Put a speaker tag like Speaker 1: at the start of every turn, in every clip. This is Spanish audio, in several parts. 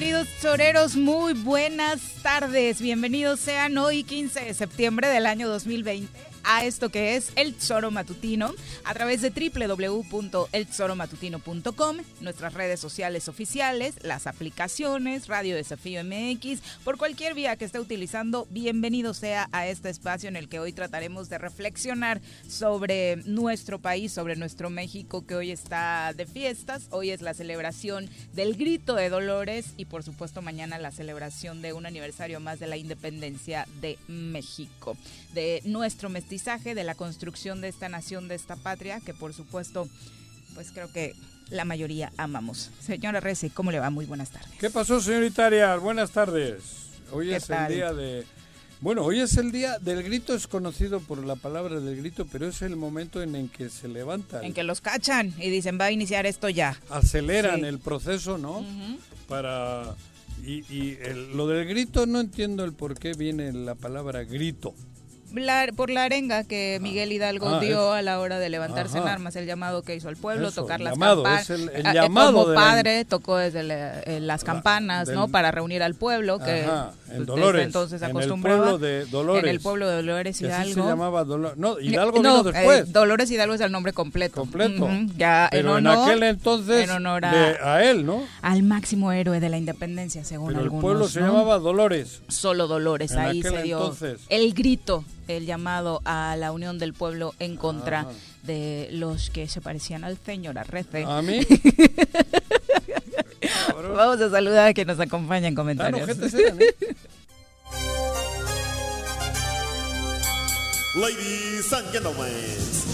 Speaker 1: queridos choreros? Muy buenas tardes. Bienvenidos sean hoy 15 de septiembre del año 2020 a esto que es El Choro Matutino a través de www.elchoromatutino.com, nuestras redes sociales oficiales, las aplicaciones, Radio Desafío MX, por cualquier vía que esté utilizando, bienvenido sea a este espacio en el que hoy trataremos de reflexionar sobre nuestro país, sobre nuestro México que hoy está de fiestas. Hoy es la celebración del grito de Dolores y por supuesto mañana la celebración de un aniversario más de la independencia de México, de nuestro mestizaje, de la construcción de esta nación, de esta patria, que por supuesto, pues creo que la mayoría amamos. Señora Reci, ¿cómo le va? Muy buenas tardes.
Speaker 2: ¿Qué pasó, señorita Arias? Buenas tardes. Hoy
Speaker 1: ¿Qué
Speaker 2: es
Speaker 1: tal?
Speaker 2: el día de... Bueno, hoy es el día del grito, es conocido por la palabra del grito, pero es el momento en el que se levantan,
Speaker 1: En que los cachan y dicen, va a iniciar esto ya.
Speaker 2: aceleran
Speaker 1: Sí.
Speaker 2: el proceso, ¿no? Para... Y, y el- lo del grito no entiendo el por qué viene la palabra grito.
Speaker 1: La- por la arenga que Miguel Hidalgo
Speaker 2: Ah,
Speaker 1: dio
Speaker 2: es-
Speaker 1: a la hora de levantarse en
Speaker 2: Ajá.
Speaker 1: armas, el llamado que hizo al pueblo,
Speaker 2: Eso,
Speaker 1: tocar
Speaker 2: el
Speaker 1: las campanas.
Speaker 2: el- el
Speaker 1: eh,
Speaker 2: llamado
Speaker 1: Como
Speaker 2: de la-
Speaker 1: padre tocó desde la- eh, las campanas,
Speaker 2: del-
Speaker 1: ¿no? Para reunir al pueblo, que
Speaker 2: Ajá,
Speaker 1: pues,
Speaker 2: en
Speaker 1: desde
Speaker 2: Dolores,
Speaker 1: entonces
Speaker 2: en el
Speaker 1: acostumbraba.
Speaker 2: pueblo de Dolores.
Speaker 1: En el pueblo de Dolores
Speaker 2: Que así
Speaker 1: Hidalgo.
Speaker 2: se llamaba Dolores. No, Hidalgo
Speaker 1: Eh, no,
Speaker 2: vino después.
Speaker 1: eh, Dolores Hidalgo es el nombre completo.
Speaker 2: completo.
Speaker 1: Ya
Speaker 2: pero
Speaker 1: en
Speaker 2: en,
Speaker 1: honor,
Speaker 2: aquel entonces
Speaker 1: en honor a,
Speaker 2: de- a él, ¿no?
Speaker 1: al máximo héroe de la independencia, según
Speaker 2: Pero el
Speaker 1: algunos.
Speaker 2: pueblo se
Speaker 1: ¿no?
Speaker 2: llamaba Dolores.
Speaker 1: Solo Dolores,
Speaker 2: En
Speaker 1: ahí se dio
Speaker 2: entonces.
Speaker 1: el grito, el llamado a la unión del pueblo en contra
Speaker 2: Ajá.
Speaker 1: de los que se parecían al señor Arrece.
Speaker 2: A mí.
Speaker 1: Vamos a saludar a que nos acompaña en comentarios.
Speaker 3: Ladies and gentlemen,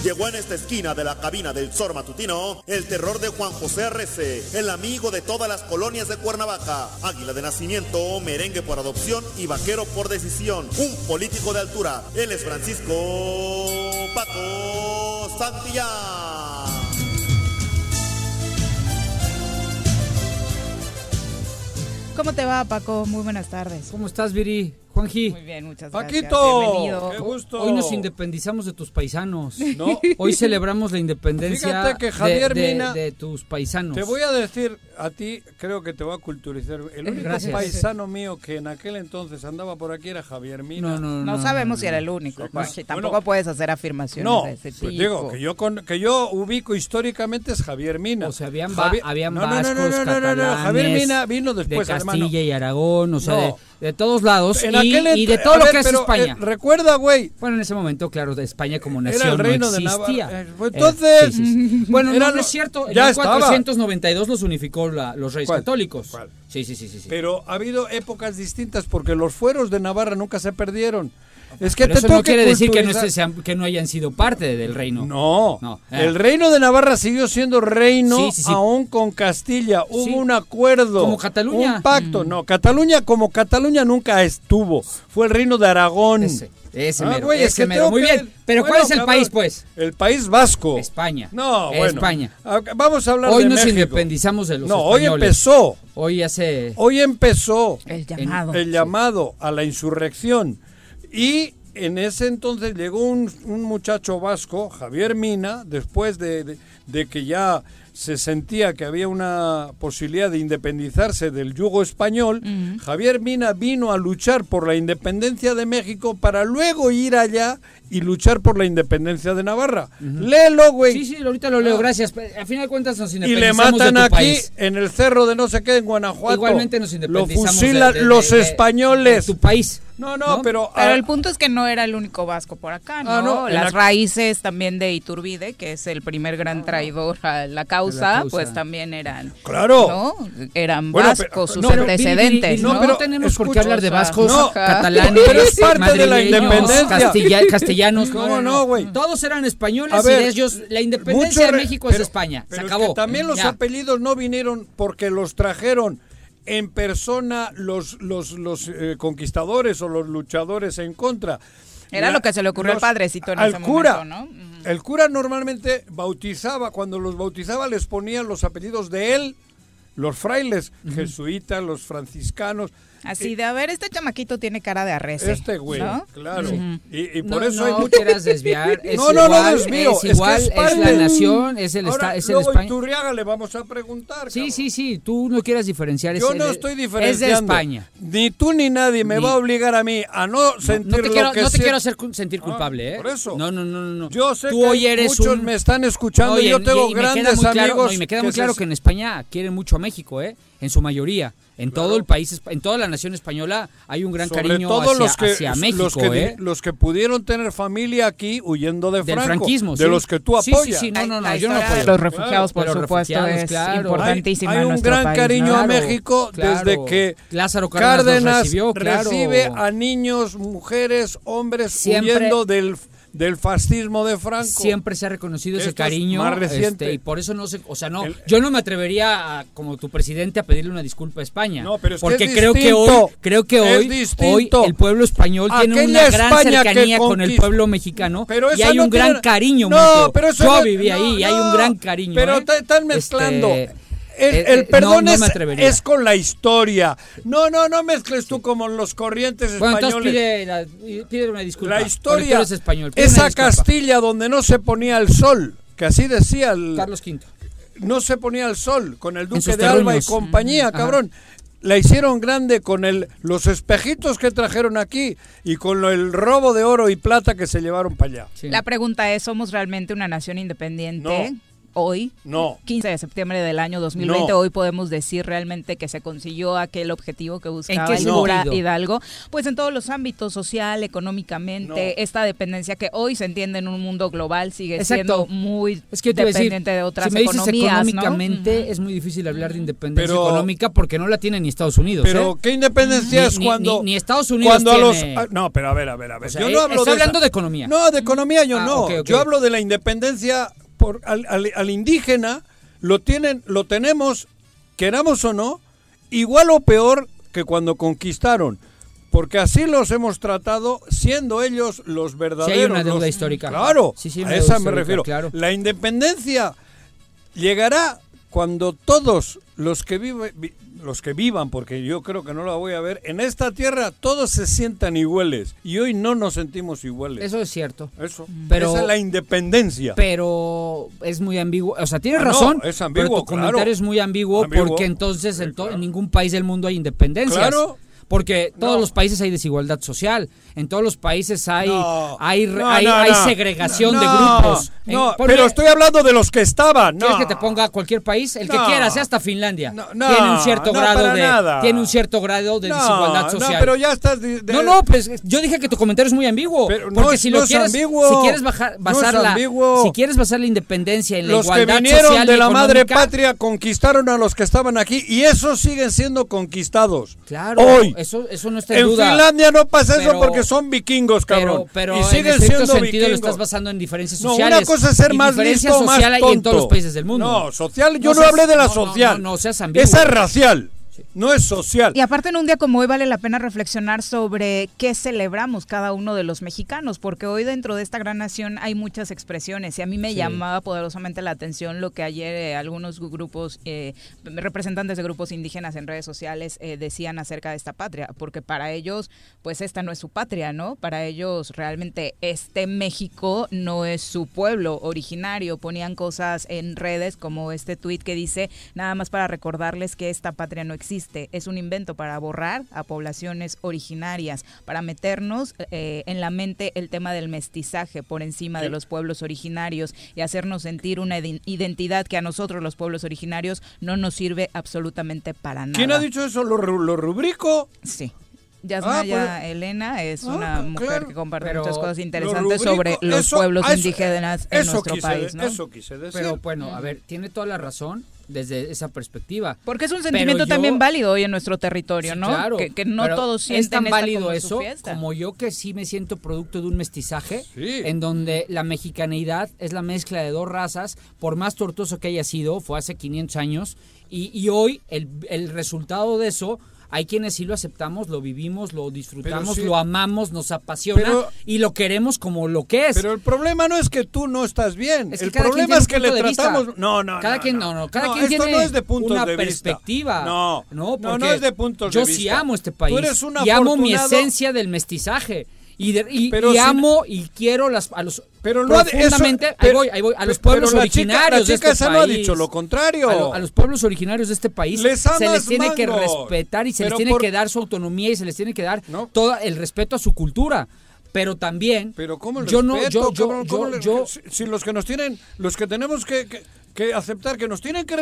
Speaker 3: llegó en esta esquina de la cabina del Zor Matutino el terror de Juan José Arrece, el amigo de todas las colonias de Cuernavaca, águila de nacimiento, merengue por adopción y vaquero por decisión, un político de altura. Él es Francisco Paco Santillán.
Speaker 1: ¿Cómo te va, Paco? Muy buenas tardes.
Speaker 4: ¿Cómo estás, Viri? Juanji.
Speaker 1: Muy bien, muchas gracias.
Speaker 2: Paquito,
Speaker 1: Bienvenido.
Speaker 2: qué gusto.
Speaker 4: Hoy nos independizamos de tus paisanos.
Speaker 2: No,
Speaker 4: Hoy celebramos la independencia
Speaker 2: Fíjate que
Speaker 4: de-
Speaker 2: Javier
Speaker 4: de,
Speaker 2: Mina-
Speaker 4: de tus paisanos.
Speaker 2: te voy a decir a ti, creo que te voy a culturizar. El único
Speaker 4: Gracias.
Speaker 2: paisano mío que en aquel entonces andaba por aquí era Javier Mina.
Speaker 4: No, no,
Speaker 1: No,
Speaker 4: no.
Speaker 1: sabemos
Speaker 4: no,
Speaker 1: si era el único,
Speaker 2: Sí,
Speaker 1: Juanji.
Speaker 2: bueno,
Speaker 1: Tampoco puedes hacer afirmaciones
Speaker 2: No,
Speaker 1: de ese
Speaker 2: pues
Speaker 1: tipo.
Speaker 2: digo que yo con, que yo ubico históricamente es Javier Mina.
Speaker 4: O sea, habían, va-
Speaker 2: Javier-
Speaker 4: habían
Speaker 2: no, no, no,
Speaker 4: vascos,
Speaker 2: no, no, no, no,
Speaker 4: catalanes,
Speaker 2: Javier Mina vino
Speaker 4: de
Speaker 2: después, hermano.
Speaker 4: Castilla y Aragón, o sea,
Speaker 2: No.
Speaker 4: De, de todos lados
Speaker 2: En
Speaker 4: y,
Speaker 2: aquel
Speaker 4: y de todo lo
Speaker 2: ver,
Speaker 4: que es España.
Speaker 2: eh, recuerda, güey,
Speaker 4: bueno, en ese momento, claro, de España como nación
Speaker 2: era el reino
Speaker 4: no
Speaker 2: de
Speaker 4: existía.
Speaker 2: Navarra. Eh, pues
Speaker 4: Eh,
Speaker 2: entonces,
Speaker 4: sí, sí, sí. Bueno,
Speaker 2: era
Speaker 4: no, no es cierto. En
Speaker 2: ya estaba.
Speaker 4: 1492 los unificó la- los reyes
Speaker 2: ¿Cuál?
Speaker 4: católicos.
Speaker 2: ¿Cuál?
Speaker 4: Sí, sí, sí. sí.
Speaker 2: Pero ha habido épocas distintas porque los fueros de Navarra nunca se perdieron. Es que
Speaker 4: Pero
Speaker 2: te
Speaker 4: eso no quiere decir que no,
Speaker 2: culturizar-
Speaker 4: esté- sean- que no hayan sido parte del reino.
Speaker 2: No,
Speaker 4: No.
Speaker 2: el reino de Navarra siguió siendo reino
Speaker 4: Sí, sí, sí.
Speaker 2: aún con Castilla. Hubo
Speaker 4: Sí.
Speaker 2: un acuerdo.
Speaker 4: Como Cataluña.
Speaker 2: Un pacto.
Speaker 4: Mm.
Speaker 2: No, Cataluña como Cataluña nunca estuvo. Fue el reino de Aragón.
Speaker 4: Ese, Ese
Speaker 2: Ah,
Speaker 4: mero,
Speaker 2: es
Speaker 4: ese
Speaker 2: que
Speaker 4: mero.
Speaker 2: tengo
Speaker 4: Muy
Speaker 2: que-
Speaker 4: bien. Pero
Speaker 2: Bueno,
Speaker 4: ¿cuál es el
Speaker 2: cabrón,
Speaker 4: país, pues?
Speaker 2: El país vasco.
Speaker 4: España.
Speaker 2: No, bueno.
Speaker 4: España.
Speaker 2: Ah, Vamos a hablar
Speaker 4: Hoy
Speaker 2: de
Speaker 4: nos
Speaker 2: México.
Speaker 4: independizamos de los
Speaker 2: No, hoy
Speaker 4: españoles.
Speaker 2: empezó.
Speaker 4: Hoy hace...
Speaker 2: Hoy empezó
Speaker 1: El llamado.
Speaker 2: el llamado a la insurrección. Y en ese entonces llegó un, un muchacho vasco, Javier Mina, después de, de- de que ya se sentía que había una posibilidad de independizarse del yugo español, Javier Mina vino a luchar por la independencia de México para luego ir allá y luchar por la independencia de Navarra. Léelo, güey.
Speaker 4: Sí, sí, ahorita lo leo, gracias. A final de cuentas nos
Speaker 2: Y le
Speaker 4: independizamos
Speaker 2: matan
Speaker 4: de tu
Speaker 2: aquí
Speaker 4: país.
Speaker 2: en el cerro de no sé qué en Guanajuato.
Speaker 4: Igualmente nos
Speaker 2: Lo
Speaker 4: independizamos
Speaker 2: fusilan
Speaker 4: de- de-
Speaker 2: los
Speaker 4: de-
Speaker 2: españoles.
Speaker 4: tu país.
Speaker 2: No, no,
Speaker 4: ¿no?
Speaker 2: pero
Speaker 1: Pero
Speaker 2: ah,
Speaker 1: el punto es que no era el único vasco por acá, ¿no?
Speaker 2: Ah, no,
Speaker 1: Las
Speaker 2: la-
Speaker 1: raíces también de Iturbide, que es el primer gran traidor a la causa,
Speaker 4: La causa.
Speaker 1: pues también eran,
Speaker 2: Claro.
Speaker 1: ¿no? Eran
Speaker 2: Bueno, pero-
Speaker 1: vascos sus
Speaker 2: no, pero-
Speaker 1: antecedentes,
Speaker 4: no,
Speaker 1: ¿no?
Speaker 4: pero tenemos por qué hablar de vascos,
Speaker 2: no,
Speaker 4: catalanes,
Speaker 2: pero es parte de la independencia.
Speaker 4: castilla- castellanos.
Speaker 2: ¿Cómo no, güey?
Speaker 4: Todos eran españoles
Speaker 2: A ver,
Speaker 4: y de ellos la independencia de México es
Speaker 2: pero-
Speaker 4: España.
Speaker 2: pero
Speaker 4: Se
Speaker 2: es
Speaker 4: acabó.
Speaker 2: que también los
Speaker 4: Ya.
Speaker 2: apellidos no vinieron porque los trajeron en persona los los los eh, conquistadores o los luchadores en contra.
Speaker 1: Era
Speaker 2: La-
Speaker 1: lo que se le ocurrió al padrecito en
Speaker 2: al
Speaker 1: ese
Speaker 2: cura.
Speaker 1: momento.
Speaker 2: El cura normalmente bautizaba, cuando los bautizaba les ponía los apellidos de él, los frailes, jesuitas, los franciscanos.
Speaker 1: Así de, a ver, este chamaquito tiene cara de arrece.
Speaker 2: Este güey,
Speaker 1: ¿no?
Speaker 2: claro. Y, y
Speaker 4: No,
Speaker 2: por eso
Speaker 4: no
Speaker 2: hay mucho...
Speaker 4: quieras desviar. Es
Speaker 2: No, no, no
Speaker 4: igual,
Speaker 2: desvío,
Speaker 4: Es
Speaker 2: es que
Speaker 4: igual,
Speaker 2: es
Speaker 4: es, la nación, es el,
Speaker 2: Ahora,
Speaker 4: esta, es el
Speaker 2: luego
Speaker 4: España.
Speaker 2: Iturriaga le vamos a preguntar.
Speaker 4: Sí,
Speaker 2: cabrón.
Speaker 4: sí, sí, tú no quieras diferenciar.
Speaker 2: Yo
Speaker 4: es
Speaker 2: no
Speaker 4: el-
Speaker 2: estoy
Speaker 4: Es
Speaker 2: diferenciando.
Speaker 4: de España.
Speaker 2: Ni tú ni nadie me
Speaker 4: Ni-
Speaker 2: va a obligar a mí a no sentir
Speaker 4: No te
Speaker 2: lo
Speaker 4: quiero,
Speaker 2: que
Speaker 4: no te quiero hacer sentir
Speaker 2: Ah,
Speaker 4: culpable, ¿eh?
Speaker 2: por eso.
Speaker 4: No, no, no, no. no.
Speaker 2: Yo sé
Speaker 4: tú
Speaker 2: que
Speaker 4: hoy eres
Speaker 2: muchos
Speaker 4: un...
Speaker 2: me están escuchando
Speaker 4: No,
Speaker 2: y yo tengo
Speaker 4: y me queda
Speaker 2: grandes amigos.
Speaker 4: no, y me queda muy claro que en España quieren mucho a México, ¿eh? En su mayoría. En todo el país, espa- en toda la nación española hay un gran
Speaker 2: sobre
Speaker 4: cariño
Speaker 2: todo
Speaker 4: hacia,
Speaker 2: los que,
Speaker 4: hacia México,
Speaker 2: los, que,
Speaker 4: ¿eh?
Speaker 2: los que pudieron tener familia aquí huyendo de
Speaker 4: Del
Speaker 2: Franco,
Speaker 4: franquismo,
Speaker 2: de
Speaker 4: sí.
Speaker 2: los que tú
Speaker 4: Sí, sí,
Speaker 2: apoyas.
Speaker 4: sí, no, no, no, yo apoyo.
Speaker 1: los refugiados,
Speaker 4: Claro,
Speaker 1: por supuesto,
Speaker 4: refugiados,
Speaker 1: es
Speaker 4: claro.
Speaker 1: importantísima
Speaker 2: Hay
Speaker 1: en
Speaker 2: un gran
Speaker 1: país,
Speaker 2: cariño
Speaker 1: ¿no?
Speaker 2: a México
Speaker 4: claro.
Speaker 2: desde que
Speaker 4: Lázaro Cárdenas
Speaker 2: Cárdenas
Speaker 4: recibió, claro.
Speaker 2: recibe a niños, mujeres, hombres
Speaker 4: Siempre-
Speaker 2: huyendo del, del fascismo de Franco.
Speaker 4: Siempre se ha reconocido ese
Speaker 2: es
Speaker 4: cariño
Speaker 2: más reciente.
Speaker 4: este, y por eso no sé, o sea, no,
Speaker 2: El-
Speaker 4: yo no me atrevería a, como tu presidente a pedirle una disculpa a España,
Speaker 2: No, pero es que
Speaker 4: porque
Speaker 2: es
Speaker 4: creo que hoy, creo que hoy, hoy el pueblo español tiene una gran
Speaker 2: España que
Speaker 4: cercanía con el pueblo mexicano
Speaker 2: Pero
Speaker 4: y hay
Speaker 2: no
Speaker 4: un gran
Speaker 2: tiene-
Speaker 4: cariño
Speaker 2: No,
Speaker 4: mutuo.
Speaker 2: pero eso
Speaker 4: yo
Speaker 2: no-
Speaker 4: viví ahí y hay un gran cariño.
Speaker 2: Pero
Speaker 4: ¿eh?
Speaker 2: te están mezclando.
Speaker 4: Este,
Speaker 2: El,
Speaker 4: eh,
Speaker 2: el
Speaker 4: eh,
Speaker 2: perdón
Speaker 4: no, no
Speaker 2: es,
Speaker 4: me atrevería.
Speaker 2: es con la historia. No, no, no mezcles tú como los corrientes
Speaker 4: Bueno,
Speaker 2: españoles.
Speaker 4: pide, la- pide una disculpa.
Speaker 2: la historia,
Speaker 4: español.
Speaker 2: esa. Castilla donde no se ponía el sol, que así decía el,
Speaker 4: Carlos V.
Speaker 2: no se ponía el sol con el duque de Alba y compañía, cabrón. La hicieron grande con el, los espejitos que trajeron aquí y con lo- el robo de oro y plata que se llevaron para allá.
Speaker 4: Sí.
Speaker 1: La pregunta es, ¿somos realmente una nación independiente?
Speaker 2: No.
Speaker 1: Hoy,
Speaker 2: No.
Speaker 1: 15 de septiembre del año 2020,
Speaker 2: No.
Speaker 1: hoy podemos decir realmente que se consiguió aquel objetivo que buscaba
Speaker 4: qué
Speaker 1: el cura
Speaker 4: sentido?
Speaker 1: Hidalgo. Pues en todos los ámbitos, social, económicamente,
Speaker 2: No.
Speaker 1: esta dependencia que hoy se entiende en un mundo global sigue
Speaker 4: Exacto.
Speaker 1: siendo muy
Speaker 4: Es que te iba a decir,
Speaker 1: dependiente de otras
Speaker 4: si me dices
Speaker 1: economías, ¿no?
Speaker 4: económicamente, es muy difícil hablar de independencia
Speaker 2: Pero-
Speaker 4: económica porque no la tiene ni Estados Unidos.
Speaker 2: Pero
Speaker 4: ¿eh?
Speaker 2: qué independencia
Speaker 4: Ni-
Speaker 2: es cuando
Speaker 4: ni- ni Estados Unidos
Speaker 2: cuando a los
Speaker 4: tiene-
Speaker 2: ah, no, pero a ver, a ver, a ver.
Speaker 4: O sea,
Speaker 2: yo
Speaker 4: eh,
Speaker 2: no hablo
Speaker 4: estoy
Speaker 2: de esa-
Speaker 4: hablando de economía.
Speaker 2: No, de economía yo
Speaker 4: Ah,
Speaker 2: no. Yo hablo de la independencia por al, al- al indígena lo tienen lo tenemos queramos o no igual o peor que cuando conquistaron. Porque así los hemos tratado, siendo ellos los verdaderos.
Speaker 4: una deuda
Speaker 2: los-
Speaker 4: histórica.
Speaker 2: Claro,
Speaker 4: Sí, sí,
Speaker 2: a esa me refiero.
Speaker 4: claro.
Speaker 2: La independencia llegará cuando todos los que vive- vi- los que vivan, porque yo creo que no la voy a ver, en esta tierra todos se sientan iguales y hoy no nos sentimos iguales.
Speaker 4: Eso es cierto.
Speaker 2: Eso.
Speaker 4: Pero-
Speaker 2: Esa es la independencia.
Speaker 4: Pero es muy ambiguo. O sea, tienes
Speaker 2: Ah, no,
Speaker 4: razón.
Speaker 2: es ambiguo,
Speaker 4: pero tu
Speaker 2: claro.
Speaker 4: comentario es muy ambiguo,
Speaker 2: Ambiguo.
Speaker 4: porque entonces en,
Speaker 2: Sí, claro.
Speaker 4: en ningún país del mundo hay independencias.
Speaker 2: Claro.
Speaker 4: Porque todos
Speaker 2: No.
Speaker 4: los países hay desigualdad social. En todos los países hay
Speaker 2: No,
Speaker 4: hay,
Speaker 2: no,
Speaker 4: hay, hay segregación de grupos.
Speaker 2: No, pero estoy hablando de los que estaban.
Speaker 4: ¿Quieres que te ponga cualquier país? El que
Speaker 2: No.
Speaker 4: quiera, sea hasta Finlandia.
Speaker 2: No, no,
Speaker 4: tiene un cierto
Speaker 2: no,
Speaker 4: grado de
Speaker 2: nada.
Speaker 4: tiene un cierto grado de
Speaker 2: No,
Speaker 4: desigualdad social.
Speaker 2: No, pero ya estás. de- de-
Speaker 4: No, no, pues yo dije que tu comentario es muy ambiguo.
Speaker 2: Pero no
Speaker 4: porque si
Speaker 2: no
Speaker 4: lo
Speaker 2: es
Speaker 4: quieres,
Speaker 2: ambiguo.
Speaker 4: si quieres bajar, basar la,
Speaker 2: ambiguo.
Speaker 4: si quieres basar la independencia en la
Speaker 2: los que
Speaker 4: igualdad
Speaker 2: vinieron
Speaker 4: social
Speaker 2: de la madre patria conquistaron a los que estaban aquí y esos siguen siendo conquistados.
Speaker 4: Claro,
Speaker 2: Hoy.
Speaker 4: Eso, eso no está en,
Speaker 2: En
Speaker 4: duda.
Speaker 2: Finlandia no pasa eso
Speaker 4: Pero-
Speaker 2: porque son vikingos, cabrón.
Speaker 4: Pero, pero
Speaker 2: y
Speaker 4: en
Speaker 2: siguen
Speaker 4: estricto
Speaker 2: siendo
Speaker 4: sentido lo
Speaker 2: vikingos.
Speaker 4: estás basando en diferencias
Speaker 2: No,
Speaker 4: sociales.
Speaker 2: una cosa es ser
Speaker 4: Y
Speaker 2: más listo o más tonto.
Speaker 4: en todos los países del mundo.
Speaker 2: No, social, yo
Speaker 4: No
Speaker 2: no,
Speaker 4: seas-
Speaker 2: hablé de la
Speaker 4: no, no,
Speaker 2: social.
Speaker 4: no, no seas ambiguo.
Speaker 2: Esa es racial. No es social.
Speaker 1: Y aparte en un día como hoy vale la pena reflexionar sobre qué celebramos cada uno de los mexicanos, porque hoy dentro de esta gran nación hay muchas expresiones y a mí me
Speaker 4: Sí.
Speaker 1: llamaba poderosamente la atención lo que ayer eh, algunos grupos, eh, representantes de grupos indígenas en redes sociales eh, decían acerca de esta patria, porque para ellos pues esta no es su patria, ¿no? Para ellos realmente este México no es su pueblo originario. Ponían cosas en redes como este tuit que dice, nada más para recordarles que esta patria no existe, es un invento para borrar a poblaciones originarias, para meternos eh, en la mente el tema del mestizaje por encima de los pueblos originarios y hacernos sentir una iden- identidad que a nosotros los pueblos originarios no nos sirve absolutamente para nada.
Speaker 2: ¿Quién ha dicho eso? ¿Lo, lo rubrico?
Speaker 1: Sí. Yasmaya
Speaker 2: Ah, pues-
Speaker 1: Elena es
Speaker 2: Ah,
Speaker 1: una
Speaker 2: pues,
Speaker 1: mujer
Speaker 2: claro.
Speaker 1: que comparte muchas cosas
Speaker 2: Lo
Speaker 1: interesantes
Speaker 2: rubrico,
Speaker 1: sobre los
Speaker 2: eso-
Speaker 1: pueblos
Speaker 2: eso-
Speaker 1: indígenas en nuestro país,
Speaker 2: de-
Speaker 1: ¿no?
Speaker 2: Eso quise decir.
Speaker 4: Pero bueno, a ver, tiene toda la razón desde esa perspectiva.
Speaker 1: Porque es un sentimiento
Speaker 4: yo-
Speaker 1: también válido hoy en nuestro territorio,
Speaker 4: Sí,
Speaker 1: ¿no?
Speaker 4: Claro,
Speaker 1: que, que no todos sienten
Speaker 4: es tan
Speaker 1: esta
Speaker 4: válido
Speaker 1: como
Speaker 4: eso como yo que sí me siento producto de un mestizaje
Speaker 2: Sí.
Speaker 4: en donde la mexicaneidad es la mezcla de dos razas por más tortuoso que haya sido fue hace 500 años y, y hoy el, el resultado de eso hay quienes sí lo aceptamos, lo vivimos, lo disfrutamos, lo amamos, nos apasiona
Speaker 2: Pero-
Speaker 4: y lo queremos como lo que es.
Speaker 2: Pero el problema no es que tú no estás bien.
Speaker 4: Es que
Speaker 2: el problema es que le
Speaker 4: vista.
Speaker 2: tratamos. No, no,
Speaker 4: cada
Speaker 2: no,
Speaker 4: quien
Speaker 2: no.
Speaker 4: no, cada
Speaker 2: No,
Speaker 4: quien
Speaker 2: esto
Speaker 4: tiene
Speaker 2: no es de puntos
Speaker 4: una
Speaker 2: de vista.
Speaker 4: perspectiva.
Speaker 2: No,
Speaker 4: no,
Speaker 2: no, es de puntos de
Speaker 4: yo
Speaker 2: vista.
Speaker 4: sí amo este país
Speaker 2: Tú eres un
Speaker 4: y amo mi esencia del mestizaje y, de- y-
Speaker 2: Pero
Speaker 4: y amo y quiero las, a los
Speaker 2: Pero no ha- eso-
Speaker 4: profundamente ahí
Speaker 2: pero-
Speaker 4: voy, ahí voy, a los
Speaker 2: pero
Speaker 4: pueblos
Speaker 2: la chica-
Speaker 4: originarios
Speaker 2: la
Speaker 4: de
Speaker 2: chica
Speaker 4: este
Speaker 2: esa no ha
Speaker 4: país.
Speaker 2: dicho lo contrario.
Speaker 4: A, lo- a los pueblos originarios de este país
Speaker 2: Les
Speaker 4: se les tiene que
Speaker 2: mango.
Speaker 4: respetar y se
Speaker 2: Pero
Speaker 4: les tiene
Speaker 2: por-
Speaker 4: que dar su autonomía y se les tiene que dar
Speaker 2: No.
Speaker 4: todo el respeto a su cultura. Pero también
Speaker 2: Pero cómo el
Speaker 4: yo no
Speaker 2: respeto,
Speaker 4: yo yo
Speaker 2: cabrón, cómo
Speaker 4: yo,
Speaker 2: le-
Speaker 4: yo
Speaker 2: si, si los que nos tienen, los que tenemos que, que- que aceptar, que nos tienen que,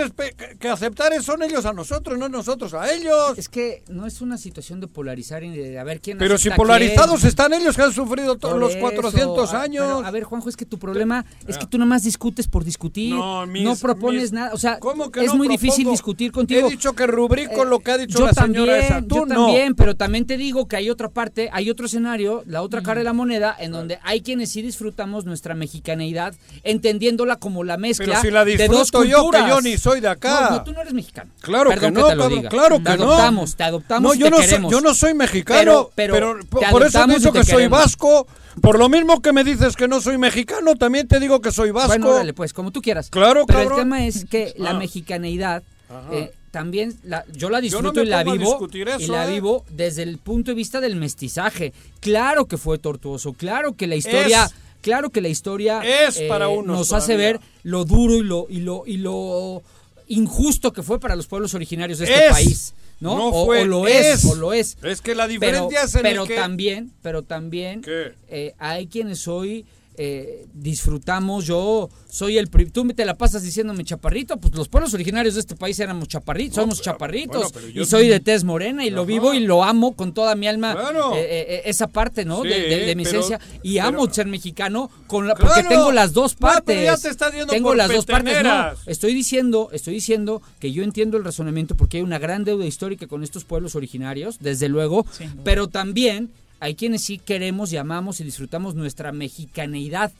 Speaker 2: que, aceptar es- son ellos a nosotros, no nosotros a ellos.
Speaker 4: Es que no es una situación de polarizar y de a ver quién
Speaker 2: Pero si polarizados
Speaker 4: quién.
Speaker 2: están ellos que han sufrido todos los
Speaker 4: eso,
Speaker 2: 400
Speaker 4: a-
Speaker 2: años.
Speaker 4: pero, a ver, Juanjo, es que tu problema es que tú nomás discutes por discutir.
Speaker 2: No,
Speaker 4: No,
Speaker 2: mis-
Speaker 4: propones
Speaker 2: mis-
Speaker 4: nada. O sea,
Speaker 2: ¿Cómo que
Speaker 4: es
Speaker 2: no
Speaker 4: muy difícil discutir contigo.
Speaker 2: He dicho que rubrico
Speaker 4: Eh,
Speaker 2: lo que ha dicho
Speaker 4: yo
Speaker 2: la señora
Speaker 4: también,
Speaker 2: esa. Tú
Speaker 4: yo
Speaker 2: no.
Speaker 4: también, pero también te digo que hay otra parte, hay otro escenario, la otra cara de la moneda, en donde hay quienes sí disfrutamos nuestra mexicaneidad, entendiéndola como la mezcla
Speaker 2: Pero si la
Speaker 4: de dos
Speaker 2: disfruto yo, que yo ni soy de acá.
Speaker 4: No, no, tú no eres mexicano.
Speaker 2: Claro
Speaker 4: Perdón
Speaker 2: que no,
Speaker 4: te lo
Speaker 2: cabrón,
Speaker 4: diga.
Speaker 2: claro
Speaker 4: te
Speaker 2: que no.
Speaker 4: adoptamos, te adoptamos
Speaker 2: No,
Speaker 4: y
Speaker 2: yo
Speaker 4: te
Speaker 2: no, soy,
Speaker 4: queremos.
Speaker 2: yo no soy mexicano,
Speaker 4: Pero-
Speaker 2: pero,
Speaker 4: pero
Speaker 2: por,
Speaker 4: te
Speaker 2: eso te digo
Speaker 4: te
Speaker 2: que soy
Speaker 4: queremos.
Speaker 2: vasco. Por lo mismo que me dices que no soy mexicano, también te digo que soy vasco.
Speaker 4: Bueno, pues, como tú quieras.
Speaker 2: Claro,
Speaker 4: Pero
Speaker 2: cabrón.
Speaker 4: el tema es que la
Speaker 2: Ah.
Speaker 4: mexicaneidad
Speaker 2: Ajá.
Speaker 4: eh, también la, yo la
Speaker 2: Yo no
Speaker 4: disfruto y la vivo y la
Speaker 2: ¿eh?
Speaker 4: vivo desde el punto de vista del mestizaje. Claro que fue tortuoso, claro que la historia,
Speaker 2: Es.
Speaker 4: Claro que la historia
Speaker 2: Es
Speaker 4: eh,
Speaker 2: para unos
Speaker 4: nos hace ver lo duro y lo y lo y lo injusto que fue para los pueblos originarios de este
Speaker 2: Es.
Speaker 4: país, ¿no?
Speaker 2: No
Speaker 4: o,
Speaker 2: fue,
Speaker 4: o lo es,
Speaker 2: es.
Speaker 4: o lo es.
Speaker 2: Es que la
Speaker 4: Pero,
Speaker 2: diferencia es en
Speaker 4: pero
Speaker 2: el que...
Speaker 4: también, pero también eh, hay quienes hoy eh, disfrutamos. Yo soy el. pri- Tú me te la pasas diciéndome chaparrito. Pues los pueblos originarios de este país éramos chaparritos, somos
Speaker 2: pero-
Speaker 4: chaparritos.
Speaker 2: bueno, pero yo-
Speaker 4: y soy de tez morena y lo
Speaker 2: Ajá.
Speaker 4: vivo y lo amo con toda mi alma.
Speaker 2: Claro.
Speaker 4: eh, eh, esa parte, ¿no?
Speaker 2: Sí,
Speaker 4: de, de- de mi
Speaker 2: pero-
Speaker 4: esencia. Y
Speaker 2: pero-
Speaker 4: amo ser mexicano con la, porque
Speaker 2: Claro.
Speaker 4: tengo las dos
Speaker 2: No, pero
Speaker 4: partes.
Speaker 2: ya te estás yendo
Speaker 4: tengo
Speaker 2: por
Speaker 4: las dos partes. No, estoy diciendo, estoy diciendo que yo entiendo el razonamiento porque hay una gran deuda histórica con estos pueblos originarios, desde luego, pero también hay quienes sí queremos y amamos y disfrutamos nuestra mexicaneidad,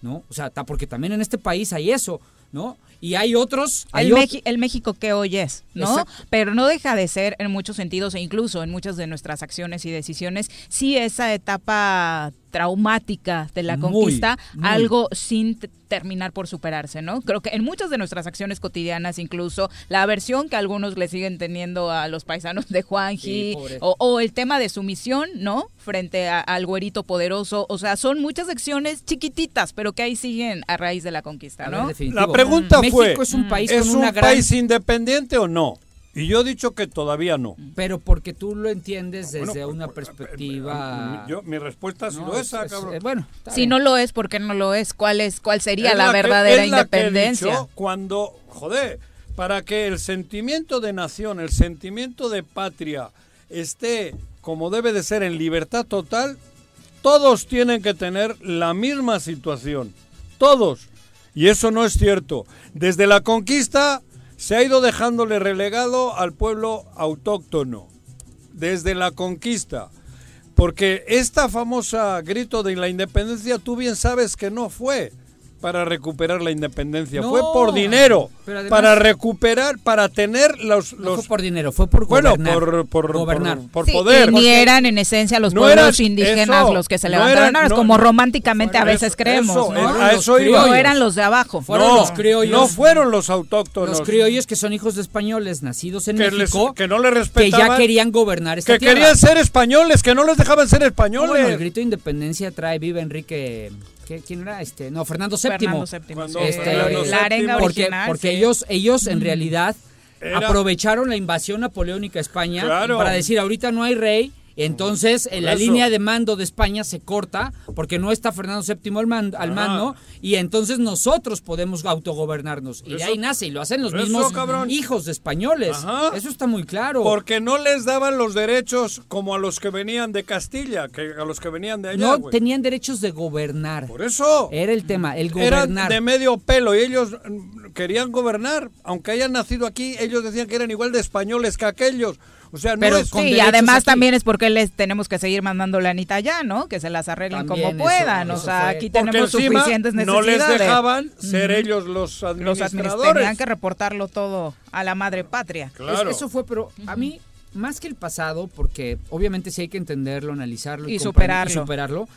Speaker 4: ¿no? O sea, porque también en este país hay eso, ¿no? Y hay otros, hay
Speaker 1: El, México que hoy es, ¿no?
Speaker 4: Exacto.
Speaker 1: Pero no deja de ser en muchos sentidos e incluso en muchas de nuestras acciones y decisiones, sí esa etapa traumática de la conquista,
Speaker 4: muy.
Speaker 1: algo sin terminar por superarse, ¿no? Creo que en muchas de nuestras acciones cotidianas, incluso la aversión que algunos le siguen teniendo a los paisanos de Juanji,
Speaker 4: Sí,
Speaker 1: o, o el tema de sumisión, ¿no? Frente a- al güerito poderoso, o sea, son muchas acciones chiquititas, pero que ahí siguen a raíz de la conquista,
Speaker 4: ver,
Speaker 1: ¿no?
Speaker 2: La pregunta
Speaker 4: México
Speaker 2: fue,
Speaker 4: es un país
Speaker 2: ¿es
Speaker 4: con
Speaker 2: un
Speaker 4: gran
Speaker 2: país independiente o no? Y yo he dicho que todavía no.
Speaker 4: pero porque tú lo entiendes desde
Speaker 2: Bueno,
Speaker 4: una
Speaker 2: pues,
Speaker 4: perspectiva
Speaker 2: Yo, mi respuesta sido
Speaker 4: No,
Speaker 2: esa,
Speaker 4: es- es-
Speaker 2: cabrón.
Speaker 4: eh, bueno,
Speaker 1: Si
Speaker 4: bien.
Speaker 1: no lo es, ¿por qué no lo es? ¿Cuál es cuál sería
Speaker 2: Es
Speaker 1: la,
Speaker 2: que-
Speaker 1: verdadera
Speaker 2: es la que he
Speaker 1: independencia?
Speaker 2: dicho cuando, joder, para que el sentimiento de nación, el sentimiento de patria esté como debe de ser en libertad total, todos tienen que tener la misma situación. Todos. Y eso no es cierto. Desde la conquista se ha ido dejándole relegado al pueblo autóctono. Desde la conquista. Porque esta famosa grito de la independencia, tú bien sabes que no fue. Para recuperar la independencia,
Speaker 4: No,
Speaker 2: fue por dinero,
Speaker 4: además-
Speaker 2: para recuperar, para tener los...
Speaker 4: No fue por dinero, fue por
Speaker 2: bueno,
Speaker 4: gobernar.
Speaker 2: por, por,
Speaker 4: gobernar.
Speaker 2: por, por
Speaker 1: Sí,
Speaker 2: poder.
Speaker 1: y ni eran en esencia los
Speaker 2: No
Speaker 1: pueblos
Speaker 2: eran-
Speaker 1: indígenas
Speaker 2: eso,
Speaker 1: los que se
Speaker 2: no
Speaker 1: levantaron
Speaker 2: eran- no,
Speaker 1: como
Speaker 2: no.
Speaker 1: románticamente a veces
Speaker 2: Eso,
Speaker 1: creemos,
Speaker 2: eso,
Speaker 1: ¿no?
Speaker 2: a eso iba.
Speaker 1: No eran los de abajo.
Speaker 4: Fueron
Speaker 2: no,
Speaker 4: los criollos.
Speaker 2: no fueron los autóctonos.
Speaker 4: Los criollos que son hijos de españoles nacidos en
Speaker 2: que, les-
Speaker 4: México,
Speaker 2: que no le
Speaker 4: que
Speaker 2: respetaban.
Speaker 4: ya querían gobernar esta
Speaker 2: que
Speaker 4: tierra.
Speaker 2: querían ser españoles, que no les dejaban ser españoles.
Speaker 4: bueno, el grito de independencia trae viva Enrique... ¿qué- ¿Quién era? este No, Fernando VII.
Speaker 1: Fernando VII.
Speaker 4: Este,
Speaker 2: Fernando
Speaker 1: la arenga
Speaker 4: porque
Speaker 1: original.
Speaker 4: porque
Speaker 1: sí.
Speaker 4: ellos ellos en realidad
Speaker 2: Era-
Speaker 4: aprovecharon la invasión napoleónica a España
Speaker 2: Claro.
Speaker 4: para decir ahorita no hay rey entonces en la línea de mando de España se corta porque no está Fernando VII al mando, al mando y entonces nosotros podemos autogobernarnos y de ahí nace y lo hacen los
Speaker 2: eso,
Speaker 4: mismos
Speaker 2: cabrón.
Speaker 4: hijos de españoles
Speaker 2: Ajá.
Speaker 4: eso está muy claro
Speaker 2: Porque no les daban los derechos como a los que venían de Castilla, que a los que venían de allá.
Speaker 4: no tenían derechos de gobernar
Speaker 2: Por eso.
Speaker 4: era el tema el
Speaker 2: Eran
Speaker 4: gobernar
Speaker 2: de medio pelo y ellos querían gobernar. Aunque hayan nacido aquí, ellos decían que eran igual de españoles que aquellos. O sea,
Speaker 4: Pero
Speaker 2: no es...
Speaker 4: con
Speaker 1: Sí, y además
Speaker 4: aquí.
Speaker 1: también es porque les tenemos que seguir mandando la anita allá, ¿no? Que se las arreglen
Speaker 4: También
Speaker 1: como
Speaker 4: eso,
Speaker 1: puedan. o
Speaker 4: eso
Speaker 1: sea,
Speaker 4: fue.
Speaker 1: aquí
Speaker 2: Porque
Speaker 1: tenemos suficientes
Speaker 2: no les
Speaker 1: necesidades.
Speaker 2: dejaban ser ellos los
Speaker 1: Los administradores
Speaker 2: administradores.
Speaker 1: tenían que reportarlo todo a la madre patria.
Speaker 2: Claro.
Speaker 4: Es- eso fue, pero a mí, más que el pasado, porque obviamente sí hay que entenderlo, analizarlo
Speaker 1: Y
Speaker 4: comprender-
Speaker 1: superarlo.
Speaker 4: y superarlo,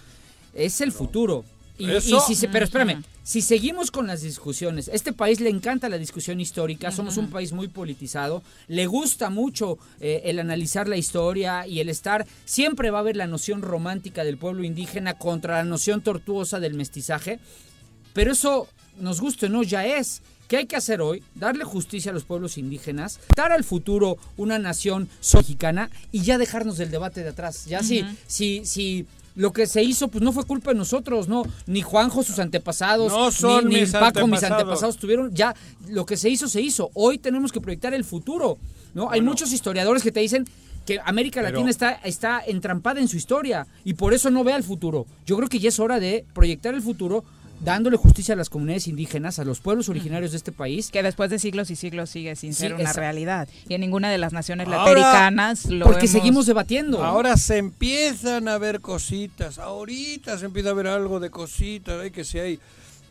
Speaker 4: es el futuro. Y,
Speaker 2: Eso-
Speaker 4: y si se, pero espérame, si seguimos con las discusiones, este país le encanta la discusión histórica, somos un país muy politizado, le gusta mucho eh, el analizar la historia y el estar, siempre va a haber la noción romántica del pueblo indígena contra la noción tortuosa del mestizaje, pero eso, nos guste o no, ya es. ¿Qué hay que hacer hoy? Darle justicia a los pueblos indígenas, dar al futuro una nación mexicana y ya dejarnos del debate de atrás. Ya si, si, si lo que se hizo, pues no fue culpa de nosotros, no. Ni Juanjo, sus antepasados,
Speaker 2: No son
Speaker 4: ni, ni
Speaker 2: mis
Speaker 4: Paco, mis
Speaker 2: antepasados.
Speaker 4: antepasados tuvieron. Ya lo que se hizo, se hizo. Hoy tenemos que proyectar el futuro. ¿no? Hay muchos historiadores que te dicen que América
Speaker 2: Pero-
Speaker 4: Latina está, está entrampada en su historia y por eso no ve al futuro. Yo creo que ya es hora de proyectar el futuro dándole justicia a las comunidades indígenas, a los pueblos originarios de este país.
Speaker 1: Que después de siglos y siglos sigue sin
Speaker 4: Sí,
Speaker 1: ser una
Speaker 4: esa-
Speaker 1: realidad. Y en ninguna de las naciones
Speaker 2: Ahora-
Speaker 1: latinoamericanas lo
Speaker 4: Porque
Speaker 1: hemos-
Speaker 4: seguimos debatiendo.
Speaker 2: Ahora se empiezan a ver cositas, ahorita se empieza a ver algo de cositas, ¿eh? que si hay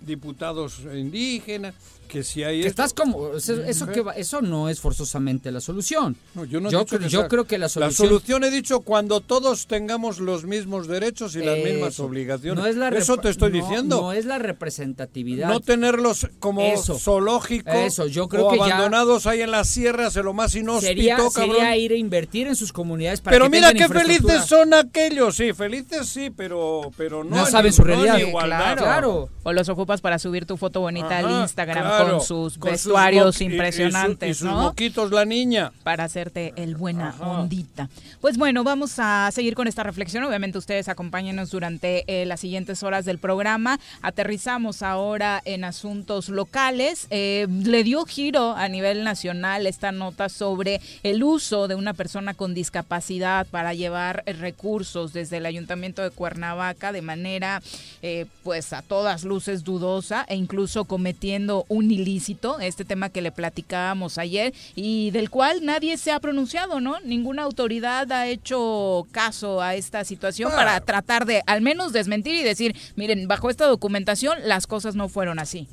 Speaker 2: diputados indígenas, que si hay...
Speaker 4: que
Speaker 2: esto.
Speaker 4: estás como eso, eso que va- eso no es forzosamente la solución.
Speaker 2: No, yo no
Speaker 4: yo cre-
Speaker 2: que
Speaker 4: yo
Speaker 2: sea-
Speaker 4: creo que la
Speaker 2: La
Speaker 4: solución,
Speaker 2: solución he dicho cuando todos tengamos los mismos derechos y las mismas obligaciones.
Speaker 4: No es la
Speaker 2: Eso te estoy
Speaker 4: no-
Speaker 2: diciendo.
Speaker 4: No es la representatividad.
Speaker 2: No tenerlos como
Speaker 4: Eso.
Speaker 2: zoológicos
Speaker 4: Eso, yo creo
Speaker 2: o
Speaker 4: que ya-
Speaker 2: abandonados ahí en las sierras, en lo más inhóspito,
Speaker 4: sería,
Speaker 2: cabrón.
Speaker 4: sería ir a invertir en sus comunidades para
Speaker 2: pero
Speaker 4: que
Speaker 2: mira qué felices son aquellos, sí, felices sí, pero, pero no,
Speaker 4: No
Speaker 2: en-
Speaker 4: saben su realidad.
Speaker 2: igualdad.
Speaker 1: Claro.
Speaker 4: Claro.
Speaker 1: O los ocupas para subir tu foto bonita al Instagram
Speaker 2: claro,
Speaker 1: con sus
Speaker 2: con
Speaker 1: vestuarios
Speaker 2: y- y
Speaker 1: impresionantes,
Speaker 2: y sus
Speaker 1: ¿no?
Speaker 2: moquitos la niña.
Speaker 1: para hacerte el buena
Speaker 2: Ajá.
Speaker 1: ondita. Pues bueno, vamos a seguir con esta reflexión. Obviamente ustedes acompáñenos durante eh, las siguientes horas del programa. Aterrizamos ahora en asuntos locales. Eh, le dio giro a nivel nacional esta nota sobre el uso de una persona con discapacidad para llevar eh, recursos desde el Ayuntamiento de Cuernavaca de manera eh, pues a todas luces dudosa e incluso cometiendo un ilícito, este tema que le platicábamos ayer y del cual nadie se ha pronunciado, ¿no? Ninguna autoridad ha hecho caso a esta situación
Speaker 2: Ah.
Speaker 1: para tratar de al menos desmentir y decir, miren, bajo esta documentación las cosas no fueron así.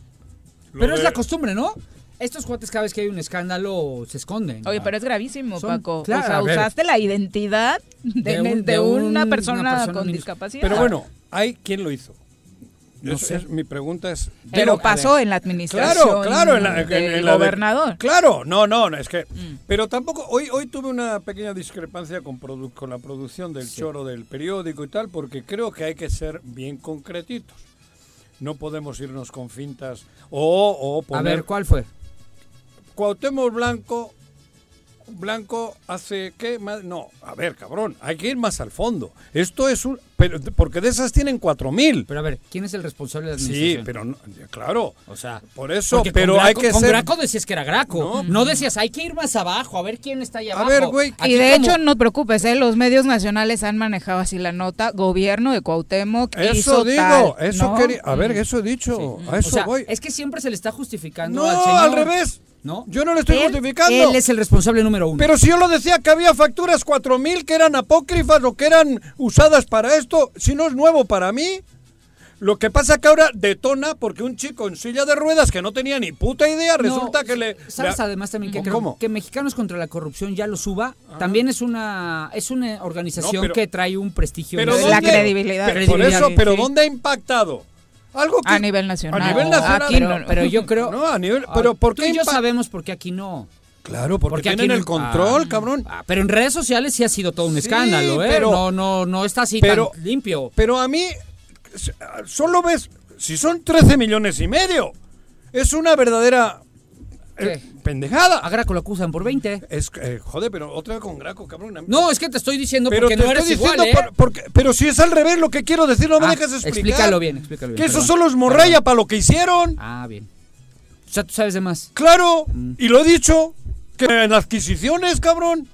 Speaker 4: Pero es la costumbre, ¿no? Estos cuates cada vez que hay un escándalo se esconden.
Speaker 1: Oye, pero es gravísimo,
Speaker 4: Son-
Speaker 1: Paco.
Speaker 4: claro,
Speaker 1: o sea,
Speaker 4: a ver.
Speaker 1: usaste la identidad de,
Speaker 4: De un-
Speaker 1: de
Speaker 4: de un-
Speaker 1: una,
Speaker 4: una
Speaker 1: persona
Speaker 4: persona
Speaker 1: con
Speaker 4: minus-
Speaker 1: discapacidad.
Speaker 2: Pero bueno, hay quien lo hizo.
Speaker 4: No
Speaker 2: Es-
Speaker 4: sé.
Speaker 2: es- mi pregunta es
Speaker 1: Pero
Speaker 4: a
Speaker 1: pasó
Speaker 4: ver.
Speaker 1: en la administración
Speaker 2: Claro, claro, en la, en-
Speaker 1: del
Speaker 2: en la de-
Speaker 1: gobernador.
Speaker 2: claro, no, no, no, es que.
Speaker 4: Mm.
Speaker 2: Pero tampoco. Hoy, hoy tuve una pequeña discrepancia con, produ- con la producción del choro del periódico y tal, porque creo que hay que ser bien concretitos. No podemos irnos con fintas o, o
Speaker 4: A
Speaker 2: poner.
Speaker 4: ver, ¿cuál fue?
Speaker 2: Cuauhtémoc Blanco. Blanco hace qué más no a ver cabrón hay que ir más al fondo esto es un pero porque de esas tienen cuatro mil
Speaker 4: Pero a ver, ¿quién es el responsable de la
Speaker 2: sí
Speaker 4: administración?
Speaker 2: pero no, claro
Speaker 4: O sea,
Speaker 2: por eso pero
Speaker 4: con
Speaker 2: hay que
Speaker 4: con
Speaker 2: ser
Speaker 4: Graco decías que era Graco.
Speaker 2: No.
Speaker 4: No, decías, hay que ir más abajo, a ver quién está allá
Speaker 2: A
Speaker 4: abajo.
Speaker 2: ver, güey,
Speaker 1: Y de
Speaker 4: como-
Speaker 1: hecho, no te preocupes, ¿eh? los medios nacionales han manejado así la nota. Gobierno de Cuauhtémoc
Speaker 2: Eso
Speaker 1: hizo
Speaker 2: digo,
Speaker 1: tal,
Speaker 2: eso
Speaker 1: ¿no?
Speaker 2: quería. A ver, eso he dicho, a
Speaker 4: o
Speaker 2: eso
Speaker 4: sea,
Speaker 2: voy.
Speaker 4: es que siempre se le está justificando
Speaker 2: No,
Speaker 4: al señor.
Speaker 2: al revés.
Speaker 4: ¿No?
Speaker 2: Yo no le estoy
Speaker 4: Él-
Speaker 2: justificando.
Speaker 4: Él es el responsable número uno.
Speaker 2: Pero si yo lo decía que había facturas 4000 que eran apócrifas o que eran usadas para esto, si no es nuevo para mí. Lo que pasa que ahora detona porque un chico en silla de ruedas que no tenía ni puta idea,
Speaker 4: No,
Speaker 2: resulta que le...
Speaker 4: ¿Sabes
Speaker 2: le-
Speaker 4: además también que creo que Mexicanos contra la Corrupción ya lo suba? También es una es una organización
Speaker 2: No, pero-
Speaker 4: que trae un prestigio.
Speaker 2: Pero.
Speaker 1: La credibilidad.
Speaker 2: Pe- Por eso, pero
Speaker 1: sí.
Speaker 2: ¿dónde ha impactado? Algo que...
Speaker 1: A nivel nacional.
Speaker 2: A nivel nacional.
Speaker 1: Aquí
Speaker 4: pero,
Speaker 1: no.
Speaker 4: pero yo creo.
Speaker 2: No, a nivel... Pero ¿por
Speaker 4: tú
Speaker 2: qué
Speaker 4: y yo sabemos por qué aquí no.
Speaker 2: Claro, porque,
Speaker 4: Porque aquí
Speaker 2: tienen el control,
Speaker 4: ah,
Speaker 2: cabrón.
Speaker 4: ah, pero en redes sociales sí ha sido todo un
Speaker 2: Sí,
Speaker 4: escándalo, ¿eh?
Speaker 2: pero-
Speaker 4: no, no, no está así
Speaker 2: pero-
Speaker 4: tan limpio.
Speaker 2: Pero a mí, solo ves, si son 13 millones y medio, es una verdadera
Speaker 4: ¿Qué?
Speaker 2: pendejada.
Speaker 4: A Graco lo acusan por 20.
Speaker 2: Es, eh, joder, pero otra vez con Graco, cabrón.
Speaker 4: No, es que te estoy diciendo
Speaker 2: pero
Speaker 4: porque
Speaker 2: te
Speaker 4: no
Speaker 2: estoy
Speaker 4: eres igual,
Speaker 2: diciendo,
Speaker 4: ¿eh?
Speaker 2: por- porque- pero si es al revés lo que quiero decir, no me
Speaker 4: Ah,
Speaker 2: dejas explicar.
Speaker 4: explícalo bien, explícalo bien,
Speaker 2: Que esos son los morraya para lo que hicieron.
Speaker 4: Ah, bien. O sea, tú sabes de más.
Speaker 2: Claro,
Speaker 4: Mm.
Speaker 2: y lo he dicho, que en adquisiciones, cabrón,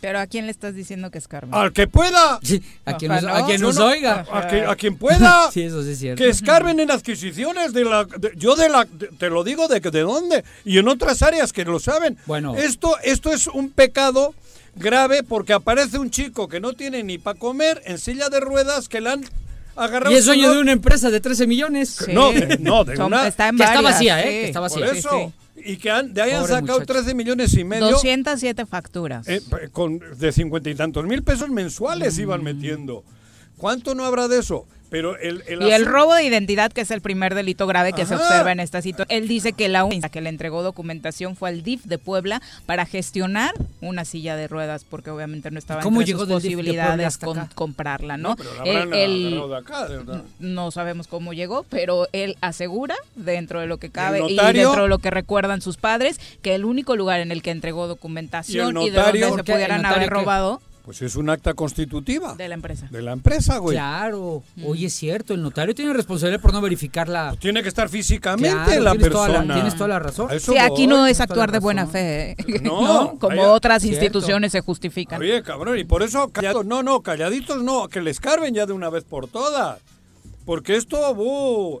Speaker 1: Pero ¿a quién le estás diciendo que es Carmen?
Speaker 2: al que pueda,
Speaker 4: Sí, a quien nos,
Speaker 1: ¿no?
Speaker 4: a quien
Speaker 2: No,
Speaker 4: nos
Speaker 2: no,
Speaker 4: oiga.
Speaker 2: a, que- a quien pueda.
Speaker 4: Sí, eso sí es cierto.
Speaker 2: Que escarben en adquisiciones de la de- yo de la de- te lo digo de de dónde y en otras áreas que lo saben.
Speaker 4: Bueno.
Speaker 2: esto esto es un pecado grave porque aparece un chico que no tiene ni para comer en silla de ruedas que le han agarrado
Speaker 4: Y es dueño de una empresa de 13 millones.
Speaker 1: Sí.
Speaker 2: no, de- no, de
Speaker 1: Son-
Speaker 2: una-
Speaker 1: está en
Speaker 4: Que está vacía, ¿eh?
Speaker 1: sí.
Speaker 4: Que está
Speaker 2: por
Speaker 4: vacía.
Speaker 2: eso y que han, de ahí han
Speaker 4: Pobre
Speaker 2: sacado
Speaker 4: muchacho.
Speaker 2: 13 millones y medio
Speaker 1: 207 facturas.
Speaker 2: eh, con de cincuenta y tantos mil pesos mensuales
Speaker 4: Mm.
Speaker 2: iban metiendo. ¿Cuánto no habrá de eso? Pero el, el
Speaker 1: Y el robo de identidad, que es el primer delito grave que se observa en esta situación. Él dice que la única que le entregó documentación fue al DIF de Puebla para gestionar una silla de ruedas, porque obviamente no estaba
Speaker 4: ¿Cómo
Speaker 1: entre
Speaker 4: llegó
Speaker 1: sus
Speaker 4: de
Speaker 1: posibilidades
Speaker 4: hasta
Speaker 1: con-
Speaker 4: acá?
Speaker 1: comprarla, ¿no?
Speaker 2: No, pero la
Speaker 1: Él- él-
Speaker 2: de acá, de verdad.
Speaker 1: no sabemos cómo llegó, pero él asegura, dentro de lo que cabe y dentro de lo que recuerdan sus padres, que el único lugar en el que entregó documentación
Speaker 2: ¿Y
Speaker 1: de donde
Speaker 4: ¿Por
Speaker 1: se pudieran
Speaker 4: ¿El notario
Speaker 1: haber
Speaker 4: qué?
Speaker 1: robado
Speaker 2: Pues es un acta constitutiva
Speaker 1: de la empresa.
Speaker 2: de la empresa, güey.
Speaker 4: Claro. Oye, es cierto, el notario tiene responsabilidad por no verificar la...
Speaker 2: Tiene que estar físicamente
Speaker 4: Claro,
Speaker 2: la
Speaker 4: tienes toda la-
Speaker 2: persona.
Speaker 4: tienes toda la razón.
Speaker 1: Sí, aquí no es actuar de buena fe, ¿eh?
Speaker 2: No,
Speaker 1: ¿no? Como otras
Speaker 4: cierto.
Speaker 1: instituciones se justifican.
Speaker 2: Oye, cabrón, y por eso calladitos, no, no, calladitos no, que les carben ya de una vez por todas. Porque esto, buh,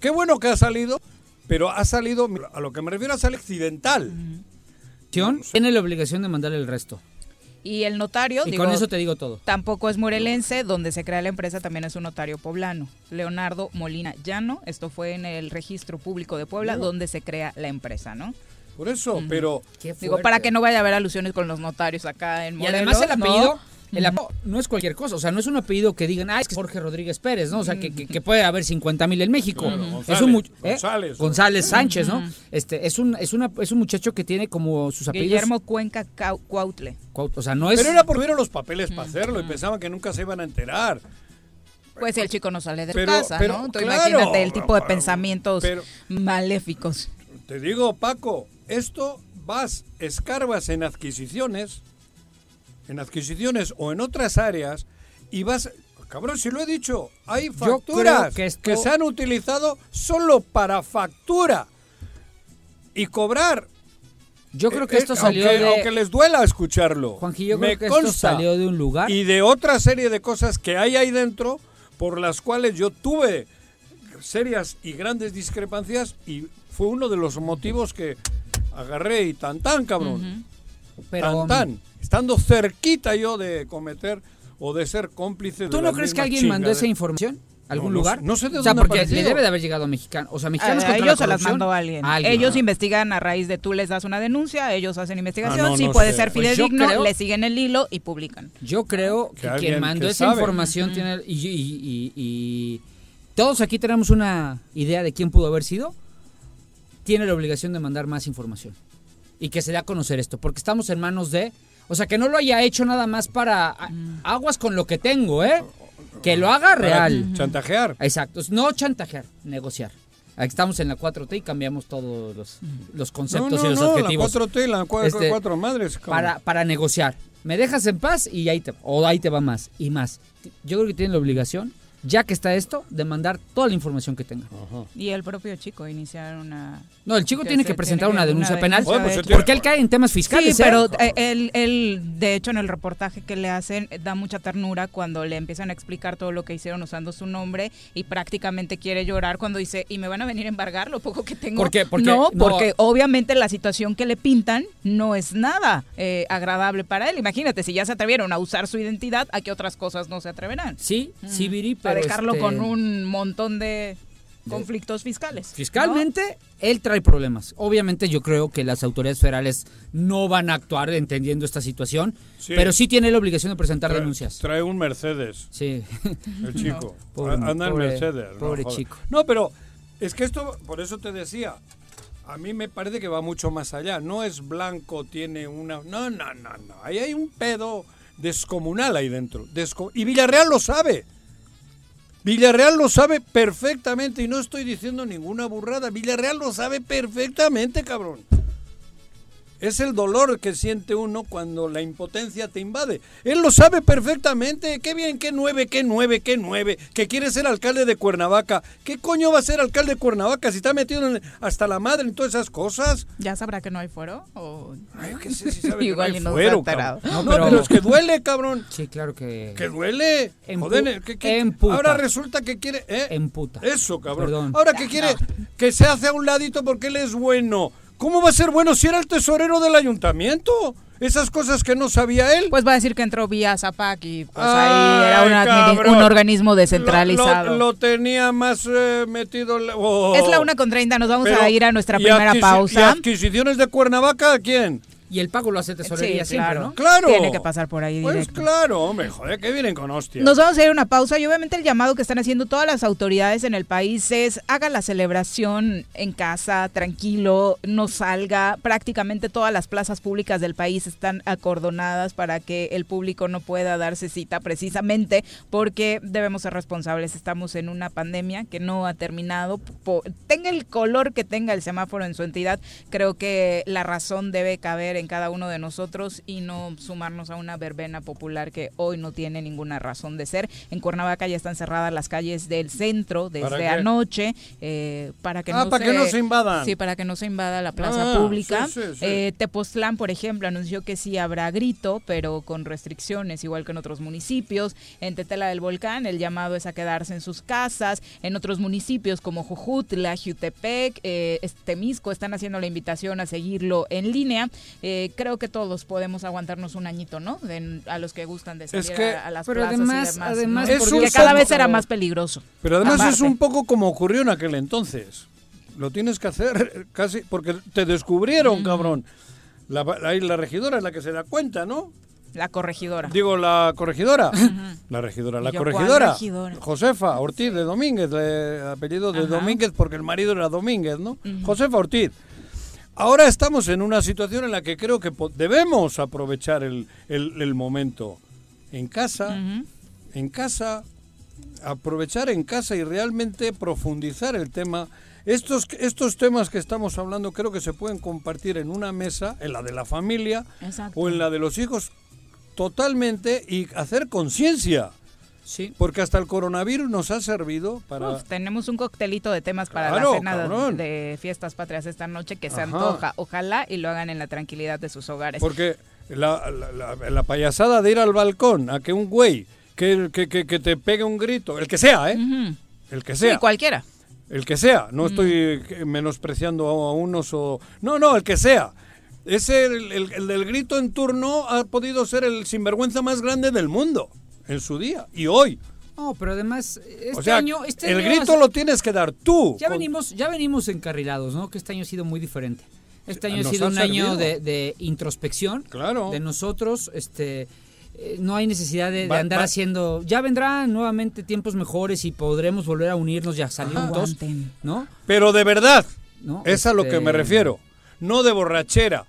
Speaker 2: qué bueno que ha salido, pero ha salido, a lo que me refiero, a salir accidental.
Speaker 4: Tiene la obligación de mandarle el resto.
Speaker 1: Y el notario,
Speaker 4: Y
Speaker 1: digo,
Speaker 4: con eso te digo todo.
Speaker 1: tampoco es morelense, donde se crea la empresa también es un notario poblano, Leonardo Molina Llano. Esto fue en el registro público de Puebla, donde se crea la empresa, ¿no?
Speaker 2: Por eso, pero
Speaker 4: Qué
Speaker 1: Digo, para que no vaya a haber alusiones con los notarios acá en
Speaker 4: Y
Speaker 1: Morelos.
Speaker 4: además el
Speaker 1: ¿no?
Speaker 4: El no es cualquier cosa, o sea, no es un apellido que digan, ah, es que es Jorge Rodríguez Pérez, ¿no? O sea, que, que- que puede haber 50 mil en México.
Speaker 2: Claro,
Speaker 4: es un
Speaker 2: González,
Speaker 4: ¿eh?
Speaker 2: González.
Speaker 4: González Sánchez, ¿no? Este, es un, es una, es un muchacho que tiene como sus apellidos.
Speaker 1: Guillermo Cuenca Cuautle.
Speaker 4: Cuaut- O sea, no es.
Speaker 2: pero era por ver los papeles para hacerlo y pensaban que nunca se iban a enterar.
Speaker 1: Pues el chico no sale de
Speaker 2: Pero-
Speaker 1: casa,
Speaker 2: pero,
Speaker 1: ¿no? Entonces
Speaker 2: claro,
Speaker 1: imagínate el tipo de
Speaker 2: pero-
Speaker 1: pensamientos
Speaker 2: pero-
Speaker 1: maléficos.
Speaker 2: Te digo, Paco, esto vas, escarbas en adquisiciones, en adquisiciones o en otras áreas y vas, cabrón, si lo he dicho, hay facturas
Speaker 4: que
Speaker 2: que,
Speaker 4: esto-
Speaker 2: se han utilizado solo para factura y cobrar.
Speaker 4: Yo creo que
Speaker 2: Eh,
Speaker 4: esto
Speaker 2: eh,
Speaker 4: salió
Speaker 2: aunque,
Speaker 4: de.
Speaker 2: aunque les duela escucharlo.
Speaker 4: Juanji, yo
Speaker 2: Me
Speaker 4: creo que esto
Speaker 2: consta.
Speaker 4: salió de un lugar.
Speaker 2: Y de otra serie de cosas que hay ahí dentro por las cuales yo tuve serias y grandes discrepancias y fue uno de los motivos que agarré y tan tan cabrón.
Speaker 4: Pero,
Speaker 2: tan tan. Estando cerquita yo de cometer o de ser cómplice de
Speaker 4: ¿Tú no
Speaker 2: las
Speaker 4: crees que alguien mandó esa información? ¿A ¿Algún
Speaker 2: No, no
Speaker 4: lugar?
Speaker 2: no sé de
Speaker 4: O sea,
Speaker 2: dónde
Speaker 4: porque le debe de haber llegado a mexicanos. O sea, mexicanos
Speaker 1: A,
Speaker 4: contra
Speaker 1: ellos
Speaker 4: la
Speaker 1: se las mandó alguien.
Speaker 4: Alguien.
Speaker 1: Ellos
Speaker 4: Ajá.
Speaker 1: investigan a raíz de tú les das una denuncia, ellos hacen investigación,
Speaker 2: Ah, no,
Speaker 1: si
Speaker 2: no
Speaker 1: puede
Speaker 2: sé.
Speaker 1: ser
Speaker 4: Pues
Speaker 1: fidedigno,
Speaker 4: creo-
Speaker 1: le siguen el hilo y publican.
Speaker 4: Yo creo que, quien mandó
Speaker 2: que
Speaker 4: esa
Speaker 2: sabe.
Speaker 4: información tiene... Y, y- y- y- todos aquí tenemos una idea de quién pudo haber sido. Tiene la obligación de mandar más información. Y que se dé a conocer esto. Porque estamos en manos de... O sea, que no lo haya hecho nada más para... Aguas con lo que tengo, ¿eh? Que lo haga
Speaker 2: Para
Speaker 4: real.
Speaker 2: Chantajear.
Speaker 4: Exacto. No chantajear, negociar. Aquí estamos en la 4T y cambiamos todos los, los conceptos
Speaker 2: no,
Speaker 4: y los
Speaker 2: no,
Speaker 4: objetivos.
Speaker 2: la 4T, la cua-
Speaker 4: Este,
Speaker 2: cuatro madres.
Speaker 4: para, para negociar. Me dejas en paz y ahí te, o ahí te va más y más. Yo creo que tienen la obligación, ya que está esto, de mandar toda la información que tenga.
Speaker 1: Y el propio chico iniciar una...
Speaker 4: No, el chico
Speaker 1: Que
Speaker 4: tiene que presentar
Speaker 1: tiene
Speaker 4: una denuncia
Speaker 1: una
Speaker 4: penal
Speaker 2: pues,
Speaker 4: porque él cae en temas fiscales.
Speaker 1: Sí,
Speaker 4: ¿eh?
Speaker 1: pero eh, él, él, de hecho, en el reportaje que le hacen, eh, da mucha ternura cuando le empiezan a explicar todo lo que hicieron usando su nombre y prácticamente quiere llorar cuando dice, ¿y me van a venir a embargar lo poco que tengo?
Speaker 4: ¿Por qué? Porque-
Speaker 1: no,
Speaker 4: no.
Speaker 1: porque obviamente la situación que le pintan no es nada eh, agradable para él. Imagínate, si ya se atrevieron a usar su identidad, ¿a qué otras cosas no se atreverán?
Speaker 4: Sí, sí, Viri, pero...
Speaker 1: para dejarlo
Speaker 4: este,
Speaker 1: con un montón de conflictos fiscales. ¿no?
Speaker 4: Fiscalmente, él trae problemas. Obviamente yo creo que las autoridades federales no van a actuar entendiendo esta situación,
Speaker 2: Sí.
Speaker 4: pero sí tiene la obligación de presentar
Speaker 2: Trae-
Speaker 4: denuncias.
Speaker 2: Trae un Mercedes.
Speaker 4: Sí.
Speaker 2: El chico.
Speaker 4: Pobre-
Speaker 2: A- Anda
Speaker 4: pobre-
Speaker 2: Mercedes. no
Speaker 4: pobre chico.
Speaker 2: No, pero es que esto, por eso te decía, a mí me parece que va mucho más allá. No es blanco, tiene una... No, no, no, no. Ahí hay un pedo descomunal ahí dentro. Desco- y Villarreal lo sabe. Villarreal lo sabe perfectamente y no estoy diciendo ninguna burrada. Villarreal lo sabe perfectamente, cabrón. Es el dolor que siente uno cuando la impotencia te invade. Él lo sabe perfectamente. Qué bien, qué nueve, qué nueve, qué nueve. Que quiere ser alcalde de Cuernavaca. ¿Qué coño va a ser alcalde de Cuernavaca si está metido en- hasta la madre en todas esas cosas?
Speaker 1: ¿Ya sabrá que no hay fuero? O...
Speaker 2: Ay, qué sé si sabe que
Speaker 1: Igual
Speaker 2: no hay fuero, cabrón.
Speaker 4: No,
Speaker 2: No, pero...
Speaker 4: pero-
Speaker 2: es que duele, cabrón.
Speaker 4: Sí, claro que...
Speaker 2: Que duele. Joder, ¿qué- qué-
Speaker 4: emputa.
Speaker 2: Ahora resulta que quiere... ¿eh?
Speaker 4: Emputa.
Speaker 2: Eso, cabrón.
Speaker 4: Perdón.
Speaker 2: Ahora que quiere que se hace a un ladito porque él es bueno. ¿Cómo va a ser bueno si era el tesorero del ayuntamiento? Esas cosas que no sabía él.
Speaker 1: Pues va a decir que entró vía Zapac y pues
Speaker 2: Ay,
Speaker 1: ahí era un, admini-
Speaker 2: cabrón.
Speaker 1: un organismo descentralizado.
Speaker 2: Lo, lo tenía más eh, metido. oh.
Speaker 1: Es la una con 30, nos vamos
Speaker 2: Pero,
Speaker 1: a ir a nuestra
Speaker 2: ¿y
Speaker 1: primera
Speaker 2: adquisi- ¿Y
Speaker 1: pausa.
Speaker 2: adquisiciones de Cuernavaca a quién?
Speaker 4: Y el pago lo hace tesorería
Speaker 1: Sí,
Speaker 4: siempre,
Speaker 1: claro.
Speaker 4: ¿no?
Speaker 2: Claro.
Speaker 1: Tiene que pasar por ahí
Speaker 2: Pues
Speaker 1: directo.
Speaker 2: claro, hombre, joder, que vienen con hostia.
Speaker 1: Nos vamos a ir a una pausa y obviamente el llamado que están haciendo todas las autoridades en el país es haga la celebración en casa, tranquilo, no salga. Prácticamente todas las plazas públicas del país están acordonadas para que el público no pueda darse cita precisamente porque debemos ser responsables. Estamos en una pandemia que no ha terminado. Tenga el color que tenga el semáforo en su entidad, creo que la razón debe caber en cada uno de nosotros y no sumarnos a una verbena popular que hoy no tiene ninguna razón de ser. En Cuernavaca ya están cerradas las calles del centro
Speaker 2: ¿Para
Speaker 1: desde anoche eh, para que
Speaker 2: Ah,
Speaker 1: no
Speaker 2: para
Speaker 1: se
Speaker 2: que no se invadan.
Speaker 1: Sí, para que no se invada la plaza
Speaker 2: Ah,
Speaker 1: pública.
Speaker 2: sí, sí, sí.
Speaker 1: Eh, Tepoztlán, por ejemplo, anunció que sí habrá grito, pero con restricciones, igual que en otros municipios. En Tetela del Volcán, el llamado es a quedarse en sus casas. En otros municipios como Jujutla, Jutepec, eh, Temisco, están haciendo la invitación a seguirlo en línea. Eh, creo que todos podemos aguantarnos un añito, ¿no? De- a los que gustan de salir
Speaker 2: que-
Speaker 1: a, a las
Speaker 4: pero
Speaker 1: plazas
Speaker 4: además-
Speaker 1: y demás.
Speaker 4: además,
Speaker 1: ¿no?
Speaker 2: Es
Speaker 1: Porque cada
Speaker 2: poco-
Speaker 1: vez será más peligroso.
Speaker 2: Pero además es un poco como ocurrió en aquel entonces. Lo tienes que hacer casi porque te descubrieron, cabrón. La, la, la regidora es la que se da cuenta, ¿no?
Speaker 1: La corregidora.
Speaker 2: Digo, la corregidora. La regidora, la
Speaker 1: Y yo, ¿cuál
Speaker 2: corregidora.
Speaker 1: regidora?
Speaker 2: Josefa Ortiz de Domínguez, de apellido de
Speaker 1: Ajá.
Speaker 2: Domínguez porque el marido era Domínguez, ¿no? Josefa Ortiz. Ahora estamos en una situación en la que creo que debemos aprovechar el, el- el momento. En casa, en casa, aprovechar en casa y realmente profundizar el tema. Estos, estos temas que estamos hablando creo que se pueden compartir en una mesa, en la de la familia
Speaker 1: Exacto.
Speaker 2: o en la de los hijos, totalmente y hacer conciencia.
Speaker 4: Sí.
Speaker 2: Porque hasta el coronavirus nos ha servido para...
Speaker 1: Uf, tenemos un coctelito de temas para
Speaker 2: Claro,
Speaker 1: la cena de-
Speaker 2: cabrón.
Speaker 1: de fiestas patrias esta noche que se
Speaker 2: Ajá.
Speaker 1: antoja. Ojalá y lo hagan en la tranquilidad de sus hogares.
Speaker 2: Porque la, la- la- la payasada de ir al balcón a que un güey que, que, que- que te pegue un grito, el que sea, ¿eh? El que
Speaker 1: Sí,
Speaker 2: sea.
Speaker 1: cualquiera.
Speaker 2: El que sea, no estoy eh, menospreciando a, a unos o... No, no, el que sea. Ese, el, el- el del grito en turno ha podido ser el sinvergüenza más grande del mundo en su día y hoy.
Speaker 4: No, pero además, este
Speaker 2: o sea,
Speaker 4: año... Este
Speaker 2: el
Speaker 4: año
Speaker 2: grito
Speaker 4: hace-
Speaker 2: lo tienes que dar tú.
Speaker 4: Ya
Speaker 2: con-
Speaker 4: venimos, ya venimos encarrilados, ¿no? Que este año ha sido muy diferente. Este año ha sido un año de, de introspección
Speaker 2: Claro.
Speaker 4: de nosotros. Este, eh, no hay necesidad de, andar
Speaker 2: va-
Speaker 4: haciendo. Ya vendrán nuevamente tiempos mejores y podremos volver a unirnos y a salir juntos. ¿no?
Speaker 2: Pero de verdad,
Speaker 4: ¿No?
Speaker 2: es a lo
Speaker 4: Este,
Speaker 2: que me refiero. No de borrachera.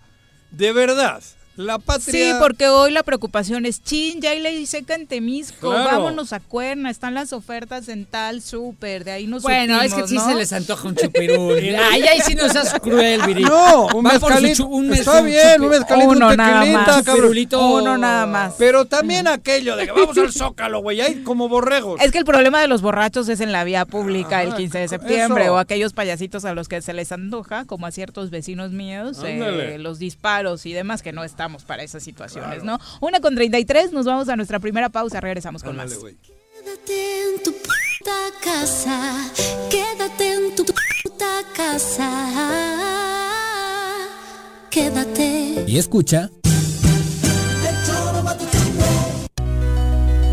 Speaker 2: De verdad. La patria...
Speaker 1: Sí, porque hoy la preocupación es, chin, ya hay ley seca en Temisco,
Speaker 2: Claro.
Speaker 1: vámonos a Cuerna, están las ofertas en tal súper, de ahí nos
Speaker 4: Bueno, es que sí
Speaker 1: ¿no?
Speaker 4: se les antoja un chupirul. Ay, ahí sí no seas cruel, Viri.
Speaker 2: No, un mezcalito.
Speaker 4: un
Speaker 2: Está bien, un mezcalito,
Speaker 1: Uno
Speaker 2: un
Speaker 1: nada más.
Speaker 4: Pirulito.
Speaker 1: Uno nada más.
Speaker 2: Pero también aquello de que vamos al Zócalo, güey, ahí como borregos.
Speaker 1: Es que el problema de los borrachos es en la vía pública el
Speaker 2: Ajá,
Speaker 1: 15 de
Speaker 2: eso.
Speaker 1: septiembre o aquellos payasitos a los que se les antoja, como a ciertos vecinos míos, eh, los disparos y demás, que no estamos para esas situaciones, ¿no? Una con 33, nos vamos a nuestra primera pausa, regresamos con
Speaker 2: Ándale,
Speaker 1: más.
Speaker 5: Quédate en tu puta casa, quédate en tu puta casa, quédate.
Speaker 6: Y escucha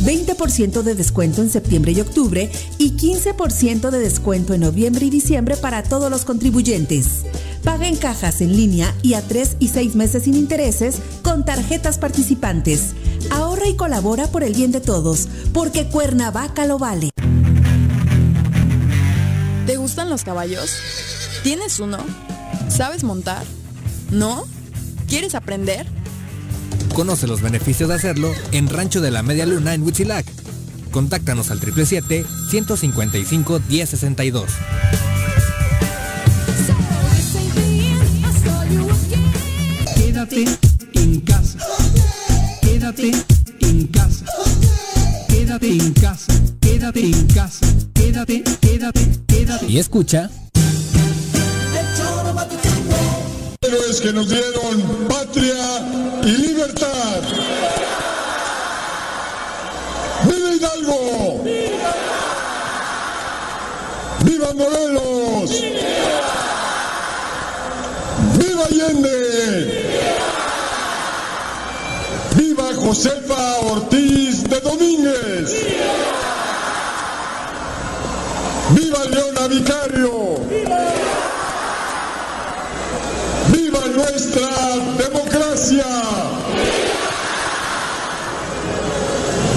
Speaker 7: 20% de descuento en septiembre y octubre y 15% de descuento en noviembre y diciembre para todos los contribuyentes. Paga en cajas en línea y a 3 y 6 meses sin intereses con tarjetas participantes. Ahorra y colabora por el bien de todos, porque Cuernavaca lo vale.
Speaker 8: ¿Te gustan los caballos? ¿Tienes uno? ¿Sabes montar? ¿No? ¿Quieres aprender?
Speaker 6: Conoce los beneficios de hacerlo en Rancho de la Media Luna en Huitzilac. Contáctanos al 777-155-1062.
Speaker 9: Quédate en casa. Quédate en casa. Quédate en casa. Quédate en casa. Quédate, quédate, quédate.
Speaker 6: Y escucha.
Speaker 10: Héroes que nos dieron patria y libertad. ¡Viva Hidalgo! ¡Viva Morelos! ¡Viva Allende! ¡Viva Josefa Ortiz de Domínguez! ¡Viva Leona Vicario! ¡Viva nuestra democracia!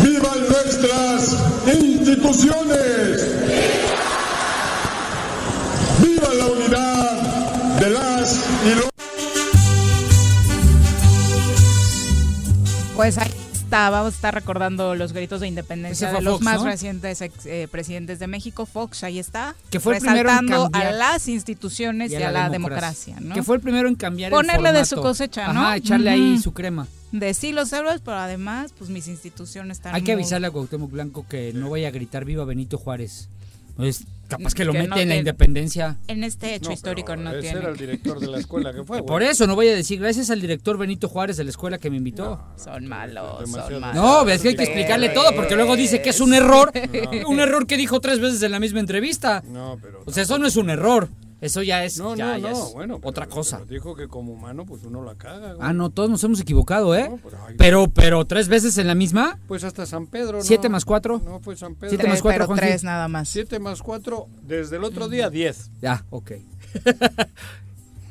Speaker 10: ¡Vivan nuestras instituciones! ¡Viva la unidad de las y los...
Speaker 1: Pues está, vamos a estar recordando los gritos de independencia de los
Speaker 4: Fox,
Speaker 1: más
Speaker 4: ¿no?
Speaker 1: recientes ex- eh, presidentes de México. Fox, ahí está.
Speaker 4: Que fue el primero en
Speaker 1: resaltando
Speaker 4: cambiar-
Speaker 1: a las instituciones y a, la, democracia, ¿no?
Speaker 4: Que fue el primero en cambiar el
Speaker 1: Ponerle de su cosecha, ¿no?
Speaker 4: Ajá, echarle ahí su crema.
Speaker 1: De sí los héroes, pero además, pues mis instituciones están
Speaker 4: Hay que avisarle a Cuauhtémoc Blanco que no vaya a gritar viva Benito Juárez. Pues capaz que lo
Speaker 1: Que
Speaker 4: mete
Speaker 1: no
Speaker 4: en la independencia.
Speaker 1: En este hecho histórico no
Speaker 2: ese
Speaker 1: tiene.
Speaker 2: era el director de la escuela que fue. güey.
Speaker 4: Por eso no voy a decir gracias al director Benito Juárez de la escuela que me invitó.
Speaker 1: Son malos, son malos.
Speaker 4: No, es que hay que explicarle todo porque luego dice que es un error. Un error que dijo tres veces en la misma entrevista.
Speaker 2: No, pero.
Speaker 4: O sea, eso no es un error. Eso ya es,
Speaker 2: No,
Speaker 4: ya-
Speaker 2: no,
Speaker 4: ya
Speaker 2: no,
Speaker 4: es
Speaker 2: bueno. pero-
Speaker 4: otra cosa.
Speaker 2: pero dijo que como humano, pues uno la caga. güey.
Speaker 4: Ah, no, todos nos hemos equivocado, ¿eh?
Speaker 2: No, pero, ay,
Speaker 4: Pero, pero tres veces en la misma.
Speaker 2: Pues hasta San Pedro, ¿no?
Speaker 4: ¿Siete más cuatro?
Speaker 2: No, fue San Pedro.
Speaker 4: Siete más cuatro,
Speaker 1: pero tres nada más.
Speaker 2: 7 más 4, desde el otro día, 10.
Speaker 4: Ya, ok.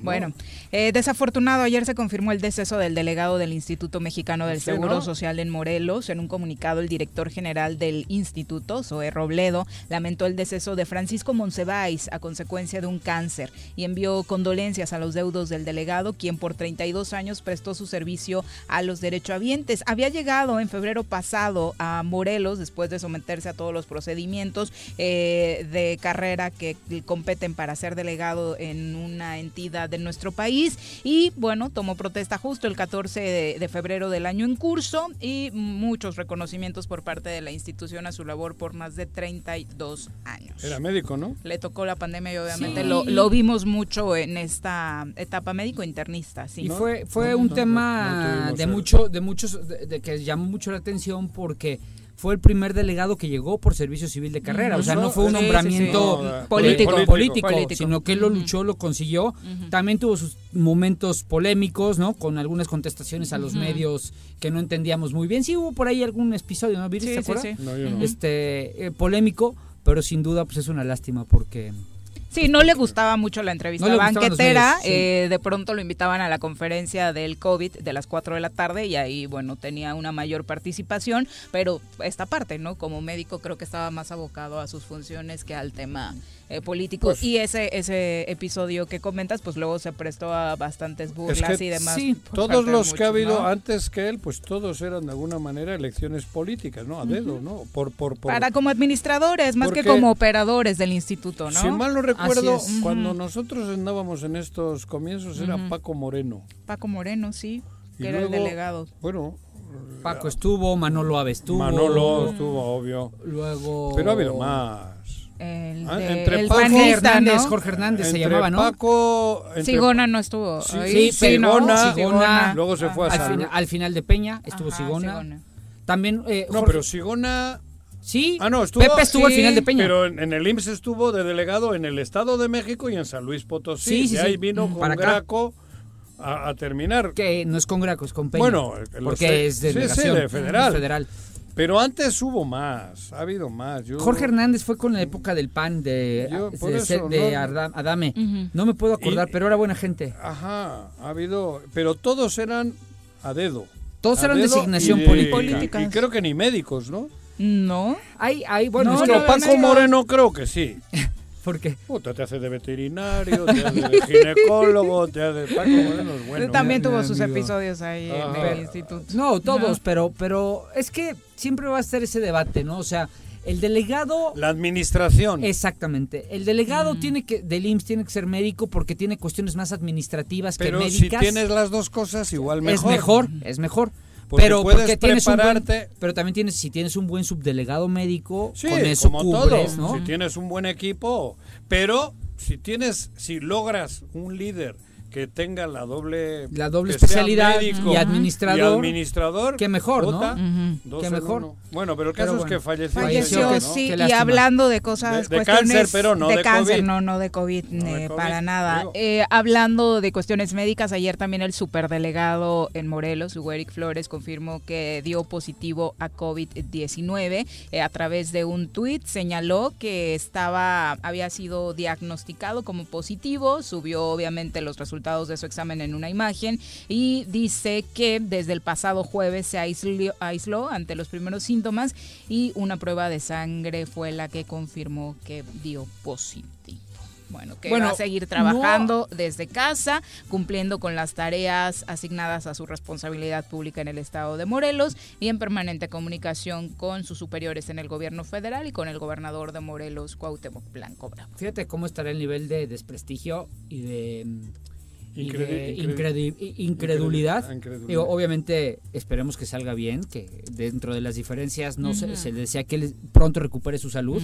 Speaker 1: Bueno, eh, desafortunado, ayer se confirmó el deceso del delegado del Instituto Mexicano del
Speaker 2: Sí,
Speaker 1: Seguro
Speaker 2: ¿no?
Speaker 1: Social en Morelos. En un comunicado, el director general del instituto, Zoe Robledo, lamentó el deceso de Francisco Monsiváis a consecuencia de un cáncer y envió condolencias a los deudos del delegado, quien por 32 años prestó su servicio a los derechohabientes. Había llegado en febrero pasado a Morelos después de someterse a todos los procedimientos eh, de carrera que competen para ser delegado en una entidad de nuestro país y bueno, tomó protesta justo el 14 de, de febrero del año en curso y muchos reconocimientos por parte de la institución a su labor por más de 32 años.
Speaker 2: Era médico, ¿no?
Speaker 1: Le tocó la pandemia y obviamente
Speaker 4: Sí.
Speaker 1: lo, lo vimos mucho en esta etapa médico-internista. Sí.
Speaker 4: Y fue, fue
Speaker 1: No,
Speaker 4: un
Speaker 1: no,
Speaker 4: tema
Speaker 1: no
Speaker 4: de mucho, de muchos, de, de que llamó mucho la atención porque fue el primer delegado que llegó por servicio civil de carrera. O sea, no fue un
Speaker 1: Sí, sí, sí.
Speaker 4: nombramiento
Speaker 1: No,
Speaker 4: eh,
Speaker 1: político.
Speaker 4: político,
Speaker 1: Político. Político.
Speaker 4: sino que él lo luchó, lo consiguió. También tuvo sus momentos polémicos, ¿no? Con algunas contestaciones a los medios que no entendíamos muy bien. Sí hubo por ahí algún episodio, ¿no? ¿Viste?
Speaker 1: Sí,
Speaker 4: ¿Te
Speaker 1: sí,
Speaker 4: acuerdas?
Speaker 1: sí. No, yo no.
Speaker 4: Este, eh, polémico, pero sin duda pues es una lástima porque...
Speaker 1: Sí, no le gustaba mucho la entrevista
Speaker 4: No
Speaker 1: banquetera.
Speaker 4: medios, sí.
Speaker 1: eh, de pronto lo invitaban a la conferencia del COVID de las 4 de la tarde y ahí, bueno, tenía una mayor participación. Pero esta parte, ¿no? Como médico creo que estaba más abocado a sus funciones que al tema eh, político.
Speaker 2: Pues-
Speaker 1: y ese ese episodio que comentas, pues luego se prestó a bastantes burlas
Speaker 2: Es que
Speaker 1: y demás.
Speaker 2: sí, todos los que ha habido
Speaker 1: ¿no?
Speaker 2: antes que él, pues todos eran de alguna manera elecciones políticas, ¿no? A dedo. ¿no? Por, por, por,
Speaker 1: Para como administradores, más que como operadores del instituto, ¿no?
Speaker 2: Si mal no recuerdo, cuando nosotros andábamos en estos comienzos era. Paco Moreno.
Speaker 1: Paco Moreno, sí,
Speaker 2: Y
Speaker 1: que era el delegado.
Speaker 2: Bueno,
Speaker 4: Paco estuvo, Manolo Aves estuvo.
Speaker 2: Manolo estuvo, obvio.
Speaker 4: Luego...
Speaker 2: Pero ha habido más.
Speaker 1: El,
Speaker 2: Ah,
Speaker 1: de-
Speaker 2: entre
Speaker 1: el
Speaker 2: Paco-
Speaker 1: panista,
Speaker 4: Hernández,
Speaker 1: ¿no?
Speaker 4: Jorge Hernández se llamaba, ¿no?
Speaker 2: Paco, entre-
Speaker 1: Sigona no estuvo.
Speaker 2: Sí,
Speaker 1: ahí,
Speaker 2: sí,
Speaker 1: ¿no?
Speaker 2: Sigona,
Speaker 4: Sigona.
Speaker 2: luego se fue a
Speaker 4: al, al final de Peña estuvo
Speaker 1: Ajá,
Speaker 4: Sigona.
Speaker 1: Sigona.
Speaker 4: También eh,
Speaker 2: No,
Speaker 4: Jorge-
Speaker 2: pero Sigona.
Speaker 4: Sí.
Speaker 2: Ah, no, estuvo.
Speaker 4: Pepe estuvo al final de Peña.
Speaker 2: Pero en, en el IMSS estuvo de delegado en el Estado de México y en San Luis Potosí.
Speaker 4: Sí, sí,
Speaker 2: de ahí
Speaker 4: sí.
Speaker 2: vino
Speaker 4: Mm.
Speaker 2: con
Speaker 4: Para.
Speaker 2: Graco a, a terminar.
Speaker 4: que no es con Graco, es con Peña.
Speaker 2: Bueno, lo
Speaker 4: porque
Speaker 2: sé.
Speaker 4: es
Speaker 2: Sí, sí,
Speaker 4: delegación.
Speaker 2: de federal.
Speaker 4: federal.
Speaker 2: Pero antes hubo más, ha habido más. Yo-
Speaker 4: Jorge Hernández fue con la época del PAN de,
Speaker 2: Yo,
Speaker 4: de-
Speaker 2: eso,
Speaker 4: de
Speaker 2: no-
Speaker 4: Adame. No me puedo acordar,
Speaker 2: Y-
Speaker 4: pero era buena gente.
Speaker 2: Ajá, ha habido. Pero todos eran a dedo.
Speaker 4: Todos
Speaker 2: A
Speaker 4: eran
Speaker 2: dedo
Speaker 4: designación
Speaker 2: y de-
Speaker 4: política.
Speaker 2: Y, y creo que ni médicos, ¿no?
Speaker 1: No.
Speaker 4: Hay, hay, bueno,
Speaker 1: No,
Speaker 4: es que
Speaker 2: Pero
Speaker 1: no,
Speaker 2: Paco
Speaker 1: no, no.
Speaker 2: Moreno creo que sí.
Speaker 4: ¿Por qué?
Speaker 2: Puta, te hace de veterinario, te hace de ginecólogo, te hace... Paco Moreno es bueno.
Speaker 1: También
Speaker 4: mi
Speaker 1: tuvo sus
Speaker 4: amigo.
Speaker 1: episodios ahí en el instituto.
Speaker 4: No, todos, pero, pero es que siempre va a estar ese debate, ¿no? O sea, el delegado
Speaker 2: La administración.
Speaker 4: Exactamente. El delegado tiene que del IMSS tiene que ser médico porque tiene cuestiones más administrativas
Speaker 2: Pero
Speaker 4: que
Speaker 2: si
Speaker 4: médicas.
Speaker 2: tienes las dos cosas, igual mejor.
Speaker 4: Es mejor, es mejor.
Speaker 2: Porque
Speaker 4: pero
Speaker 2: puedes
Speaker 4: porque tienes un buen-
Speaker 2: prepararte-
Speaker 4: pero también tienes si tienes un buen subdelegado médico,
Speaker 2: Sí,
Speaker 4: con eso
Speaker 2: como
Speaker 4: cubres,
Speaker 2: todo.
Speaker 4: ¿no?
Speaker 2: Si tienes un buen equipo, pero si tienes, si logras un líder que tenga la doble
Speaker 4: La doble
Speaker 2: que
Speaker 4: especialidad
Speaker 2: médico
Speaker 4: y administrador,
Speaker 2: y administrador,
Speaker 4: qué mejor, ¿no?
Speaker 2: dos
Speaker 4: Qué
Speaker 2: en
Speaker 4: mejor.
Speaker 2: uno. Bueno, pero el
Speaker 4: Pero
Speaker 2: caso
Speaker 4: bueno.
Speaker 2: es que falleció.
Speaker 1: Falleció,
Speaker 2: ¿no?
Speaker 1: sí, y hablando de cosas,
Speaker 2: De- cáncer, pero no de
Speaker 1: cáncer,
Speaker 2: COVID.
Speaker 1: no, no de COVID,
Speaker 2: No de
Speaker 1: eh,
Speaker 2: COVID,
Speaker 1: para nada. Eh, hablando de cuestiones médicas, ayer también el superdelegado en Morelos, Hugo Eric Flores, confirmó que dio positivo a COVID-19 eh, a través de un tuit. Señaló que estaba, había sido diagnosticado como positivo, subió obviamente los resultados de su examen en una imagen y dice que desde el pasado jueves se aisló, aisló ante los primeros síntomas y una prueba de sangre fue la que confirmó que dio positivo. Bueno, que
Speaker 4: Bueno,
Speaker 1: va a seguir trabajando desde casa, cumpliendo con las tareas asignadas a su responsabilidad pública en el estado de Morelos y en permanente comunicación con sus superiores en el gobierno federal y con el gobernador de Morelos, Cuauhtémoc Blanco Bravo.
Speaker 4: Fíjate cómo estará el nivel de desprestigio y de, y de
Speaker 2: Incredi-
Speaker 4: incredi-
Speaker 2: incredi-
Speaker 4: incredulidad.
Speaker 2: incredulidad.
Speaker 4: Digo, obviamente esperemos que salga bien, que dentro de las diferencias no se, se le desea que él pronto recupere su salud.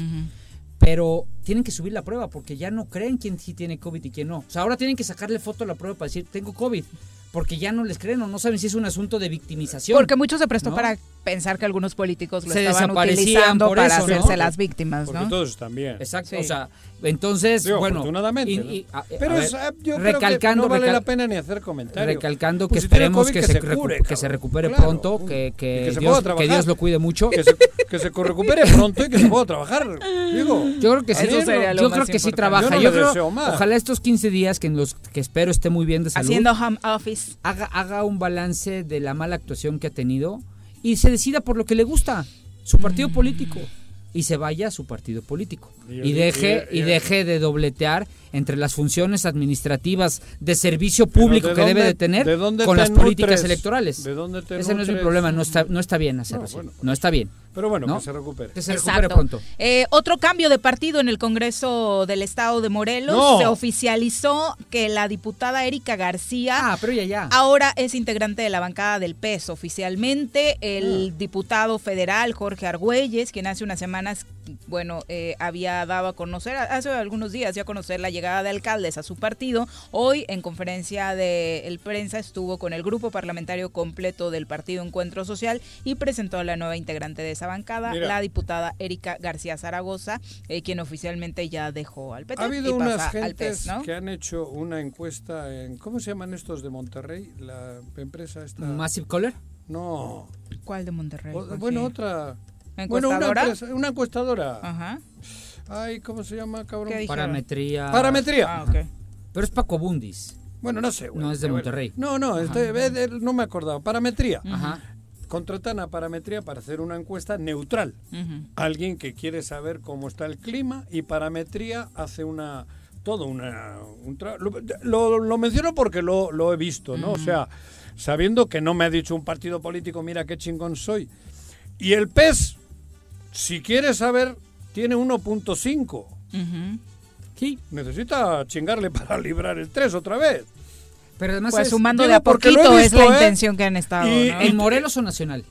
Speaker 4: Pero tienen que subir la prueba porque ya no creen quién sí tiene COVID y quién no. O sea, ahora tienen que sacarle foto a la prueba para decir, tengo COVID. Porque ya no les creen o no saben si es un asunto de victimización.
Speaker 1: Porque mucho se prestó
Speaker 4: ¿no?
Speaker 1: para pensar que algunos políticos lo
Speaker 4: Se
Speaker 1: estaban
Speaker 4: desaparecían
Speaker 1: utilizando
Speaker 4: por
Speaker 1: para hacerse
Speaker 4: ¿no?
Speaker 1: las víctimas,
Speaker 2: Porque
Speaker 1: ¿no?
Speaker 2: todos bien.
Speaker 4: Exacto,
Speaker 1: Sí.
Speaker 4: o sea, entonces,
Speaker 2: Digo,
Speaker 4: bueno,
Speaker 2: afortunadamente,
Speaker 4: y-
Speaker 2: ¿no?
Speaker 4: y- a-
Speaker 2: Pero
Speaker 4: a
Speaker 2: es,
Speaker 4: ver,
Speaker 2: eh, yo creo
Speaker 4: recalcando,
Speaker 2: que no vale la pena ni hacer comentarios.
Speaker 4: recalcando
Speaker 2: Pues
Speaker 4: que
Speaker 2: si
Speaker 4: esperemos
Speaker 2: COVID,
Speaker 4: que,
Speaker 2: que
Speaker 4: se,
Speaker 2: se
Speaker 4: recu-
Speaker 2: cure,
Speaker 4: que se recupere
Speaker 2: Claro.
Speaker 4: pronto, que, que,
Speaker 2: Y que se
Speaker 4: Dios, que lo cuide mucho.
Speaker 2: Que se, que se recupere pronto y que se pueda trabajar. Digo,
Speaker 4: Yo creo que sí, yo creo que sí trabaja.
Speaker 2: Yo no
Speaker 4: Yo creo, ojalá estos 15 días que en los que espero esté muy bien de salud,
Speaker 1: Haciendo home office.
Speaker 4: haga, haga un balance de la mala actuación que ha tenido y se decida por lo que le gusta, su partido político. Y se vaya a su partido político.
Speaker 2: Y-
Speaker 4: deje,
Speaker 2: y-
Speaker 4: deje de dobletear entre las funciones administrativas de servicio público
Speaker 2: ¿de
Speaker 4: que debe de tener
Speaker 2: de
Speaker 4: con las políticas
Speaker 2: nutres?
Speaker 4: electorales.
Speaker 2: ¿De dónde te
Speaker 4: Ese no es mi problema, no está, no está bien hacerlo
Speaker 2: No,
Speaker 4: así.
Speaker 2: bueno.
Speaker 4: No está bien.
Speaker 2: Pero bueno,
Speaker 4: ¿no?
Speaker 2: que se recupere.
Speaker 4: Que se recupere
Speaker 1: Exacto.
Speaker 4: pronto.
Speaker 1: Eh, otro cambio de partido en el Congreso del Estado de Morelos.
Speaker 2: No.
Speaker 1: Se oficializó que la diputada Erika García
Speaker 4: Ah, pero ya, ya.
Speaker 1: ahora es integrante de la bancada del PES oficialmente. El
Speaker 4: Ah.
Speaker 1: diputado federal Jorge Argüelles, quien hace unas semanas, bueno, eh, había dado a conocer, hace algunos días ya a conocer la llegada de alcaldes a su partido. Hoy en conferencia de el prensa estuvo con el grupo parlamentario completo del partido Encuentro Social y presentó a la nueva integrante de esa bancada,
Speaker 2: Mira.
Speaker 1: la diputada Erika García Zaragoza, eh, quien oficialmente ya dejó al PT
Speaker 2: Ha habido
Speaker 1: y
Speaker 2: unas
Speaker 1: pasa al
Speaker 2: gentes
Speaker 1: PES, ¿no?
Speaker 2: que han hecho una encuesta en... ¿Cómo se llaman estos de Monterrey? La empresa esta...
Speaker 4: Massive Caller.
Speaker 2: No.
Speaker 1: ¿Cuál de Monterrey?
Speaker 2: O- bueno, otra... Bueno, una,
Speaker 1: ¿Encuestadora?
Speaker 2: empresa- una encuestadora.
Speaker 1: Ajá.
Speaker 2: Ay, ¿cómo se llama, cabrón?
Speaker 4: Parametría.
Speaker 2: Parametría.
Speaker 1: Ah, ok.
Speaker 4: Pero es Paco Bundis.
Speaker 2: Bueno, no sé. güey.
Speaker 4: No es de Monterrey.
Speaker 2: No, no, es de- de- de- no me acordaba. Parametría.
Speaker 4: Ajá.
Speaker 2: Contratan a Parametría para hacer una encuesta neutral. Alguien que quiere saber cómo está el clima y Parametría hace una todo una un tra- lo, lo- lo menciono porque lo, lo he visto, ¿no? O sea, sabiendo que no me ha dicho un partido político, mira qué chingón soy. Y el PES, si quiere saber, tiene 1.5.
Speaker 1: Ujú.
Speaker 4: Sí.
Speaker 2: Necesita chingarle para librar el 3 otra vez.
Speaker 4: Pero además
Speaker 1: Pues
Speaker 4: es-
Speaker 1: sumando
Speaker 2: digo,
Speaker 1: de a poquito es
Speaker 2: visto,
Speaker 1: la
Speaker 2: ¿eh?
Speaker 1: intención que han estado.
Speaker 2: Y-
Speaker 1: ¿no?
Speaker 4: ¿En Morelos o nacional?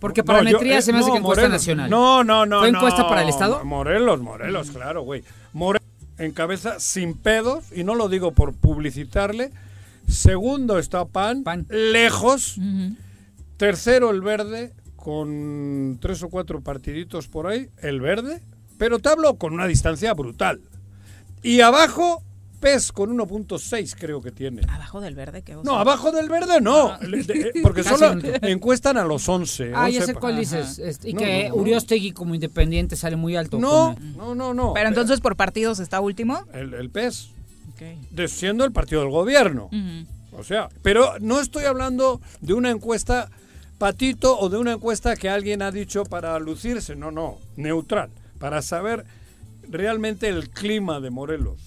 Speaker 4: Porque
Speaker 2: No,
Speaker 4: parametría
Speaker 2: yo, eh,
Speaker 4: se me hace
Speaker 2: no,
Speaker 4: que encuesta
Speaker 2: Morelos.
Speaker 4: nacional.
Speaker 2: No, no, no.
Speaker 4: ¿Fue encuesta
Speaker 2: no.
Speaker 4: para el Estado?
Speaker 2: Morelos, Morelos, claro, güey. Morelos encabeza sin pedos, y no lo digo por publicitarle. Segundo está PAN,
Speaker 4: PAN.
Speaker 2: lejos. Tercero el verde, con tres o cuatro partiditos por ahí, el verde. Pero te hablo con una distancia brutal. Y abajo, PES con 1.6 creo que tiene.
Speaker 1: Abajo del verde, ¿qué
Speaker 2: No, abajo del verde no, le- de- porque solo encuestan a los 11.
Speaker 4: Ah, ya
Speaker 2: 11
Speaker 4: sé cuál dices. este, y
Speaker 2: No,
Speaker 4: que
Speaker 2: no, no.
Speaker 4: Uriostegui como independiente sale muy alto.
Speaker 2: No,
Speaker 4: con-
Speaker 2: no, no, no.
Speaker 1: Pero entonces por partidos está último.
Speaker 2: El, el PES, siendo el partido del gobierno. O sea, pero no estoy hablando de una encuesta patito o de una encuesta que alguien ha dicho para lucirse. No, no, neutral. Para saber realmente el clima de Morelos.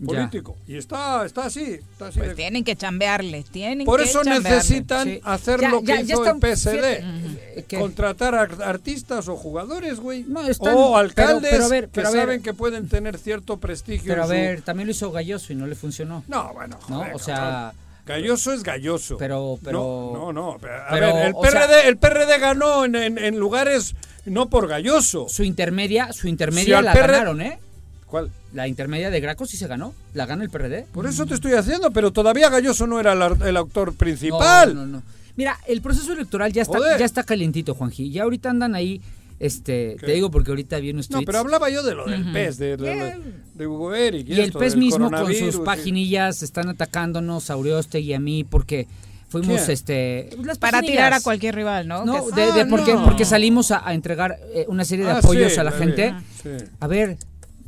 Speaker 4: Ya.
Speaker 2: Político. Y está, está así. Está así
Speaker 1: Pues
Speaker 2: de-
Speaker 1: tienen que chambearle, tienen
Speaker 2: Por
Speaker 1: que
Speaker 2: eso
Speaker 1: chambearle.
Speaker 2: necesitan
Speaker 4: Sí.
Speaker 2: hacer
Speaker 4: Ya-
Speaker 2: lo que
Speaker 4: ya- ya
Speaker 2: hizo
Speaker 4: están-
Speaker 2: el PSD.
Speaker 4: ¿qué?
Speaker 2: Contratar a artistas o jugadores, güey.
Speaker 4: No, están-
Speaker 2: o alcaldes
Speaker 4: pero a ver,
Speaker 2: que
Speaker 4: pero a ver.
Speaker 2: saben que pueden tener cierto prestigio.
Speaker 4: Pero a
Speaker 2: su-
Speaker 4: ver, también lo hizo Galloso y no le funcionó.
Speaker 2: No, bueno,
Speaker 4: ¿No?
Speaker 2: joder,
Speaker 4: O sea,
Speaker 2: cabrón. Galloso es galloso.
Speaker 4: Pero- pero-
Speaker 2: No, no, no. A
Speaker 4: pero,
Speaker 2: ver, el
Speaker 4: sea-
Speaker 2: PRD, el PRD ganó en, en- en lugares no por galloso.
Speaker 4: su intermedia, su intermedia la
Speaker 2: PRD
Speaker 4: ganaron, ¿eh?
Speaker 2: ¿Cuál?
Speaker 4: La intermedia de Graco sí se ganó. La gana el PRD.
Speaker 2: Por eso te estoy haciendo, pero todavía Galloso no era el, el autor principal.
Speaker 4: No, no, no. Mira, el proceso electoral ya está,
Speaker 2: Joder.
Speaker 4: ya está calientito, Juanji. Ya ahorita andan ahí, este,
Speaker 2: ¿Qué?
Speaker 4: te digo porque ahorita vi unos
Speaker 2: No,
Speaker 4: tweets.
Speaker 2: pero hablaba yo de lo del. PES, de, de, de- de Hugo Eric.
Speaker 4: Y el
Speaker 2: esto, del
Speaker 4: mismo con sus
Speaker 2: y-
Speaker 4: paginillas están atacándonos a Uriostegui y a mí porque fuimos, este... las
Speaker 1: Para tirar a cualquier rival, ¿no?
Speaker 4: No,
Speaker 1: Que-
Speaker 4: de, de
Speaker 2: Ah,
Speaker 4: porque,
Speaker 2: no.
Speaker 4: porque salimos a, a entregar eh, una serie de
Speaker 2: Ah,
Speaker 4: apoyos
Speaker 2: sí,
Speaker 4: a la gente.
Speaker 2: Sí.
Speaker 4: A ver,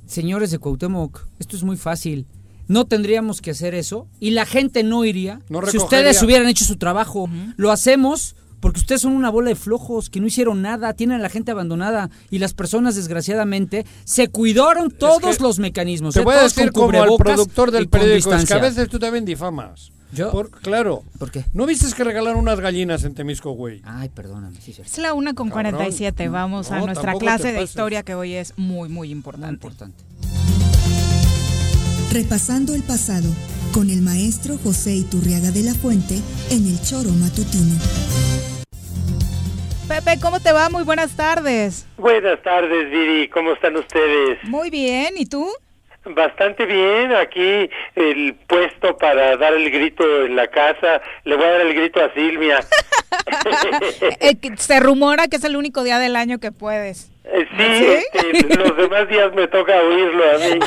Speaker 4: señores de Cuauhtémoc, esto es muy fácil. No tendríamos que hacer eso y la gente no iría
Speaker 2: No
Speaker 4: si ustedes hubieran hecho su trabajo. Lo hacemos porque ustedes son una bola de flojos que no hicieron nada, tienen a la gente abandonada y las personas desgraciadamente se cuidaron todos
Speaker 2: que
Speaker 4: los mecanismos.
Speaker 2: Te
Speaker 4: ¿eh?
Speaker 2: voy a decir como al productor del periódico, es que a veces tú también difamas.
Speaker 4: ¿Yo?
Speaker 2: Por- claro.
Speaker 4: ¿Por qué?
Speaker 2: ¿No viste que regalaron unas gallinas en Temisco, güey?
Speaker 4: Ay, perdóname, sí, cierto.
Speaker 1: Es la una con
Speaker 2: Cabrón.
Speaker 1: 47. Vamos a nuestra clase de historia que hoy es muy, muy importante.
Speaker 4: Importante.
Speaker 11: Repasando el pasado con el maestro José Iturriaga de la Fuente en el Choro Matutino.
Speaker 1: Pepe, ¿cómo te va? Muy buenas tardes.
Speaker 12: Buenas tardes, Viri. ¿Cómo están ustedes?
Speaker 1: Muy bien, ¿y tú?
Speaker 12: Bastante bien. Aquí el puesto para dar el grito en la casa. Le voy a dar el grito a Silvia.
Speaker 1: Eh, Se rumora que es el único día del año que puedes.
Speaker 12: Eh, Sí, este, los demás días me toca oírlo a mí.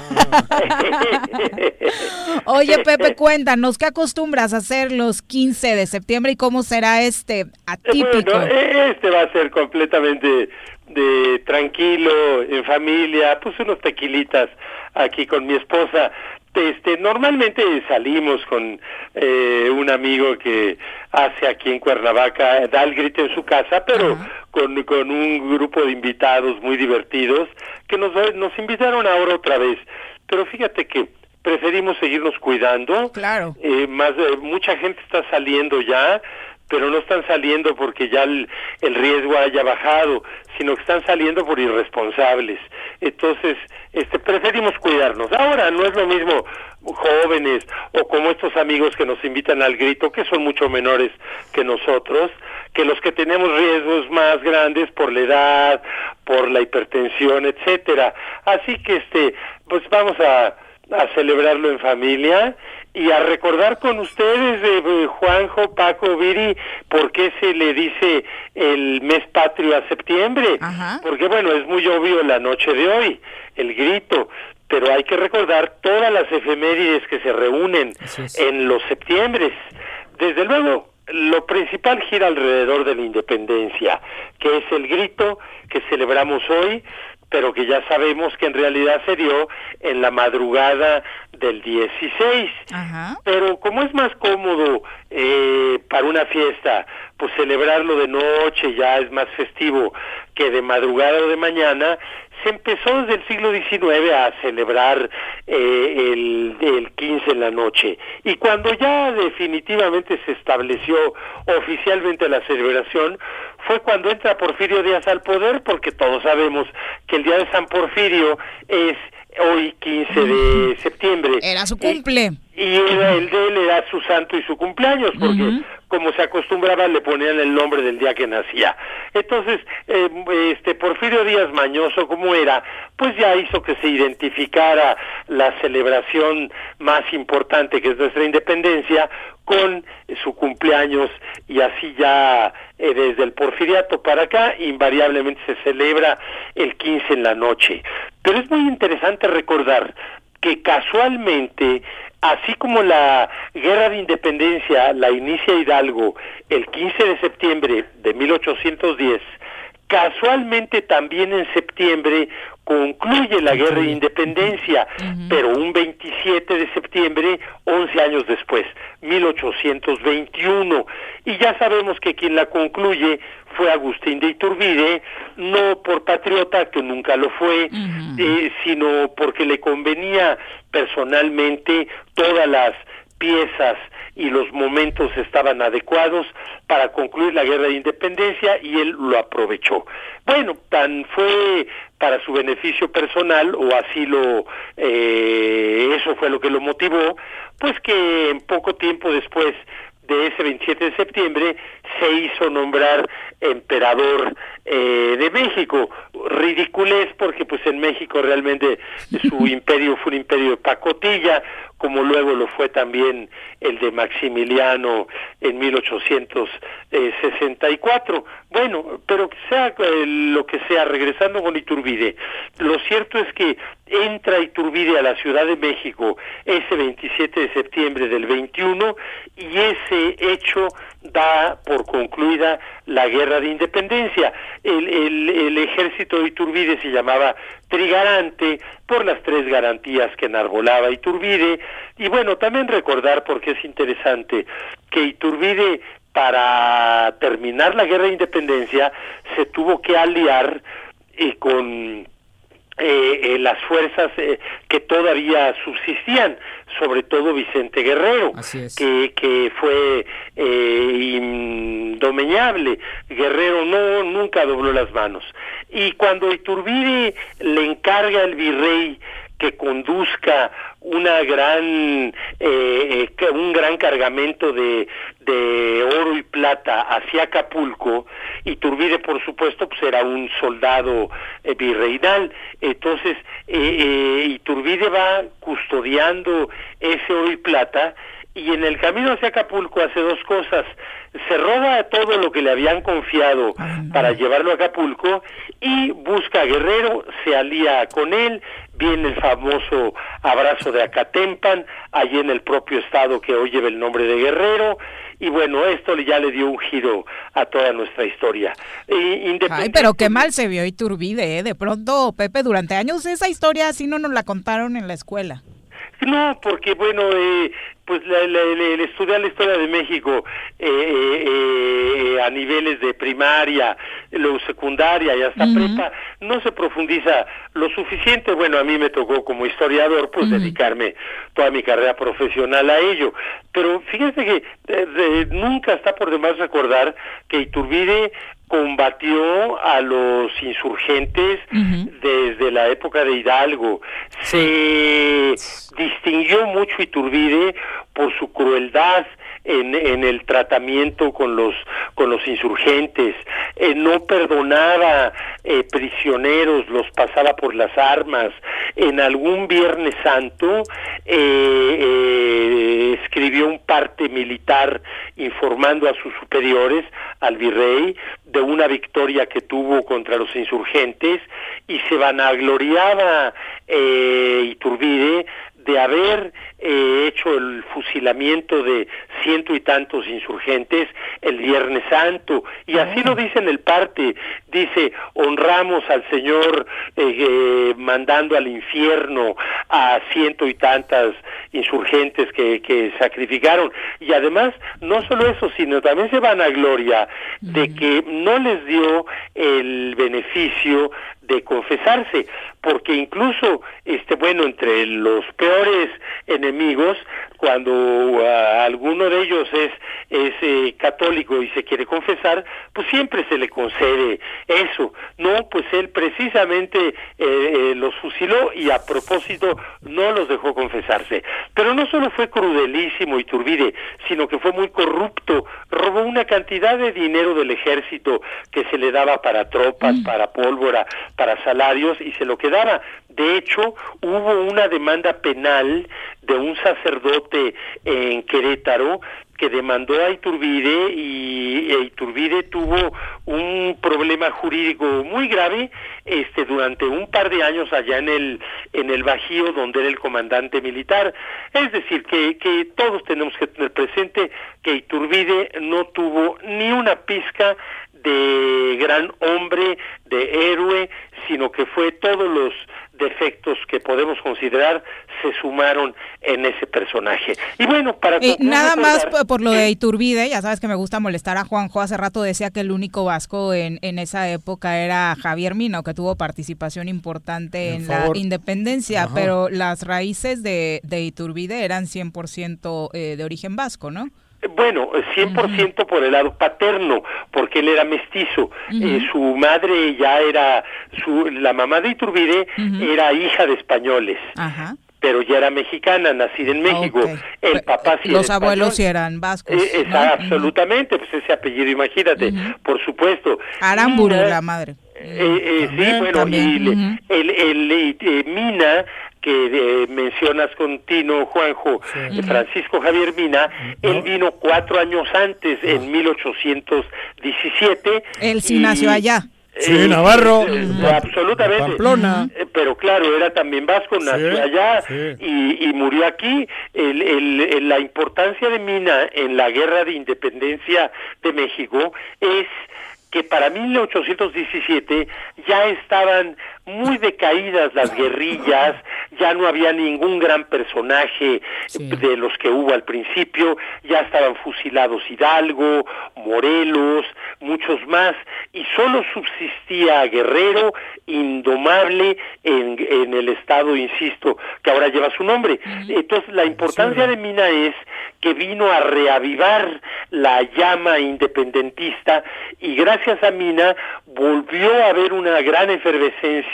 Speaker 1: Oye, Pepe, cuéntanos, ¿qué acostumbras a hacer los 15 de septiembre y cómo será este atípico?
Speaker 12: Bueno, eh, este va a ser completamente de tranquilo, en familia, pues unos tequilitas aquí con mi esposa. Este, normalmente salimos con eh, un amigo que hace aquí en Cuernavaca, da el grito en su casa, pero con, con un grupo de invitados muy divertidos que nos, nos invitaron ahora otra vez. Pero fíjate que preferimos seguirnos cuidando.
Speaker 1: Claro.
Speaker 12: Eh, más eh, mucha gente está saliendo ya, pero no están saliendo porque ya el, el riesgo haya bajado, sino que están saliendo por irresponsables. Entonces, este, preferimos cuidarnos. Ahora no es lo mismo jóvenes o como estos amigos que nos invitan al grito, que son mucho menores que nosotros, que los que tenemos riesgos más grandes por la edad, por la hipertensión, etcétera. Así que este, pues vamos a, a celebrarlo en familia y a recordar con ustedes, eh, Juanjo, Paco, Viri, por qué se le dice el mes patrio a septiembre. Porque bueno, es muy obvio la noche de hoy, el grito, pero hay que recordar todas las efemérides que se reúnen en los septiembres. Desde luego, lo principal gira alrededor de la independencia, que es el grito que celebramos hoy, pero que ya sabemos que en realidad se dio en la madrugada del 16. Pero como es más cómodo eh, para una fiesta, pues celebrarlo de noche ya es más festivo que de madrugada o de mañana, se empezó desde el siglo XIX a celebrar eh, el, el 15 en la noche. Y cuando ya definitivamente se estableció oficialmente la celebración, fue cuando entra Porfirio Díaz al poder, porque todos sabemos que el día de San Porfirio es hoy 15 de septiembre.
Speaker 1: Era su cumple.
Speaker 12: Y era el de él era su santo y su cumpleaños, porque como se acostumbraba le ponían el nombre del día que nacía. Entonces, eh, este Porfirio Díaz Mañoso, como era, pues ya hizo que se identificara la celebración más importante que es nuestra independencia con su cumpleaños y así ya eh, desde el porfiriato para acá invariablemente se celebra el 15 en la noche. Pero es muy interesante recordar que casualmente, así como la guerra de independencia la inicia Hidalgo el 15 de septiembre de 1810, casualmente también en septiembre concluye la guerra de independencia, pero un 27 de septiembre, 11 años después, 1821. Y ya sabemos que quien la concluye fue Agustín de Iturbide, no por patriota, que nunca lo fue, eh, sino porque le convenía personalmente todas las piezas y los momentos estaban adecuados para concluir la guerra de independencia y él lo aprovechó. Bueno, tan fue para su beneficio personal o así lo eh, eso fue lo que lo motivó, pues que en poco tiempo después de ese 27 de septiembre se hizo nombrar emperador eh, de México. Ridiculez porque pues en México realmente su imperio fue un imperio de pacotilla, como luego lo fue también el de Maximiliano en 1864. Bueno, pero sea eh, lo que sea, regresando con Iturbide, lo cierto es que entra Iturbide a la Ciudad de México ese 27 de septiembre del 21 y ese hecho da por concluida la guerra de independencia. El, el, ejército de Iturbide se llamaba Trigarante por las tres garantías que enarbolaba Iturbide y bueno, también recordar porque es interesante que Iturbide para terminar la guerra de independencia se tuvo que aliar eh, con eh, eh, las fuerzas eh, que todavía subsistían, sobre todo Vicente Guerrero, que, que fue eh, indomeñable. Guerrero no nunca dobló las manos. Y cuando Iturbide le encarga al virrey que conduzca una gran eh, eh, un gran cargamento de, de oro y plata hacia Acapulco y Turbide por supuesto pues era un soldado eh, virreinal entonces eh, Iturbide va custodiando ese oro y plata y en el camino hacia Acapulco hace dos cosas. Se roba todo lo que le habían confiado para llevarlo a Acapulco y busca a Guerrero, se alía con él, viene el famoso abrazo de Acatempan, allí en el propio estado que hoy lleva el nombre de Guerrero, y bueno, esto ya le dio un giro a toda nuestra historia.
Speaker 1: Ay, pero qué mal se vio Iturbide, ¿eh? De pronto, Pepe, durante años esa historia así no nos la contaron en la escuela.
Speaker 12: No, porque bueno, eh, pues la, la, el estudiar la historia de México eh, eh, eh, a niveles de primaria, luego secundaria y hasta prepa, no se profundiza lo suficiente. Bueno, a mí me tocó como historiador pues dedicarme toda mi carrera profesional a ello. Pero fíjense que eh, nunca está por demás recordar que Iturbide combatió a los insurgentes desde la época de Hidalgo. Se distinguió mucho Iturbide por su crueldad en, en el tratamiento con los con los insurgentes, no perdonaba eh, prisioneros, los pasaba por las armas. En algún Viernes Santo eh, eh, escribió un parte militar informando a sus superiores, al virrey, de una victoria que tuvo contra los insurgentes y se vanagloriaba eh, Iturbide de haber eh, hecho el fusilamiento de ciento y tantos insurgentes el Viernes Santo. Y así lo dice en el parte, dice, honramos al Señor eh, eh, mandando al infierno a ciento y tantas insurgentes que, que sacrificaron. Y además, no solo eso, sino también se van a gloria de que no les dio el beneficio de confesarse, porque incluso, este, bueno, entre los peores enemigos, cuando ah, alguno de ellos es, es eh, católico y se quiere confesar, pues siempre se le concede eso. No, pues él precisamente eh, eh, los fusiló y a propósito no los dejó confesarse. Pero no solo fue crudelísimo y turbide, sino que fue muy corrupto, robó una cantidad de dinero del ejército que se le daba para tropas, para pólvora, para salarios y se lo quedaba. De hecho, hubo una demanda penal de un sacerdote en Querétaro que demandó a Iturbide y e Iturbide tuvo un problema jurídico muy grave este durante un par de años allá en el en el Bajío donde era el comandante militar. Es decir que, que todos tenemos que tener presente que Iturbide no tuvo ni una pizca de gran hombre, de héroe, sino que fue todos los defectos que podemos considerar se sumaron en ese personaje. Y bueno, para
Speaker 1: nada más
Speaker 12: recordar-
Speaker 1: por lo de Iturbide, ya sabes que me gusta molestar a Juanjo. Hace rato decía que el único vasco en, en esa época era Javier Mina, que tuvo participación importante
Speaker 2: En
Speaker 1: en, la independencia,
Speaker 2: Ajá.
Speaker 1: pero las raíces de, de Iturbide eran 100% eh, de origen vasco, ¿no?
Speaker 12: Bueno, 100% por el lado paterno, porque él era mestizo. Eh, su madre ya era, su, la mamá de Iturbide era hija de españoles,
Speaker 1: Ajá.
Speaker 12: pero ya era mexicana, nacida en México.
Speaker 1: Ok.
Speaker 12: El papá sí
Speaker 1: Los
Speaker 12: era
Speaker 1: abuelos sí eran vascos.
Speaker 12: Eh, esa-
Speaker 1: ¿no?
Speaker 12: absolutamente, pues ese apellido, imagínate, por supuesto.
Speaker 1: Aramburu, la madre.
Speaker 12: eh, eh, sí, bueno,
Speaker 1: también,
Speaker 12: y le-
Speaker 1: ujú.
Speaker 12: el, el, eh, eh, Mina, que eh, mencionas con Tino, Juanjo, eh, Francisco Javier Mina, él vino cuatro años antes, en 1817.
Speaker 1: Él sí
Speaker 12: y-
Speaker 1: nació allá.
Speaker 2: Sí, Navarro.
Speaker 12: eh,
Speaker 2: Ujú.
Speaker 12: absolutamente.
Speaker 2: Pamplona.
Speaker 12: Eh, Pero claro, era también vasco, nació allá
Speaker 2: sí.
Speaker 12: y, y murió aquí. El- el- el- la importancia de Mina en la guerra de independencia de México es que para 1817 ya estaban muy decaídas las guerrillas, ya no había ningún gran personaje de los que hubo al principio, ya estaban fusilados Hidalgo, Morelos, muchos más, y solo subsistía Guerrero, indomable en, en el estado, insisto, que ahora lleva su nombre. Entonces, la importancia de Mina es que vino a reavivar la llama independentista y gracias a Mina volvió a haber una gran efervescencia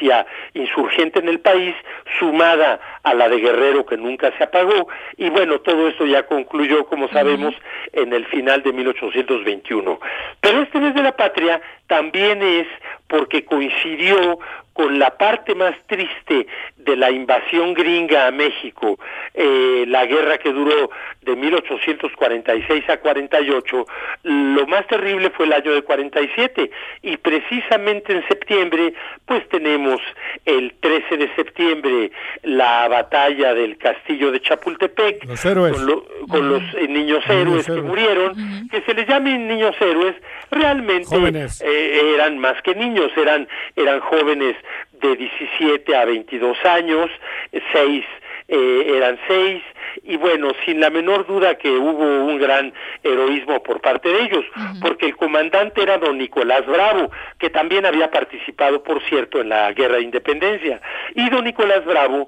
Speaker 12: insurgente en el país sumada a la de Guerrero que nunca se apagó y bueno, todo esto ya concluyó, como sabemos, en el final de 1821. Pero este mes de la patria también es porque coincidió con la parte más triste de la invasión gringa a México, eh, la guerra que duró de 1846 a 48, lo más terrible fue el año de 47 y precisamente en septiembre pues tenemos el 13 de septiembre la batalla del castillo de Chapultepec
Speaker 2: Los héroes.
Speaker 12: con, lo- con los eh, niños héroes que
Speaker 2: héroes.
Speaker 12: murieron, que se les llamen niños héroes, realmente eh, eran más que niños, eran, eran jóvenes de 17 a 22 años, eh, seis eh, eran seis, y bueno, sin la menor duda que hubo un gran heroísmo por parte de ellos, porque el comandante era don Nicolás Bravo, que también había participado, por cierto, en la Guerra de Independencia. Y don Nicolás Bravo,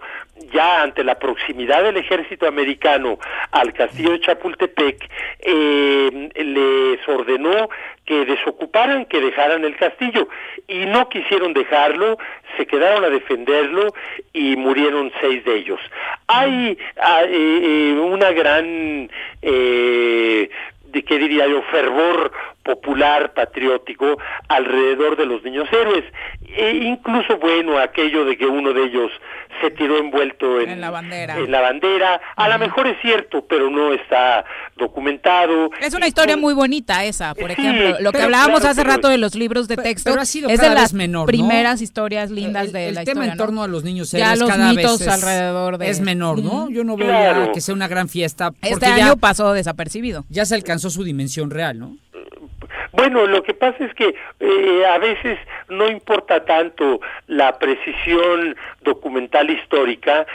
Speaker 12: ya ante la proximidad del ejército americano al castillo de Chapultepec, eh, les ordenó que desocuparan, que dejaran el castillo, y no quisieron dejarlo, se quedaron a defenderlo y murieron seis de ellos. Hay ah, eh, una gran, eh, de qué diría yo, fervor popular, patriótico, alrededor de los niños héroes. E incluso, bueno, aquello de que uno de ellos se tiró envuelto en,
Speaker 1: En la bandera.
Speaker 12: en la bandera, a lo mejor es cierto, pero no está documentado.
Speaker 1: Es una historia muy bonita esa, por
Speaker 12: Sí,
Speaker 1: ejemplo. Lo que hablábamos
Speaker 12: claro,
Speaker 1: hace
Speaker 12: pero-
Speaker 1: rato de los libros de texto
Speaker 4: pero ha sido
Speaker 1: es de las
Speaker 4: menor, ¿no?
Speaker 1: primeras historias lindas
Speaker 4: el,
Speaker 1: de
Speaker 4: el
Speaker 1: la
Speaker 4: tema
Speaker 1: historia.
Speaker 4: en torno
Speaker 1: ¿no?
Speaker 4: a los niños
Speaker 1: Ya
Speaker 4: héroes
Speaker 1: los
Speaker 4: cada
Speaker 1: mitos
Speaker 4: vez es,
Speaker 1: alrededor de-
Speaker 4: es menor, ¿no? Yo no veo
Speaker 12: Claro.
Speaker 4: ya que sea una gran fiesta
Speaker 1: Este
Speaker 4: porque
Speaker 1: año
Speaker 4: ya,
Speaker 1: pasó desapercibido.
Speaker 4: ya se alcanzó su dimensión real, ¿no?
Speaker 12: Bueno, lo que pasa es que eh, a veces no importa tanto la precisión documental histórica,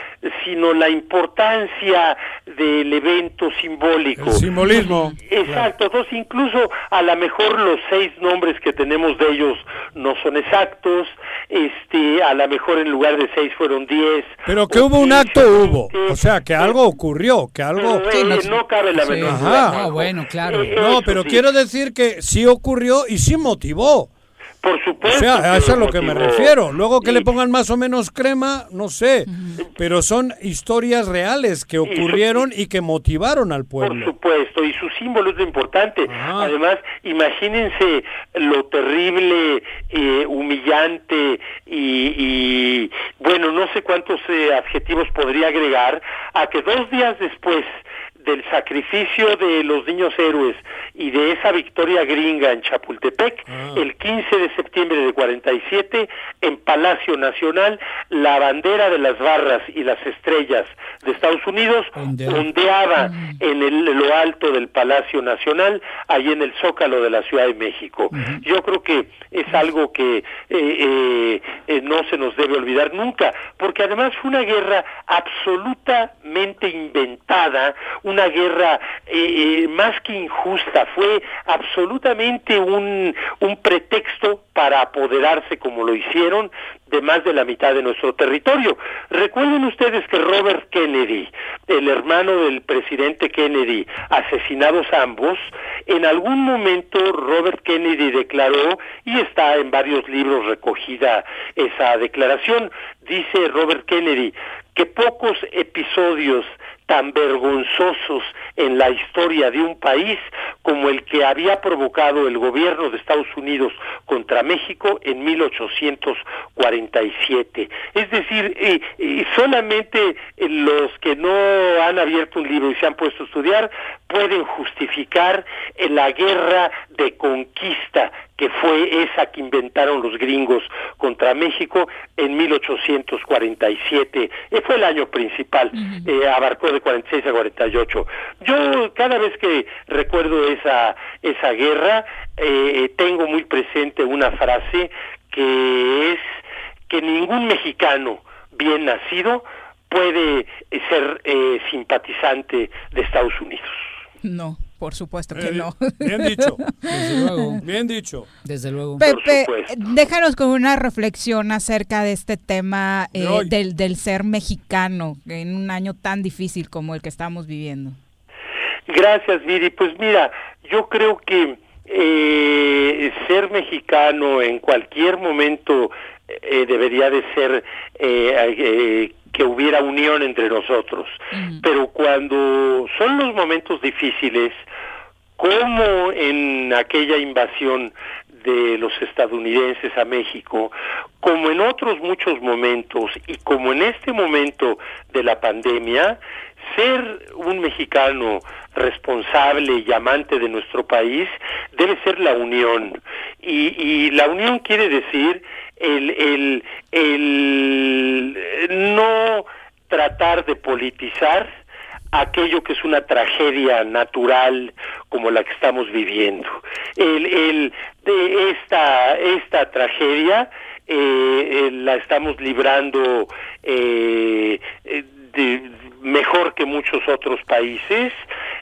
Speaker 12: sino la importancia del evento simbólico.
Speaker 2: El simbolismo.
Speaker 12: Exacto, entonces incluso a lo mejor los seis nombres que tenemos de ellos no son exactos, este, a lo mejor en lugar de seis fueron diez.
Speaker 2: Pero que hubo un acto, hubo. O sea, que algo ocurrió, que algo...
Speaker 12: Pero, eh, no cabe la menor
Speaker 2: Ajá.
Speaker 12: duda.
Speaker 4: No, bueno, claro.
Speaker 12: Eh,
Speaker 2: No, pero
Speaker 12: sí.
Speaker 2: quiero decir que sí ocurrió y sí motivó.
Speaker 12: Por supuesto.
Speaker 2: O sea, a eso es
Speaker 12: lo
Speaker 2: lo que me refiero. Luego que
Speaker 12: Y-
Speaker 2: le pongan más o menos crema, no sé. Pero son historias reales que ocurrieron y que motivaron al
Speaker 12: Por
Speaker 2: pueblo.
Speaker 12: supuesto, y su símbolo es lo importante. Además, imagínense lo terrible, eh, humillante y, y, bueno, no sé cuántos eh, adjetivos podría agregar a que dos días después del sacrificio de los niños héroes y de esa victoria gringa en Chapultepec, el 15 de septiembre de 47, en Palacio Nacional, la bandera de las barras y las estrellas de Estados Unidos ondeaba en el, lo alto del Palacio Nacional, ahí en el Zócalo de la Ciudad de México. Yo creo que es algo que eh, eh, eh, no se nos debe olvidar nunca, porque además fue una guerra absolutamente inventada, una guerra eh, eh, más que injusta, fue absolutamente un, un pretexto para apoderarse como lo hicieron de más de la mitad de nuestro territorio. Recuerden ustedes que Robert Kennedy, el hermano del presidente Kennedy, asesinados ambos, en algún momento Robert Kennedy declaró, y está en varios libros recogida esa declaración, dice Robert Kennedy, que pocos episodios tan vergonzosos en la historia de un país como el que había provocado el gobierno de Estados Unidos contra México en 1847. Es decir, eh, eh, solamente eh, los que no han abierto un libro y se han puesto a estudiar pueden justificar la guerra de conquista que fue esa que inventaron los gringos contra México en 1847. Eh, fue el año principal, eh, abarcó de 46 a 48. Yo cada vez que recuerdo esa, esa guerra, eh, tengo muy presente una frase que es que ningún mexicano bien nacido puede eh, ser eh, simpatizante de Estados Unidos.
Speaker 1: No, por supuesto que
Speaker 2: Eh,
Speaker 1: no.
Speaker 2: Bien dicho.
Speaker 4: Desde luego.
Speaker 2: Bien dicho.
Speaker 4: Desde luego.
Speaker 1: Pepe, déjanos con una reflexión acerca de este tema eh,
Speaker 2: De
Speaker 1: del, del ser mexicano en un año tan difícil como el que estamos viviendo.
Speaker 12: Gracias, Viri. Pues mira, yo creo que eh, ser mexicano en cualquier momento eh, debería de ser eh, eh, que hubiera unión entre nosotros. Pero cuando son los momentos difíciles, como en aquella invasión de los estadounidenses a México, como en otros muchos momentos y como en este momento de la pandemia, ser un mexicano responsable y amante de nuestro país debe ser la unión. Y, y la unión quiere decir el, el, el no tratar de politizar aquello que es una tragedia natural como la que estamos viviendo. El, el, de esta, esta tragedia eh, eh, la estamos librando eh, eh, de, mejor que muchos otros países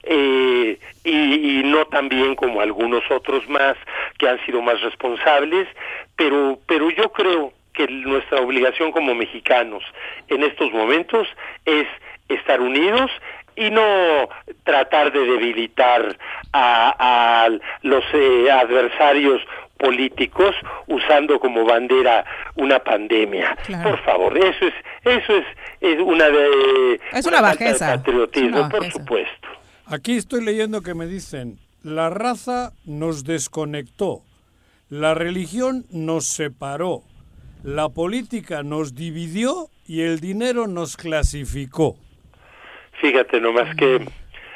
Speaker 12: eh, y, y no tan bien como algunos otros más que han sido más responsables, pero, pero yo creo que nuestra obligación como mexicanos en estos momentos es estar unidos y no tratar de debilitar a, a los eh, adversarios políticos usando como bandera una pandemia.
Speaker 1: Claro.
Speaker 12: Por favor, eso es eso es, es una de
Speaker 1: Es una
Speaker 12: de
Speaker 1: bajeza.
Speaker 12: patriotismo,
Speaker 1: Es una
Speaker 12: por
Speaker 1: bajeza.
Speaker 12: supuesto.
Speaker 2: Aquí estoy leyendo que me dicen, la raza nos desconectó, la religión nos separó, la política nos dividió y el dinero nos clasificó.
Speaker 12: Fíjate nomás que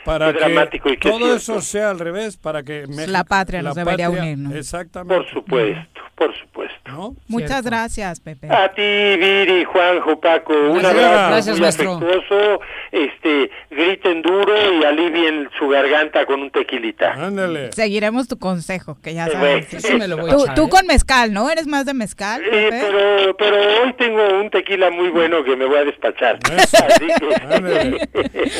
Speaker 2: Para
Speaker 12: qué
Speaker 2: que
Speaker 12: dramático y qué
Speaker 2: todo
Speaker 12: cierto.
Speaker 2: eso sea al revés, para que México-
Speaker 1: La patria nos debería unir, ¿no?
Speaker 2: Exactamente.
Speaker 12: Por supuesto, por supuesto.
Speaker 1: Muchas gracias, Pepe.
Speaker 12: A ti, Viri, Juanjo, Paco, un
Speaker 1: Gracias.
Speaker 12: abrazo
Speaker 1: Gracias,
Speaker 12: muy
Speaker 1: maestro.
Speaker 12: afectuoso, este, griten duro y alivien su garganta con un tequilita.
Speaker 2: Ándale.
Speaker 1: Seguiremos tu consejo, que ya
Speaker 12: Eh,
Speaker 1: sabes.
Speaker 12: bueno, Eso me lo voy a
Speaker 1: tú,
Speaker 12: echar,
Speaker 1: tú
Speaker 12: ¿eh?
Speaker 1: con mezcal, ¿no? ¿Eres más de mezcal,
Speaker 12: Eh, pero, pero hoy tengo un tequila muy bueno que me voy a despachar. Así que-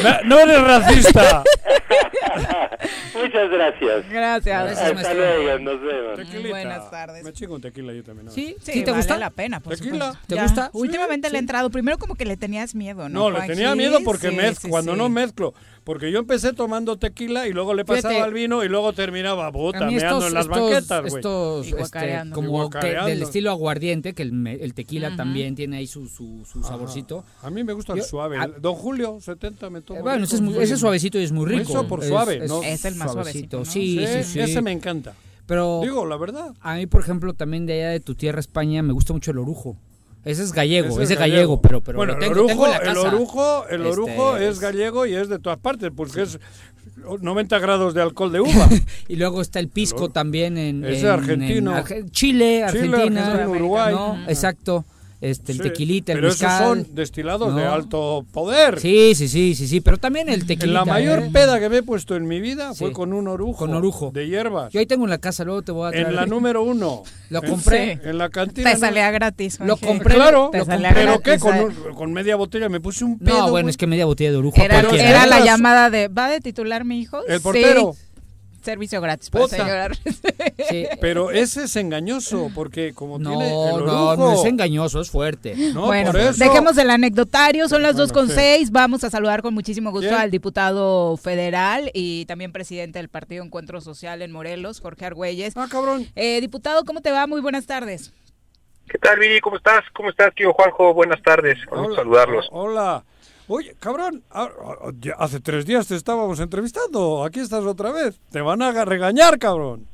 Speaker 2: No, no eres racista.
Speaker 12: Muchas gracias.
Speaker 1: Gracias.
Speaker 12: Hasta luego, nos vemos.
Speaker 2: Tequilita.
Speaker 1: Buenas tardes.
Speaker 2: Me chingo un tequila yo también. ¿no?
Speaker 1: Sí,
Speaker 4: ¿Sí
Speaker 1: sí,
Speaker 4: te
Speaker 1: vale
Speaker 4: gusta?
Speaker 1: la pena, por
Speaker 2: Tequila.
Speaker 1: supuesto.
Speaker 4: ¿Te
Speaker 1: Ya,
Speaker 4: gusta?
Speaker 1: Últimamente
Speaker 2: Sí,
Speaker 1: le he
Speaker 2: sí.
Speaker 1: entrado. Primero como que le tenías miedo, ¿no?
Speaker 2: No, le tenía miedo porque
Speaker 1: Sí,
Speaker 2: mez-
Speaker 1: sí,
Speaker 2: cuando
Speaker 1: sí.
Speaker 2: no mezclo. Porque yo empecé tomando tequila y luego le
Speaker 4: Fíjate,
Speaker 2: pasaba al vino y luego terminaba puta, meando
Speaker 4: estos,
Speaker 2: en las
Speaker 4: estos,
Speaker 2: banquetas, güey.
Speaker 4: estos, este, como que del estilo aguardiente, que el, me- el tequila también tiene ahí su, su, su saborcito.
Speaker 2: A mí me gusta el
Speaker 4: Yo-
Speaker 2: suave.
Speaker 4: a-
Speaker 2: Don Julio, 70 me tomo.
Speaker 4: Eh, bueno, ese es, muy- ese suavecito y es muy rico.
Speaker 2: Eso por suave, ¿no?
Speaker 1: Es el más suavecito, ¿no?
Speaker 4: Sí, sí, sí.
Speaker 2: Ese me encanta.
Speaker 4: Pero
Speaker 2: Digo, la verdad.
Speaker 4: a mí, por ejemplo, también de allá de tu tierra, España, me gusta mucho el orujo. Ese es gallego,
Speaker 2: Ese
Speaker 4: ese,
Speaker 2: es
Speaker 4: gallego,
Speaker 2: gallego.
Speaker 4: pero, pero
Speaker 2: bueno,
Speaker 4: lo tengo,
Speaker 2: el orujo,
Speaker 4: tengo en la
Speaker 2: el orujo, el
Speaker 4: Este,
Speaker 2: orujo es gallego y es de todas partes, porque es 90 grados de alcohol de uva.
Speaker 4: y luego está el pisco también en, en-
Speaker 2: argentino.
Speaker 4: en Arge- Chile, Argentina,
Speaker 2: Argentina, Uruguay.
Speaker 4: ¿no? Exacto. Este, el
Speaker 2: Sí,
Speaker 4: tequilita, el
Speaker 2: Pero esos
Speaker 4: mezcal.
Speaker 2: son destilados de alto poder.
Speaker 4: Sí, sí, sí, sí, sí, pero también el tequilita.
Speaker 2: En la mayor
Speaker 4: ¿eh?
Speaker 2: peda que me he puesto en mi vida fue con un orujo.
Speaker 4: Con orujo.
Speaker 2: De hierbas.
Speaker 4: Yo ahí tengo en la casa, luego te voy a traer.
Speaker 2: En la número uno.
Speaker 4: Lo compré.
Speaker 2: En la cantina.
Speaker 1: Te salía gratis.
Speaker 4: Lo compré,
Speaker 2: Claro.
Speaker 1: Te
Speaker 4: lo
Speaker 1: salía
Speaker 4: compré.
Speaker 2: ¿Pero qué? Con,
Speaker 1: ¿eh?
Speaker 2: un- con media botella me puse un pedo.
Speaker 4: No, bueno, es que media botella de orujo.
Speaker 1: Era, la llamada de, ¿va de titular mi hijo?
Speaker 2: El
Speaker 1: Sí. Servicio gratis para señora.
Speaker 4: Sí.
Speaker 2: Pero ese es engañoso, porque como
Speaker 4: No,
Speaker 2: tiene el
Speaker 4: no,
Speaker 2: orujo...
Speaker 4: no es engañoso, es fuerte.
Speaker 2: No,
Speaker 1: bueno,
Speaker 2: por eso...
Speaker 1: dejemos el anecdotario, son las
Speaker 2: Bueno,
Speaker 1: dos con
Speaker 2: sí.
Speaker 1: seis. Vamos a saludar con muchísimo gusto
Speaker 2: ¿Quién?
Speaker 1: al diputado federal y también presidente del Partido Encuentro Social en Morelos, Jorge Argüelles.
Speaker 2: Ah, cabrón.
Speaker 1: Eh, diputado, ¿cómo te va? Muy buenas tardes.
Speaker 13: ¿Qué tal, Viri? ¿Cómo estás? ¿Cómo estás, tío Juanjo? Buenas tardes. Vamos a saludarlos.
Speaker 2: Hola. Oye, cabrón, hace tres días te estábamos entrevistando. Aquí estás otra vez. Te van a regañar, cabrón.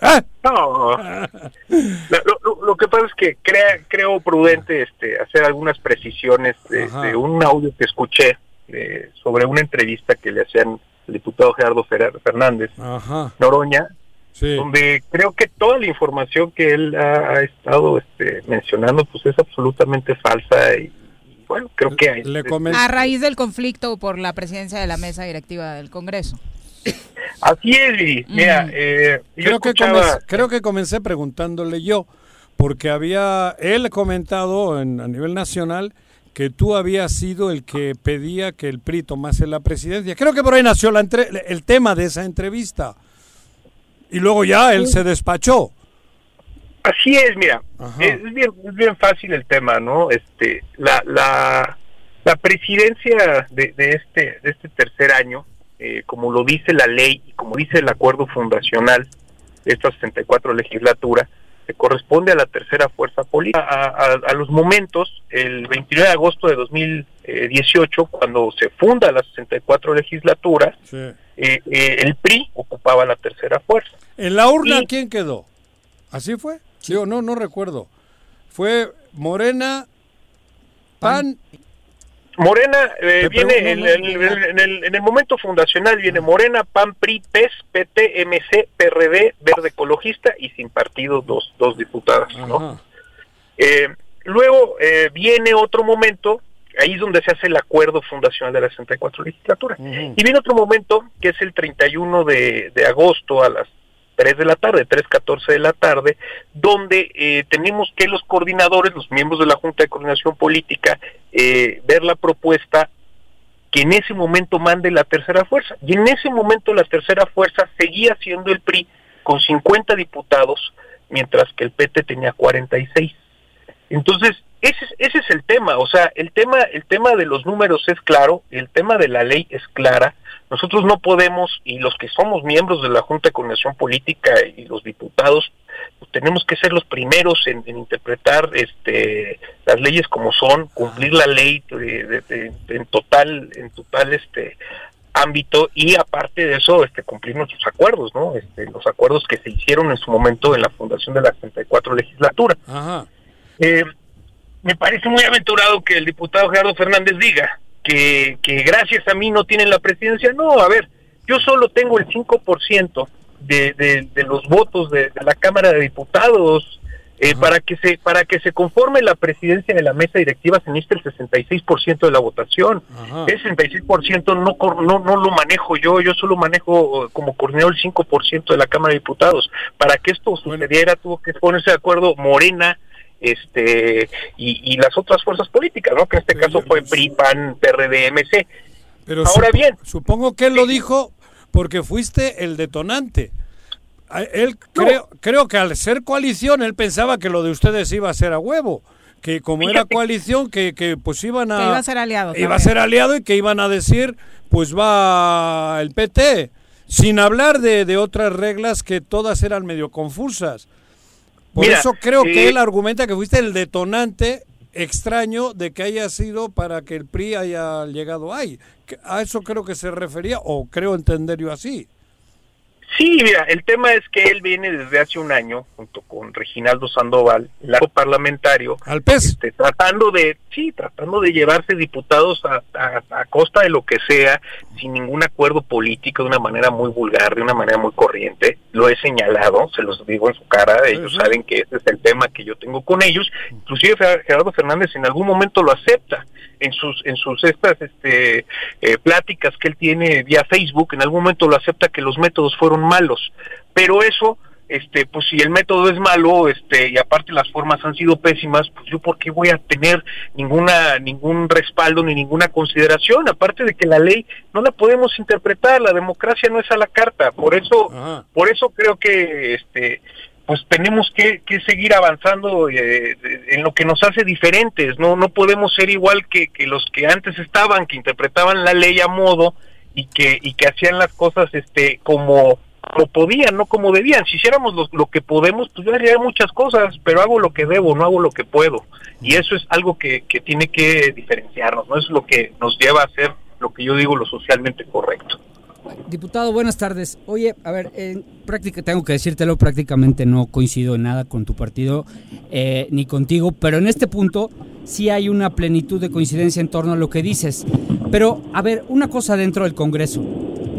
Speaker 2: ¿Eh?
Speaker 13: No, lo, que pasa es que crea- creo prudente este, hacer algunas precisiones de,
Speaker 2: Ajá.
Speaker 13: de un audio que escuché eh, sobre una entrevista que le hacían al diputado Gerardo Fer- Fernández
Speaker 2: Ajá.
Speaker 13: Noroña,
Speaker 2: Sí.
Speaker 13: donde creo que toda la información que él ha, ha estado este, mencionando pues es absolutamente falsa y, bueno, creo que hay.
Speaker 1: A raíz del conflicto por la presidencia de la mesa directiva del Congreso.
Speaker 13: Así es. Mira,
Speaker 1: Mm.
Speaker 13: eh, yo
Speaker 2: Creo que,
Speaker 13: escuchaba...
Speaker 2: comencé, creo que comencé preguntándole yo, porque había él comentado en, a nivel nacional que tú habías sido el que pedía que el PRI tomase la presidencia. Creo que por ahí nació la entre- el tema de esa entrevista. Y luego ya él se despachó.
Speaker 13: Así es, mira, es bien, es bien fácil el tema, ¿no? Este, la, la, la presidencia de, de este, de este tercer año, eh, como lo dice la ley y como dice el acuerdo fundacional de esta 64 legislatura, se corresponde a la tercera fuerza política. A, a- a los momentos, el 29 de agosto de 2018, cuando se funda la 64 legislatura,
Speaker 2: Sí.
Speaker 13: eh, eh, el PRI ocupaba la tercera fuerza.
Speaker 2: En la urna,
Speaker 13: Y-
Speaker 2: ¿quién quedó? ¿Así fue? Digo, no, no recuerdo. Fue Morena, PAN.
Speaker 13: Morena eh, viene en,
Speaker 2: pregunto,
Speaker 13: el,
Speaker 2: no, no, no.
Speaker 13: en el- en el momento fundacional viene Morena, PAN, PRI, PES, PT, MC, PRD, Verde Ecologista y sin partido dos, dos diputadas, ¿no? Eh, luego eh, viene otro momento, ahí es donde se hace el acuerdo fundacional de la 64 legislatura. Y viene otro momento que es el 31 de, de agosto a las 3 de la tarde, 3.14 de la tarde, donde eh, tenemos que los coordinadores, los miembros de la Junta de Coordinación Política, eh, ver la propuesta que en ese momento mande la tercera fuerza. Y en ese momento la tercera fuerza seguía siendo el PRI con 50 diputados, mientras que el PT tenía 46. Entonces, ese, es- ese es el tema, o sea, el tema, el tema de los números es claro, el tema de la ley es clara, nosotros no podemos, y los que somos miembros de la Junta de Coordinación Política y los diputados, pues, tenemos que ser los primeros en, en interpretar este las leyes como son, cumplir la ley de- de- de- en total, en total este ámbito y aparte de eso este cumplir nuestros acuerdos, ¿no? Este, los acuerdos que se hicieron en su momento en la fundación de la 64 legislatura. Eh, me parece muy aventurado que el diputado Gerardo Fernández diga que, que gracias a mí no tienen la presidencia. No, a ver, yo solo tengo el 5% de, de, de los votos de, de la Cámara de Diputados. Eh, para que se para que se conforme la presidencia de la mesa directiva se necesita el 66% de la votación. Ese 66% no, no no lo manejo yo, yo solo manejo eh, como coordinador el 5% de la Cámara de Diputados. Para que esto sucediera tuvo que ponerse de acuerdo Morena, este y, y las otras fuerzas políticas, ¿no? Que en este caso fue PRI, PAN, PRD, MC.
Speaker 2: Pero
Speaker 13: Ahora
Speaker 2: sup-
Speaker 13: bien,
Speaker 2: Supongo que él lo dijo porque fuiste el detonante. Él creo, creo que al ser coalición, él pensaba que lo de ustedes iba a ser a huevo. Que como era coalición, que, que pues iban a...
Speaker 1: Que iba a ser aliado
Speaker 2: Iba a ser aliado y que iban a decir, pues va el PT. Sin hablar de, de otras reglas que todas eran medio confusas. Por
Speaker 13: Mira,
Speaker 2: eso creo que
Speaker 13: eh,
Speaker 2: él argumenta que fuiste el detonante extraño de que haya sido para que el PRI haya llegado ahí. A eso creo que se refería, o creo entender yo así.
Speaker 13: Sí, mira, el tema es que él viene desde hace un año, junto con Reginaldo Sandoval, largo parlamentario,
Speaker 2: al PES,
Speaker 13: este, tratando de, sí, tratando de llevarse diputados a, a- a costa de lo que sea, sin ningún acuerdo político, de una manera muy vulgar, de una manera muy corriente. Lo he señalado, se los digo en su cara, ellos saben que ese es el tema que yo tengo con ellos. Inclusive Gerardo Fernández en algún momento lo acepta en sus en sus estas este eh, pláticas que él tiene vía Facebook en algún momento lo acepta que los métodos fueron malos. Pero eso este pues si el método es malo este y aparte las formas han sido pésimas pues yo por qué voy a tener ninguna ningún respaldo ni ninguna consideración aparte de que la ley no la podemos interpretar la democracia no es a la carta. Por eso por eso creo que este pues tenemos que, que seguir avanzando eh, en lo que nos hace diferentes, no no podemos ser igual que, que los que antes estaban, que interpretaban la ley a modo y que y que hacían las cosas este como como podían, no como debían. Si hiciéramos lo, lo que podemos, pues yo haría muchas cosas, pero hago lo que debo, no hago lo que puedo. Y eso es algo que, que tiene que diferenciarnos, no es lo que nos lleva a hacer lo que yo digo lo socialmente correcto.
Speaker 4: Diputado, buenas tardes. Oye, a ver, en práctica, tengo que decírtelo, prácticamente no coincido en nada con tu partido eh, ni contigo, pero en este punto sí hay una plenitud de coincidencia en torno a lo que dices. Pero, a ver, una cosa dentro del Congreso.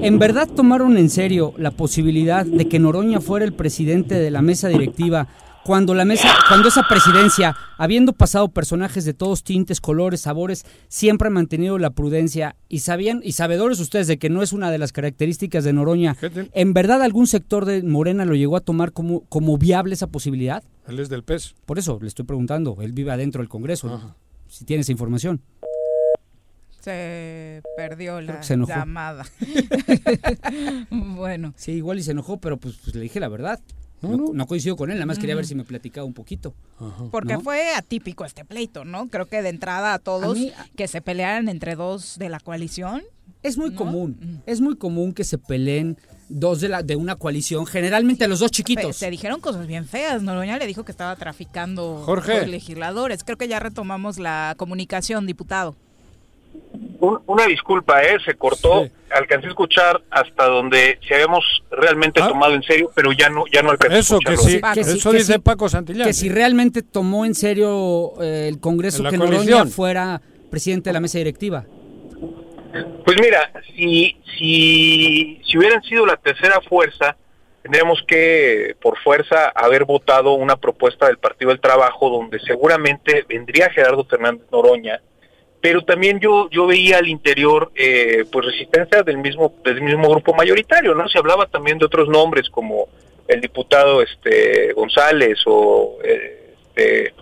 Speaker 4: ¿En verdad tomaron en serio la posibilidad de que Noroña fuera el presidente de la mesa directiva cuando la mesa, cuando esa presidencia, habiendo pasado personajes de todos tintes, colores, sabores, siempre ha mantenido la prudencia y sabían y sabedores ustedes de que no es una de las características de Noroña, ¿en verdad algún sector de Morena lo llegó a tomar como, como viable esa posibilidad?
Speaker 2: Él es del PES.
Speaker 4: Por eso le estoy preguntando, él vive adentro del Congreso, si tiene esa información.
Speaker 1: Se perdió la
Speaker 4: se
Speaker 1: llamada. bueno.
Speaker 4: Sí, igual y se enojó, pero pues, pues le dije la verdad. No, no coincido con él, nada más quería ver si me platicaba un poquito.
Speaker 1: Porque
Speaker 4: ¿no?
Speaker 1: fue atípico este pleito, ¿no? Creo que de entrada a todos
Speaker 4: A mí-
Speaker 1: que se pelearan entre dos de la coalición.
Speaker 4: Es muy común, es muy común que se peleen dos de, la, de una coalición, generalmente los dos chiquitos.
Speaker 1: Se dijeron cosas bien feas. Noroña le dijo que estaba traficando
Speaker 4: Jorge.
Speaker 1: los legisladores. Creo que ya retomamos la comunicación, diputado.
Speaker 13: Un- una disculpa, ¿eh? Se cortó. alcancé a escuchar hasta donde se habíamos realmente tomado en serio, pero ya no ya no alcancé a
Speaker 2: Eso, que sí,
Speaker 4: Que sí,
Speaker 2: eso
Speaker 4: que
Speaker 2: dice
Speaker 4: sí,
Speaker 2: Paco Santillán.
Speaker 4: Que si realmente tomó en serio eh, el Congreso que Noroña fuera presidente de la mesa directiva.
Speaker 13: Pues mira, si, si, si hubieran sido la tercera fuerza, tendríamos que, por fuerza, haber votado una propuesta del Partido del Trabajo donde seguramente vendría Gerardo Fernández Noroña, pero también yo yo veía al interior eh, pues resistencia del mismo del mismo grupo mayoritario, ¿no? Se hablaba también de otros nombres como el diputado este González o eh, este,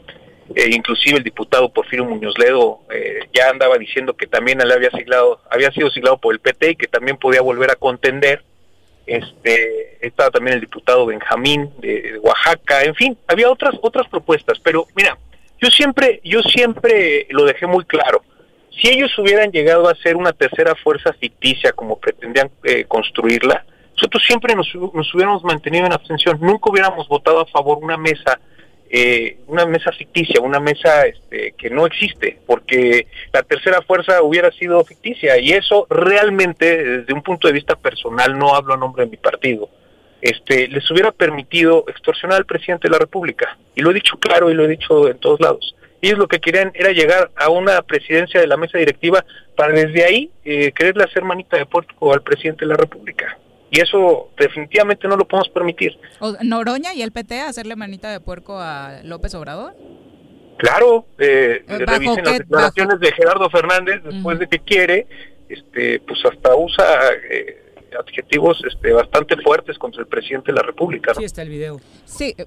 Speaker 13: eh, inclusive el diputado Porfirio Muñoz Ledo eh, ya andaba diciendo que también él había siglado, había sido siglado por el PT y que también podía volver a contender. Este, estaba también el diputado Benjamín de, de Oaxaca, en fin, había otras otras propuestas, pero mira, yo siempre yo siempre lo dejé muy claro. Si ellos hubieran llegado a ser una tercera fuerza ficticia como pretendían eh, construirla, nosotros siempre nos, nos hubiéramos mantenido en abstención, nunca hubiéramos votado a favor una mesa eh, una mesa ficticia, una mesa este, que no existe, porque la tercera fuerza hubiera sido ficticia. Y eso realmente, desde un punto de vista personal, no hablo a nombre de mi partido, este, les hubiera permitido extorsionar al presidente de la República. Y lo he dicho claro y lo he dicho en todos lados. Ellos lo que querían era llegar a una presidencia de la mesa directiva para desde ahí eh, quererle hacer manita de puerco al presidente de la República. Y eso definitivamente no lo podemos permitir.
Speaker 1: Noroña y el PT hacerle manita de puerco a López Obrador.
Speaker 13: Claro, eh,
Speaker 1: Eh, ¿bajo
Speaker 13: revisen las declaraciones de Gerardo Fernández después de que quiere, este, pues hasta usa eh, adjetivos este, bastante fuertes contra el presidente de la República. ¿no?
Speaker 4: Sí, está el video.
Speaker 1: Sí, eh,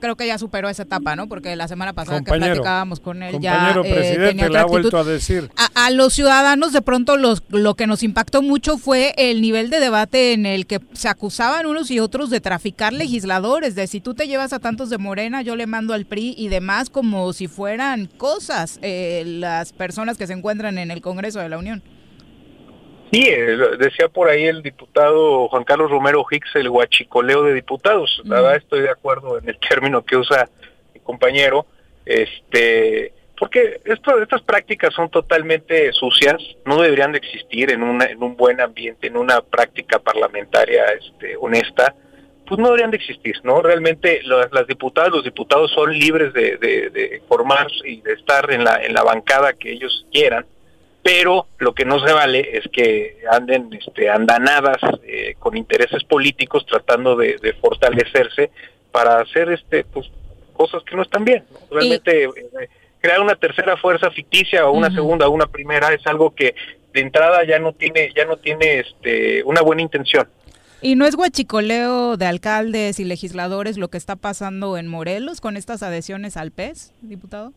Speaker 1: creo que ya superó esa etapa, ¿no? Porque la semana pasada que platicábamos con él ya
Speaker 2: Compañero
Speaker 1: eh,
Speaker 2: presidente
Speaker 1: tenía
Speaker 2: le ha
Speaker 1: actitud.
Speaker 2: vuelto a decir.
Speaker 1: A, a los ciudadanos de pronto los, lo que nos impactó mucho fue el nivel de debate en el que se acusaban unos y otros de traficar legisladores, de si tú te llevas a tantos de Morena, yo le mando al PRI y demás como si fueran cosas eh, las personas que se encuentran en el Congreso de la Unión.
Speaker 13: Sí, eh, decía por ahí el diputado Juan Carlos Romero Hicks, el guachicoleo de diputados. La verdad estoy de acuerdo en el término que usa mi compañero. Este, porque esto, estas prácticas son totalmente sucias, no deberían de existir en, una, en un buen ambiente, en una práctica parlamentaria este, honesta, pues no deberían de existir, ¿no? Realmente las, las diputadas, los diputados son libres de, de, de formarse y de estar en la, en la bancada que ellos quieran, pero lo que no se vale es que anden este, andanadas eh, con intereses políticos tratando de, de fortalecerse para hacer este pues cosas que no están bien. ¿no? Realmente eh, crear una tercera fuerza ficticia o una segunda o una primera es algo que de entrada ya no tiene ya no tiene este una buena intención.
Speaker 1: ¿Y no es guachicoleo de alcaldes y legisladores lo que está pasando en Morelos con estas adhesiones al PES, diputado?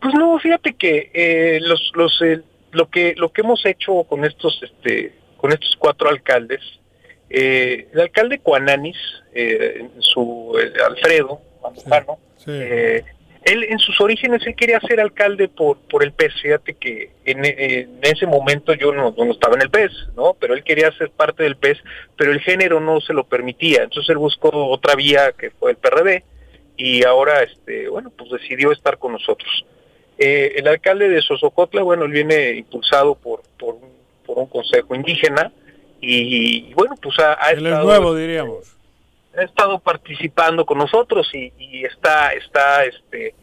Speaker 13: Pues no, fíjate que eh, los, los, eh, lo que lo que hemos hecho con estos este con estos cuatro alcaldes, eh, el alcalde Cuananis, eh, su eh, Alfredo Manzano, eh, él en sus orígenes él quería ser alcalde por por el PES. Fíjate que en, en ese momento yo no, no estaba en el PES, ¿no? Pero él quería ser parte del PES, pero el género no se lo permitía. Entonces él buscó otra vía que fue el PRD y ahora, este, bueno, pues decidió estar con nosotros. Eh, el alcalde de Sosocotla, bueno, él viene impulsado por, por, un, por un consejo indígena y, y, bueno, pues ha,
Speaker 2: es
Speaker 13: estado,
Speaker 2: nuevo, diríamos.
Speaker 13: ha estado participando con nosotros y, y está, está, este,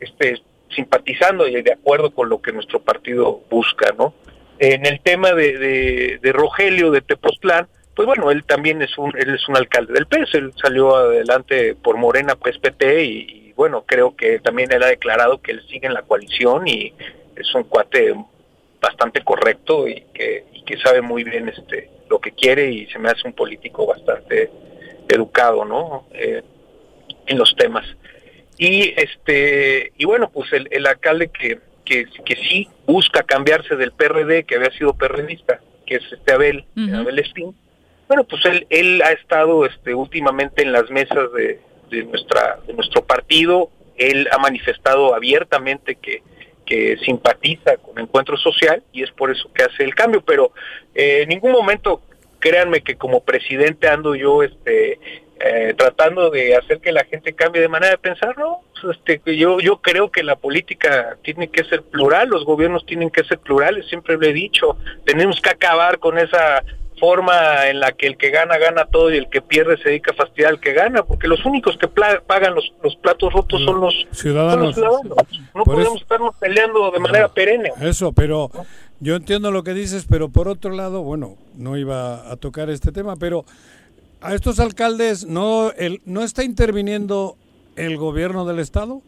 Speaker 13: este, simpatizando y de acuerdo con lo que nuestro partido busca, ¿no? En el tema de, de, de Rogelio de Tepoztlán, pues bueno, él también es un, él es un alcalde del PES, él salió adelante por Morena PSPT y, y bueno, creo que también él ha declarado que él sigue en la coalición y es un cuate bastante correcto y que, y que sabe muy bien este lo que quiere y se me hace un político bastante educado, ¿no? Eh, en los temas. Y este y bueno, pues el, el alcalde que, que, que sí busca cambiarse del PRD, que había sido perredista, que es este Abel, Abel Espín, bueno, pues él, él ha estado este, últimamente en las mesas de, de nuestra de nuestro partido, él ha manifestado abiertamente que, que simpatiza con Encuentro Social y es por eso que hace el cambio, pero eh, en ningún momento créanme que como presidente ando yo este eh, tratando de hacer que la gente cambie de manera de pensar, no, este, yo, yo creo que la política tiene que ser plural, los gobiernos tienen que ser plurales, siempre lo he dicho, tenemos que acabar con esa forma en la que el que gana gana todo y el que pierde se dedica a fastidiar al que gana, porque los únicos que pagan los, los platos rotos son los
Speaker 2: Ciudadanos.
Speaker 13: son los ciudadanos. No
Speaker 2: Por
Speaker 13: podemos
Speaker 2: eso-
Speaker 13: estarnos peleando de manera perenne.
Speaker 2: Eso, pero yo entiendo lo que dices, pero por otro lado, bueno, no iba a tocar este tema, pero a estos alcaldes no el, no está interviniendo el gobierno del estado,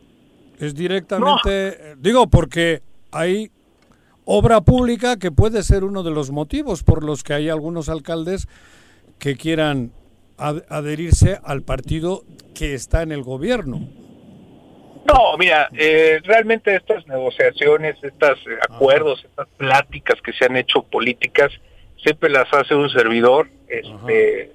Speaker 2: es directamente, digo, porque hay obra pública que puede ser uno de los motivos por los que hay algunos alcaldes que quieran ad- adherirse al partido que está en el gobierno.
Speaker 13: No, mira, eh, realmente estas negociaciones, estos acuerdos, estas pláticas que se han hecho políticas, siempre las hace un servidor, este,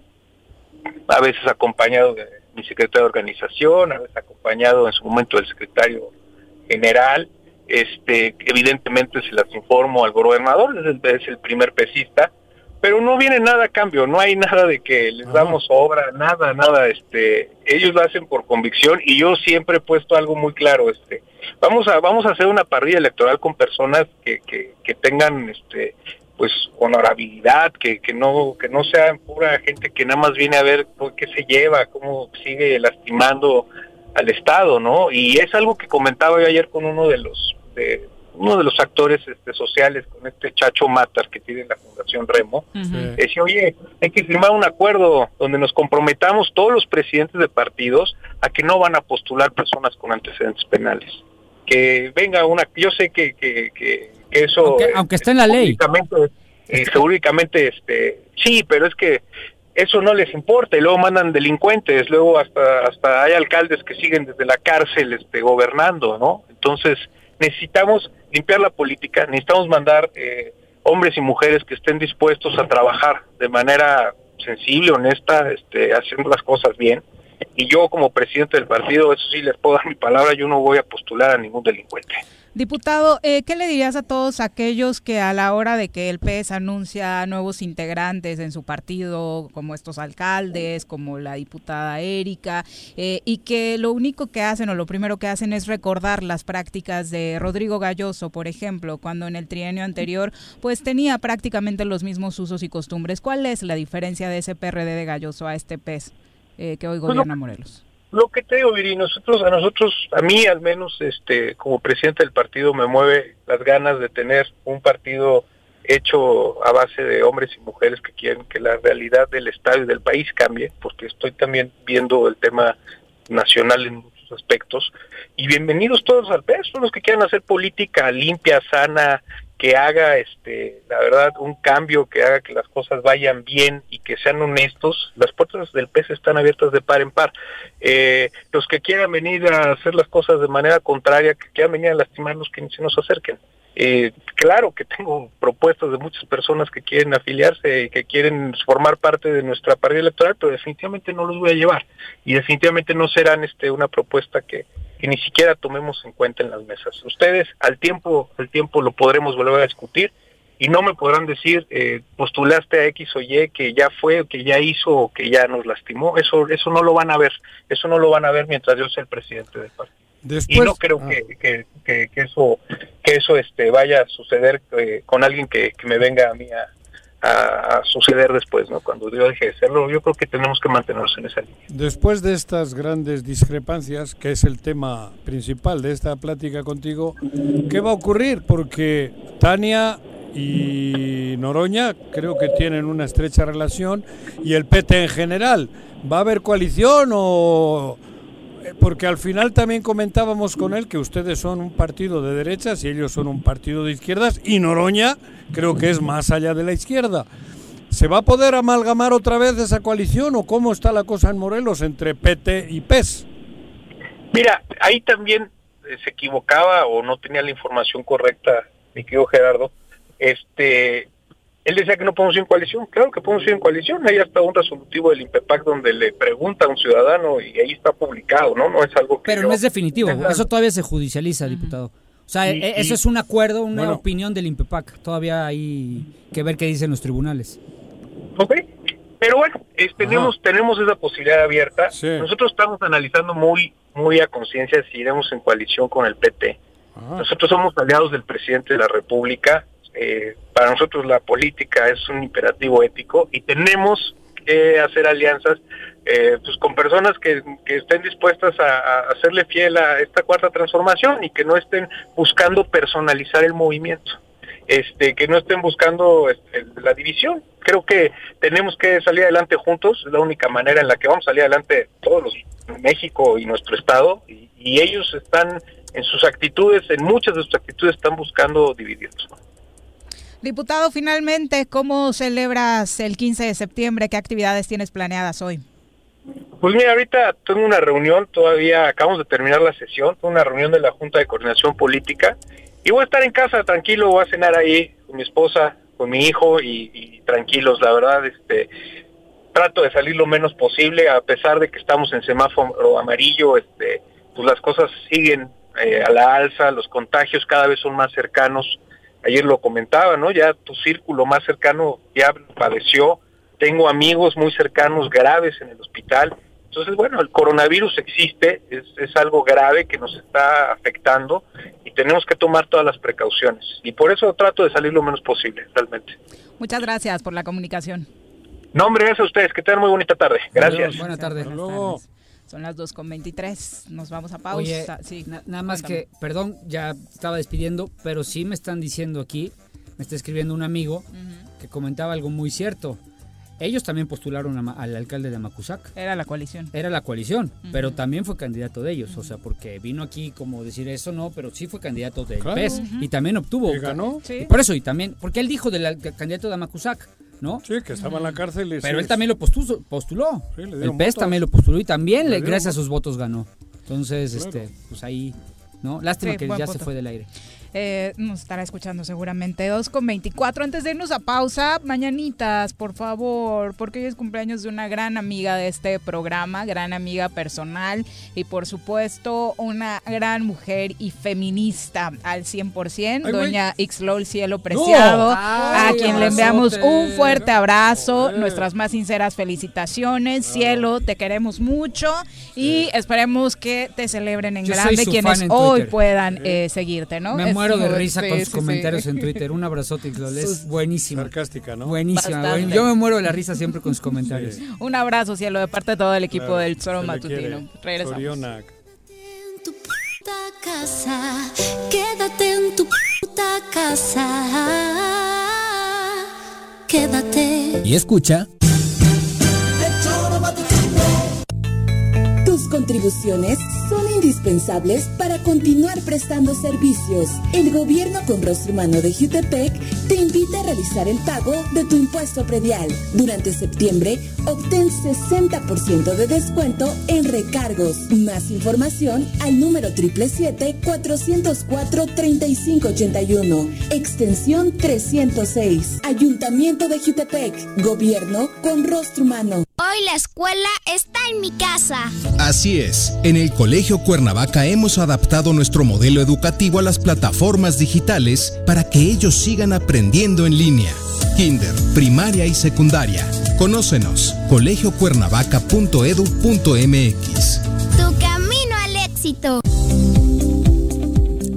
Speaker 13: a veces acompañado de mi secretario de organización, a veces acompañado en su momento del secretario general, este, evidentemente se las informo al gobernador, es el, es el primer pesista, pero no viene nada a cambio, no hay nada de que les damos obra, nada, nada, este, ellos lo hacen por convicción y yo siempre he puesto algo muy claro, este, vamos a, vamos a hacer una parrilla electoral con personas que, que, que tengan, este, pues honorabilidad, que, que no, que no sean pura gente que nada más viene a ver qué se lleva, cómo sigue lastimando al Estado, ¿no? Y es algo que comentaba yo ayer con uno de los, de, uno de los actores este, sociales, con este Chacho Matar que tiene la Fundación Remo, decía, oye, hay que firmar un acuerdo donde nos comprometamos todos los presidentes de partidos a que no van a postular personas con antecedentes penales. Que venga una, yo sé que, que, que, que eso...
Speaker 4: Aunque, aunque está en la ley.
Speaker 13: Jurídicamente, eh, este, sí, pero es que eso no les importa y luego mandan delincuentes, luego hasta hasta hay alcaldes que siguen desde la cárcel este, gobernando, ¿no? Entonces necesitamos limpiar la política, necesitamos mandar eh, hombres y mujeres que estén dispuestos a trabajar de manera sensible, honesta, este, haciendo las cosas bien. Y yo como presidente del partido, eso sí les puedo dar mi palabra, yo no voy a postular a ningún delincuente.
Speaker 1: Diputado, eh, ¿qué le dirías a todos aquellos que a la hora de que el PES anuncia nuevos integrantes en su partido, como estos alcaldes, como la diputada Erika, eh, y que lo único que hacen o lo primero que hacen es recordar las prácticas de Rodrigo Galloso, por ejemplo, cuando en el trienio anterior pues tenía prácticamente los mismos usos y costumbres? ¿Cuál es la diferencia de ese PRD de Galloso a este PES eh, que hoy gobierna Morelos?
Speaker 13: Lo que te digo, Viri, nosotros, a nosotros, a mí al menos, este, como presidente del partido, me mueve las ganas de tener un partido hecho a base de hombres y mujeres que quieren que la realidad del Estado y del país cambie, porque estoy también viendo el tema nacional en muchos aspectos. Y bienvenidos todos al PES, todos los que quieran hacer política limpia, sana, que haga, este, la verdad, un cambio, que haga que las cosas vayan bien y que sean honestos. Las puertas del PES están abiertas de par en par. Eh, los que quieran venir a hacer las cosas de manera contraria, que quieran venir a lastimarnos, que se nos acerquen. Eh, claro que tengo propuestas de muchas personas que quieren afiliarse y que quieren formar parte de nuestra partida electoral, pero definitivamente no los voy a llevar y definitivamente no serán este una propuesta que, que ni siquiera tomemos en cuenta en las mesas. Ustedes al tiempo al tiempo lo podremos volver a discutir y no me podrán decir eh, postulaste a X o Y que ya fue que ya hizo o que ya nos lastimó. Eso eso no lo van a ver, eso no lo van a ver mientras yo sea el presidente del partido
Speaker 2: Después,
Speaker 13: y no creo
Speaker 2: ah.
Speaker 13: que, que, que, que eso que eso este vaya a suceder eh, con alguien que, que me venga a mí a, a- suceder después no cuando yo deje de serlo yo creo que tenemos que mantenernos en esa línea
Speaker 2: Después de estas grandes discrepancias, que es el tema principal de esta plática contigo, ¿qué va a ocurrir? Porque Tania y Noroña creo que tienen una estrecha relación y el PT en general. ¿Va a haber coalición o...? Eh, Porque al final también comentábamos con él que ustedes son un partido de derechas y ellos son un partido de izquierdas y Noroña creo que es más allá de la izquierda. ¿Se va a poder amalgamar otra vez esa coalición o cómo está la cosa en Morelos entre PT y PES?
Speaker 13: mira ahí también eh, se equivocaba o no tenía la información correcta mi querido Gerardo este él decía que no podemos ir en coalición claro que podemos ir en coalición ahí está un resolutivo del INPEPAC donde le pregunta a un ciudadano y ahí está publicado no no es algo que
Speaker 4: Pero
Speaker 13: yo-
Speaker 4: no es definitivo, eso todavía se judicializa, diputado. O sea,
Speaker 13: Y-
Speaker 4: e-
Speaker 13: y-
Speaker 4: eso es un acuerdo, una
Speaker 13: Bueno.
Speaker 4: opinión del INPEPAC. Todavía hay que ver qué dicen los tribunales.
Speaker 13: Ok, Pero bueno, es- tenemos tenemos esa posibilidad abierta. Nosotros estamos analizando muy muy a conciencia si iremos en coalición con el PT. Nosotros somos aliados del presidente de la República. Eh, para nosotros la política es un imperativo ético y tenemos que hacer alianzas eh, pues con personas que, estén dispuestas a, a hacerle fiel a esta cuarta transformación y que no estén buscando personalizar el movimiento este que no estén buscando este, la división. Creo que tenemos que salir adelante juntos, es la única manera en la que vamos a salir adelante todos los México y nuestro estado y, y ellos están en sus actitudes, en muchas de sus actitudes están buscando dividirnos.
Speaker 1: Diputado, finalmente, ¿cómo celebras el 15 de septiembre? ¿Qué actividades tienes planeadas hoy?
Speaker 13: Pues mira, ahorita tengo una reunión, todavía acabamos de terminar la sesión, una reunión de la Junta de Coordinación Política y voy a estar en casa tranquilo, voy a cenar ahí con mi esposa, con mi hijo y, y tranquilos, la verdad, este trato de salir lo menos posible, a pesar de que estamos en semáforo amarillo, este, pues las cosas siguen eh, a la alza, los contagios cada vez son más cercanos. Ayer lo comentaba, ¿no? Ya tu círculo más cercano ya padeció. Tengo amigos muy cercanos graves en el hospital. Entonces, bueno, el coronavirus existe, es, es algo grave que nos está afectando y tenemos que tomar todas las precauciones. Y por eso trato de salir lo menos posible, realmente.
Speaker 1: Muchas gracias por la comunicación.
Speaker 13: No, hombre, gracias a ustedes. Que tengan muy bonita tarde. Gracias.
Speaker 4: Buenas tardes.
Speaker 1: Son las 2.23. Nos vamos a pausa.
Speaker 4: Oye,
Speaker 1: sí,
Speaker 4: na- nada más
Speaker 1: cuéntame.
Speaker 4: que, perdón, ya estaba despidiendo, pero sí me están diciendo aquí, me está escribiendo un amigo que comentaba algo muy cierto. Ellos también postularon a al alcalde de Macusac.
Speaker 1: Era la coalición.
Speaker 4: Era la coalición, pero también fue candidato de ellos, o sea, porque vino aquí como decir eso no, pero sí fue candidato del
Speaker 2: Claro.
Speaker 4: PES y también obtuvo.
Speaker 2: Y ganó.
Speaker 4: Y por eso, y también, porque él dijo del candidato de Amacuzac, ¿no?
Speaker 2: Sí, que estaba en la cárcel y
Speaker 4: Pero
Speaker 2: sí.
Speaker 4: él también lo postuló. postuló.
Speaker 2: le
Speaker 4: el PES
Speaker 2: votos.
Speaker 4: también lo postuló y también,
Speaker 2: Le
Speaker 4: gracias a sus votos ganó. Entonces,
Speaker 2: Claro.
Speaker 4: este, pues ahí, ¿no? Lástima
Speaker 1: Sí,
Speaker 4: que ya se fue del aire.
Speaker 1: Eh, nos estará escuchando seguramente 2.24. Antes de irnos a pausa, mañanitas, por favor, porque hoy es cumpleaños de una gran amiga de este programa, gran amiga personal y por supuesto una gran mujer y feminista al 100%,
Speaker 8: Ay, güey.
Speaker 1: doña Ixlol Cielo Preciado, a
Speaker 8: Ay,
Speaker 1: quien le enviamos un fuerte abrazo, nuestras más sinceras felicitaciones, Cielo, te queremos mucho y esperemos que te celebren en
Speaker 4: Yo
Speaker 1: grande quienes hoy puedan eh, seguirte, ¿no?
Speaker 4: Me muero de risa con sus comentarios en Twitter. Un abrazote, Ixlol, Es.
Speaker 2: Sarcástica, ¿no?
Speaker 4: Buenísima. Buen- Yo me muero de la risa siempre con sus comentarios.
Speaker 1: Un abrazo, cielo, de parte de todo el equipo
Speaker 2: Claro,
Speaker 1: del Zoro Matutino. Regresamos.
Speaker 2: Sorionac.
Speaker 5: casa, quédate en tu puta casa. Quédate.
Speaker 6: Y escucha.
Speaker 7: Tus contribuciones son indispensables para continuar prestando servicios. El gobierno con rostro humano de Jutepec te invita a realizar el pago de tu impuesto predial. Durante septiembre, obtén 60% de descuento en recargos. Más información al número 777-404-3581, extensión 306. Ayuntamiento de Jutepec, gobierno con rostro humano.
Speaker 14: Hoy la escuela está en mi casa.
Speaker 15: Así es, en el Colegio Cuernavaca hemos adaptado nuestro modelo educativo a las plataformas digitales para que ellos sigan aprendiendo en línea. Kinder, primaria y secundaria. Conócenos, colegiocuernavaca.edu.mx.
Speaker 14: Tu camino al éxito.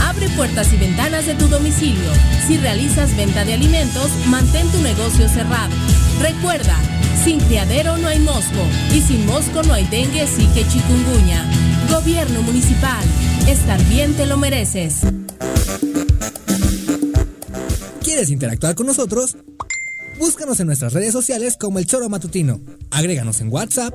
Speaker 16: Abre puertas y ventanas de tu domicilio. Si realizas venta de alimentos, mantén tu negocio cerrado. Recuerda, sin criadero no hay mosco y sin mosco no hay dengue, sí que chikungunya. Gobierno municipal, estar bien te lo mereces.
Speaker 6: ¿Quieres interactuar con nosotros? Búscanos en nuestras redes sociales como El Choro Matutino. Agréganos en WhatsApp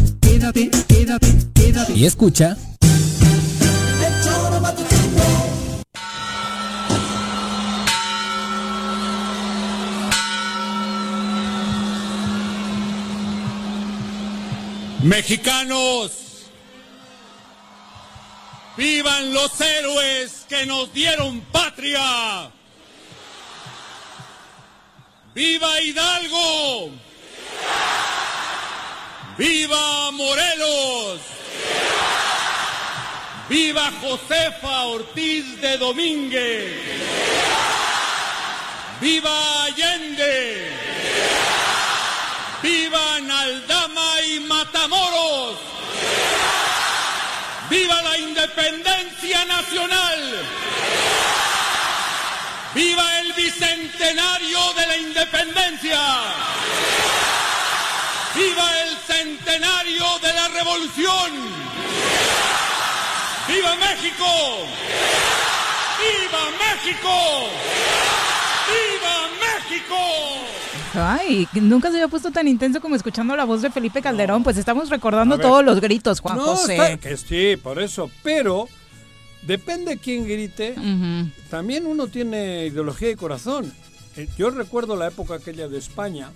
Speaker 9: Quédate, quédate, quédate.
Speaker 6: Y escucha...
Speaker 17: Mexicanos, vivan los héroes que nos dieron patria. ¡Viva Hidalgo! ¡Viva Morelos! ¡Viva Josefa Ortiz de Domínguez! ¡Viva Allende! ¡Viva Naldama y Matamoros! ¡Viva la independencia nacional! ¡Viva el bicentenario de la independencia! ¡Viva el centenario de la revolución! ¡Viva México! ¡Viva México! ¡Viva México!
Speaker 1: Ay, nunca se había puesto tan intenso como escuchando la voz de Felipe Calderón. Pues estamos recordando todos los gritos, Juan
Speaker 2: No,
Speaker 1: José.
Speaker 2: está- que sí, por eso. Pero depende quién grite. También uno tiene ideología y corazón. Eh, Yo recuerdo la época aquella de España.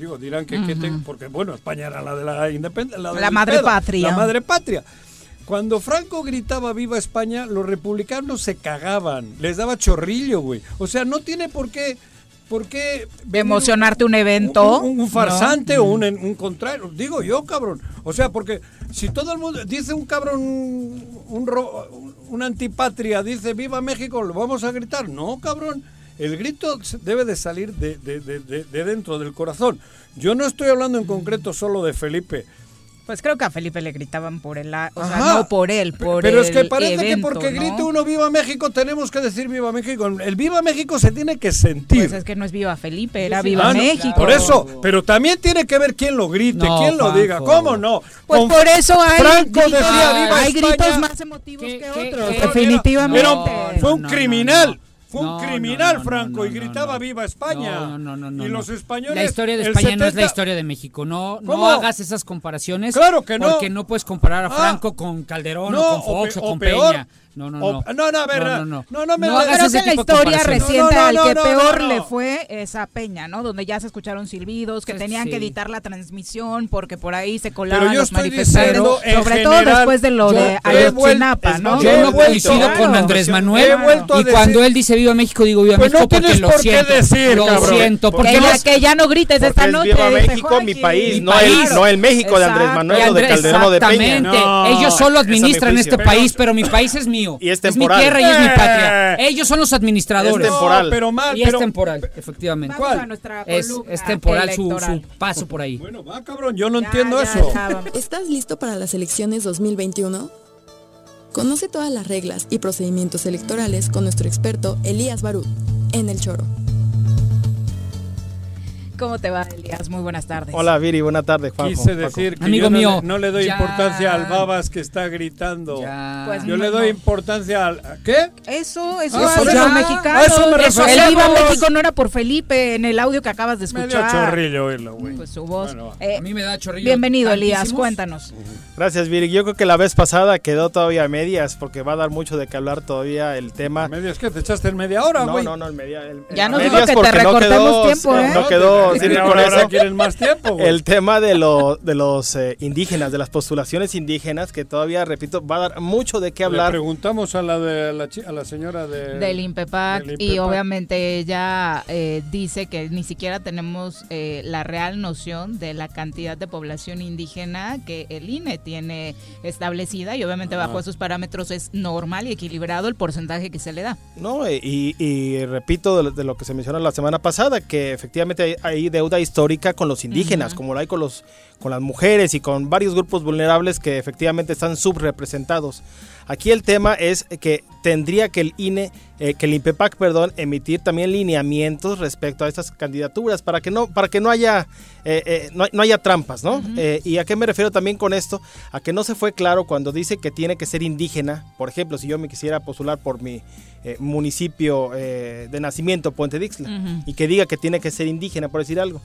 Speaker 2: Digo, dirán que, que te-
Speaker 1: Ujú.
Speaker 2: porque bueno, España era la de la independencia.
Speaker 1: La madre patria.
Speaker 2: La madre patria. Cuando Franco gritaba viva España, los republicanos se cagaban, les daba chorrillo, güey. O sea, no tiene por qué, por qué
Speaker 1: De emocionarte un evento.
Speaker 2: un, un- un farsante
Speaker 1: ¿no?
Speaker 2: o un, un contrario. Digo yo, cabrón. O sea, porque si todo el mundo dice un cabrón, un, ro- un antipatria, dice viva México, ¿lo vamos a gritar? No, cabrón. El grito debe de salir de, de- de- de- de dentro del corazón. Yo no estoy hablando en concreto solo de Felipe.
Speaker 1: Pues creo que a Felipe le gritaban por el, a- o sea,
Speaker 2: Ajá.
Speaker 1: no por él, por
Speaker 2: Pero
Speaker 1: el
Speaker 2: es que parece que porque
Speaker 1: ¿no?
Speaker 2: grite uno viva México, tenemos que decir viva México. El viva México se tiene que sentir.
Speaker 1: Pues es que no es Viva Felipe, era Viva
Speaker 2: Ah, no,
Speaker 1: México.
Speaker 2: Por eso, pero también tiene que ver quién lo grite,
Speaker 1: No,
Speaker 2: quién lo
Speaker 1: Juanjo.
Speaker 2: diga. ¿Cómo no?
Speaker 1: Pues
Speaker 2: Con
Speaker 1: por eso hay
Speaker 2: Franco
Speaker 1: gritos-
Speaker 2: decía viva
Speaker 1: hay
Speaker 2: España.
Speaker 1: gritos más emotivos que otros, definitivamente.
Speaker 2: fue un criminal. Fue un
Speaker 4: No,
Speaker 2: criminal,
Speaker 4: no, no,
Speaker 2: Franco, y gritaba viva España.
Speaker 4: No, no, no, no,
Speaker 2: y los españoles.
Speaker 4: La historia de España no es la
Speaker 2: 70
Speaker 4: historia de México. No, no hagas esas comparaciones.
Speaker 2: Claro que no.
Speaker 4: Porque no puedes comparar a
Speaker 2: Ah.
Speaker 4: Franco con Calderón o con Fox o,
Speaker 2: o
Speaker 4: con. Peña. No, no,
Speaker 2: O-
Speaker 4: no.
Speaker 2: no, no, a ver,
Speaker 4: no, no, no.
Speaker 2: no, no me
Speaker 4: No
Speaker 2: lo-
Speaker 4: hagas
Speaker 1: en la historia reciente
Speaker 2: No, no,
Speaker 1: al que
Speaker 2: no,
Speaker 1: peor
Speaker 2: no,
Speaker 1: le fue esa Peña, ¿no? Donde ya se escucharon silbidos, que tenían que editar la transmisión porque por ahí se colaban
Speaker 2: Pero yo
Speaker 1: los
Speaker 2: estoy
Speaker 1: manifestantes, sobre todo después de lo de Ayotzinapa, ¿no?
Speaker 4: Yo no coincido con. Andrés Manuel y cuando él dice viva México digo viva
Speaker 2: Pues
Speaker 4: México porque lo siento.
Speaker 2: decir,
Speaker 4: lo
Speaker 2: cabrón.
Speaker 4: siento porque
Speaker 1: que, ya, no grites esta noche.
Speaker 18: viva México, mi país,
Speaker 4: Mi
Speaker 18: no el, no el México de Andrés. Manuel o de Calderón de Peña.
Speaker 4: Exactamente. Ellos solo administran este país, pero mi país es mío.
Speaker 18: Y es
Speaker 4: es mi
Speaker 18: temporal.
Speaker 4: tierra y es mi
Speaker 2: Eh.
Speaker 4: patria. Ellos son los administradores.
Speaker 18: Es temporal.
Speaker 2: No, pero mal,
Speaker 4: Y
Speaker 2: pero-
Speaker 4: es temporal, efectivamente.
Speaker 1: Vamos a nuestra
Speaker 4: Es, temporal su, paso por ahí.
Speaker 2: Bueno, va, cabrón, yo no
Speaker 1: Ya,
Speaker 2: entiendo
Speaker 1: ya,
Speaker 2: eso.
Speaker 1: ya.
Speaker 19: ¿Estás listo para las elecciones 2021? Conoce todas las reglas y procedimientos electorales con nuestro experto Elías Barú en El Choro.
Speaker 1: ¿Cómo te va, Elías? Muy buenas tardes.
Speaker 20: Hola, Viri, buenas tardes, Juanjo.
Speaker 2: Quise
Speaker 20: Paco.
Speaker 2: decir que
Speaker 4: Amigo
Speaker 2: yo no
Speaker 4: mío,
Speaker 2: le- no, le doy
Speaker 4: ya.
Speaker 2: importancia al babas que está gritando.
Speaker 4: Ya.
Speaker 1: Pues
Speaker 2: yo
Speaker 1: no,
Speaker 2: le doy
Speaker 1: no.
Speaker 2: importancia al... ¿Qué?
Speaker 1: Eso, eso
Speaker 2: Ah, pues ya.
Speaker 1: los mexicanos.
Speaker 2: A eso me refería.
Speaker 1: El Viva. México no era por Felipe en el audio que acabas de
Speaker 2: Me
Speaker 1: escuchar.
Speaker 2: dio chorrillo oírlo, güey.
Speaker 1: Pues su voz.
Speaker 2: Bueno.
Speaker 1: Eh,
Speaker 4: A mí me da chorrillo.
Speaker 1: bienvenido, Elías. Cuéntanos.
Speaker 20: Gracias, Viri. Yo creo que la vez pasada quedó todavía a medias porque va a dar mucho de qué hablar todavía el tema.
Speaker 2: ¿Medias qué? ¿Te echaste en media hora,
Speaker 20: No,
Speaker 2: güey?
Speaker 20: no, no, el media. el-
Speaker 1: Ya nos dijo que te
Speaker 20: no
Speaker 1: recortemos
Speaker 20: quedó,
Speaker 1: tiempo,
Speaker 20: ¿eh? No quedó, Eso.
Speaker 2: quieren más tiempo, güey.
Speaker 20: El tema de, lo, de los eh, indígenas, de las postulaciones indígenas, que todavía, repito, va a dar mucho de qué
Speaker 2: Le
Speaker 20: hablar.
Speaker 2: preguntamos a la de a la, chi- a la señora de
Speaker 1: del INPEPAC
Speaker 2: del
Speaker 1: y obviamente ella eh, dice que ni siquiera tenemos eh, la real noción de la cantidad de población indígena que el INE tiene establecida y obviamente bajo esos parámetros es normal y equilibrado el porcentaje que se le da.
Speaker 20: No, eh, y, y repito de lo, de lo que se mencionó la semana pasada, que efectivamente hay, hay deuda histórica con los indígenas, como lo hay con, los, con las mujeres y con varios grupos vulnerables que efectivamente están subrepresentados. Aquí el tema es que tendría que el INE, eh, que el INPEPAC, perdón, emitir también lineamientos respecto a estas candidaturas para que no, para que no haya, eh, eh, no, no haya trampas, ¿no? Eh, y a qué me refiero también con esto, a que no se fue claro cuando dice que tiene que ser indígena. Por ejemplo, si yo me quisiera postular por mi eh, municipio eh, de nacimiento, Puente Dixla, y que diga que tiene que ser indígena, por decir algo.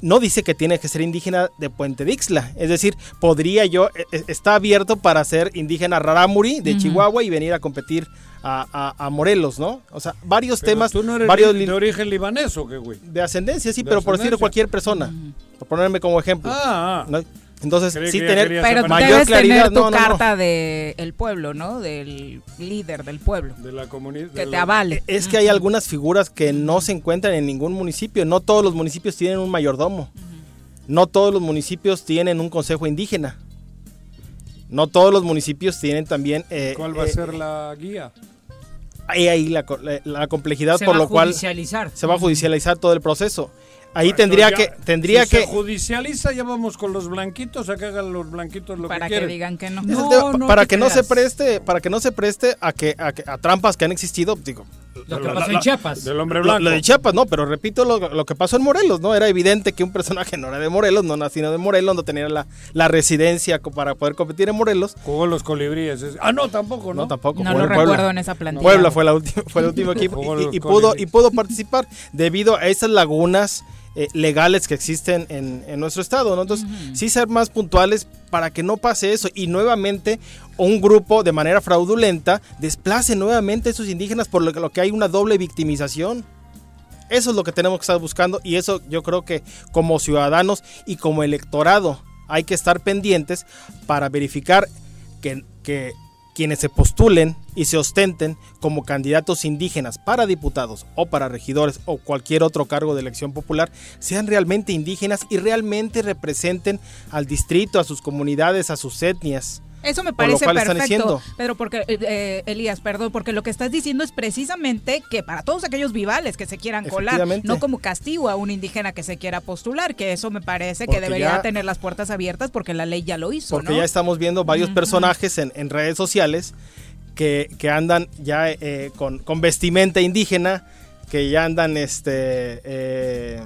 Speaker 20: No dice que tiene que ser indígena de Puente Dixla. Es decir, podría yo, está abierto para ser indígena rarámuri de. Chihuahua y venir a competir a, a- a Morelos, ¿no? O sea, varios
Speaker 2: Pero
Speaker 20: temas,
Speaker 2: ¿Tú no eres
Speaker 20: varios
Speaker 2: de,
Speaker 20: li-
Speaker 2: de origen libanés o qué, güey?
Speaker 20: de ascendencia, sí,
Speaker 2: De
Speaker 20: pero por decirlo
Speaker 2: ascendencia.
Speaker 20: cualquier persona, por ponerme como ejemplo.
Speaker 2: Ah, ah.
Speaker 20: ¿no? Entonces,
Speaker 2: Creí
Speaker 20: sí tener
Speaker 1: Pero
Speaker 20: mayor
Speaker 1: debes
Speaker 20: claridad.
Speaker 1: tener tu
Speaker 20: no, no, no.
Speaker 1: carta del pueblo, ¿no? Del líder del pueblo.
Speaker 2: De la comunidad.
Speaker 1: Que te avale.
Speaker 20: Es que hay algunas figuras que no se encuentran en ningún municipio. No todos los municipios tienen un mayordomo. No todos los municipios tienen un consejo indígena. No todos los municipios tienen también... eh,
Speaker 2: ¿Cuál va a
Speaker 20: eh,
Speaker 2: ser la guía?
Speaker 20: Ahí, ahí la, co- la- la complejidad
Speaker 4: Se
Speaker 20: por
Speaker 4: va
Speaker 20: lo
Speaker 4: a
Speaker 20: cual
Speaker 4: judicializar.
Speaker 20: se va a judicializar todo el proceso. Ahí
Speaker 2: Bueno,
Speaker 20: tendría
Speaker 2: ya,
Speaker 20: que tendría
Speaker 2: si
Speaker 20: que
Speaker 2: se judicializa, ya vamos con los blanquitos a que hagan los blanquitos lo
Speaker 1: Para
Speaker 2: que
Speaker 1: que
Speaker 2: quieren.
Speaker 1: digan que no. No,
Speaker 20: tema,
Speaker 1: no
Speaker 20: para que no se preste para que no se preste a que a, que- a trampas que han existido digo
Speaker 4: Lo que pasó en Chiapas.
Speaker 2: Del hombre
Speaker 20: lo,
Speaker 2: blanco.
Speaker 20: lo de Chiapas no pero repito lo, lo que pasó en Morelos no era evidente que un personaje no era de Morelos no nacido de Morelos no tenía la, la residencia para poder competir en Morelos
Speaker 2: Jugó en los colibríes. es- Ah, no, tampoco, ¿no?
Speaker 20: no tampoco
Speaker 1: No lo
Speaker 20: Puebla.
Speaker 1: recuerdo en esa plantilla.
Speaker 20: Puebla fue la última fue el último equipo y, pudo y pudo participar debido a esas lagunas eh, legales que existen en, en nuestro estado, ¿no? Entonces, sí ser más puntuales para que no pase eso y nuevamente un grupo de manera fraudulenta desplace nuevamente a esos indígenas por lo que, lo que hay una doble victimización. Eso es lo que tenemos que estar buscando y eso yo creo que como ciudadanos y como electorado hay que estar pendientes para verificar que, que quienes se postulen y se ostenten como candidatos indígenas para diputados o para regidores o cualquier otro cargo de elección popular sean realmente indígenas y realmente representen al distrito, a sus comunidades, a sus etnias.
Speaker 1: Eso me
Speaker 20: Por lo
Speaker 1: parece
Speaker 20: cual están
Speaker 1: perfecto,
Speaker 20: diciendo.
Speaker 1: pero porque eh, eh, Elías, perdón, porque lo que estás diciendo es precisamente que para todos aquellos vivales que se quieran colar, no como castigo a un indígena que se quiera postular, que eso me parece
Speaker 20: Porque
Speaker 1: que debería
Speaker 20: ya-
Speaker 1: tener las puertas abiertas porque la ley ya lo hizo,
Speaker 20: Porque
Speaker 1: ¿no?
Speaker 20: ya estamos viendo varios personajes en, en redes sociales que, que andan ya eh, con, con vestimenta indígena, que ya andan este eh,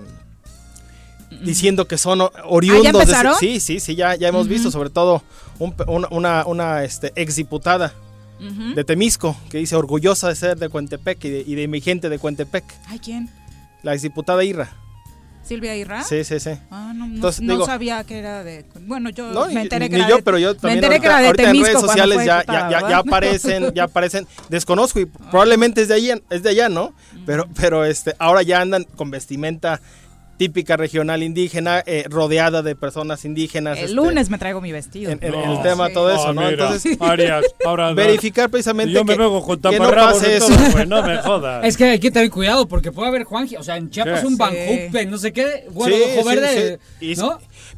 Speaker 20: diciendo que son oriundos de ese-
Speaker 1: empezaron?
Speaker 20: sí, sí, sí, ya, ya hemos visto, sobre todo un una, una, este, exdiputada de Temisco, que dice orgullosa de ser de Cuentepec y de, y de mi gente de Cuentepec,
Speaker 1: Ay, ¿quién?
Speaker 20: la exdiputada Irra.
Speaker 1: Silvia Irra.
Speaker 20: Sí, sí, sí.
Speaker 1: Ah, no, no-
Speaker 20: Entonces,
Speaker 1: no
Speaker 20: digo-
Speaker 1: sabía que era de. Bueno, yo
Speaker 20: No,
Speaker 1: me enteré que
Speaker 20: ni
Speaker 1: era
Speaker 20: yo,
Speaker 1: de-
Speaker 20: pero yo
Speaker 1: me
Speaker 20: también
Speaker 1: enteré que
Speaker 20: ahorita,
Speaker 1: era de
Speaker 20: ahorita en
Speaker 1: Temisco
Speaker 20: redes sociales ya, ya, ya, ya
Speaker 1: ¿verdad?
Speaker 20: aparecen, ya aparecen, desconozco y probablemente es de allá, es de allá, ¿no? Pero, pero este, ahora ya andan con vestimenta típica regional indígena, eh, rodeada de personas indígenas.
Speaker 1: El
Speaker 20: este,
Speaker 1: lunes me traigo mi vestido.
Speaker 20: en, en
Speaker 2: No.
Speaker 20: el tema
Speaker 1: Sí.
Speaker 20: todo eso,
Speaker 2: Ah,
Speaker 20: ¿no?
Speaker 2: mira,
Speaker 20: Entonces,
Speaker 2: Arias, ahora no.
Speaker 20: verificar precisamente
Speaker 2: Yo me
Speaker 20: que,
Speaker 2: vengo con
Speaker 20: que no pase eso.
Speaker 2: todo, no me jodas.
Speaker 4: Es que hay que tener cuidado porque puede haber Juanji, o sea, en Chiapas
Speaker 20: ¿Qué?
Speaker 4: un
Speaker 20: Sí.
Speaker 4: Banjupe, no sé qué, bueno,
Speaker 20: Sí,
Speaker 4: ojo
Speaker 20: sí,
Speaker 4: verde,
Speaker 20: sí.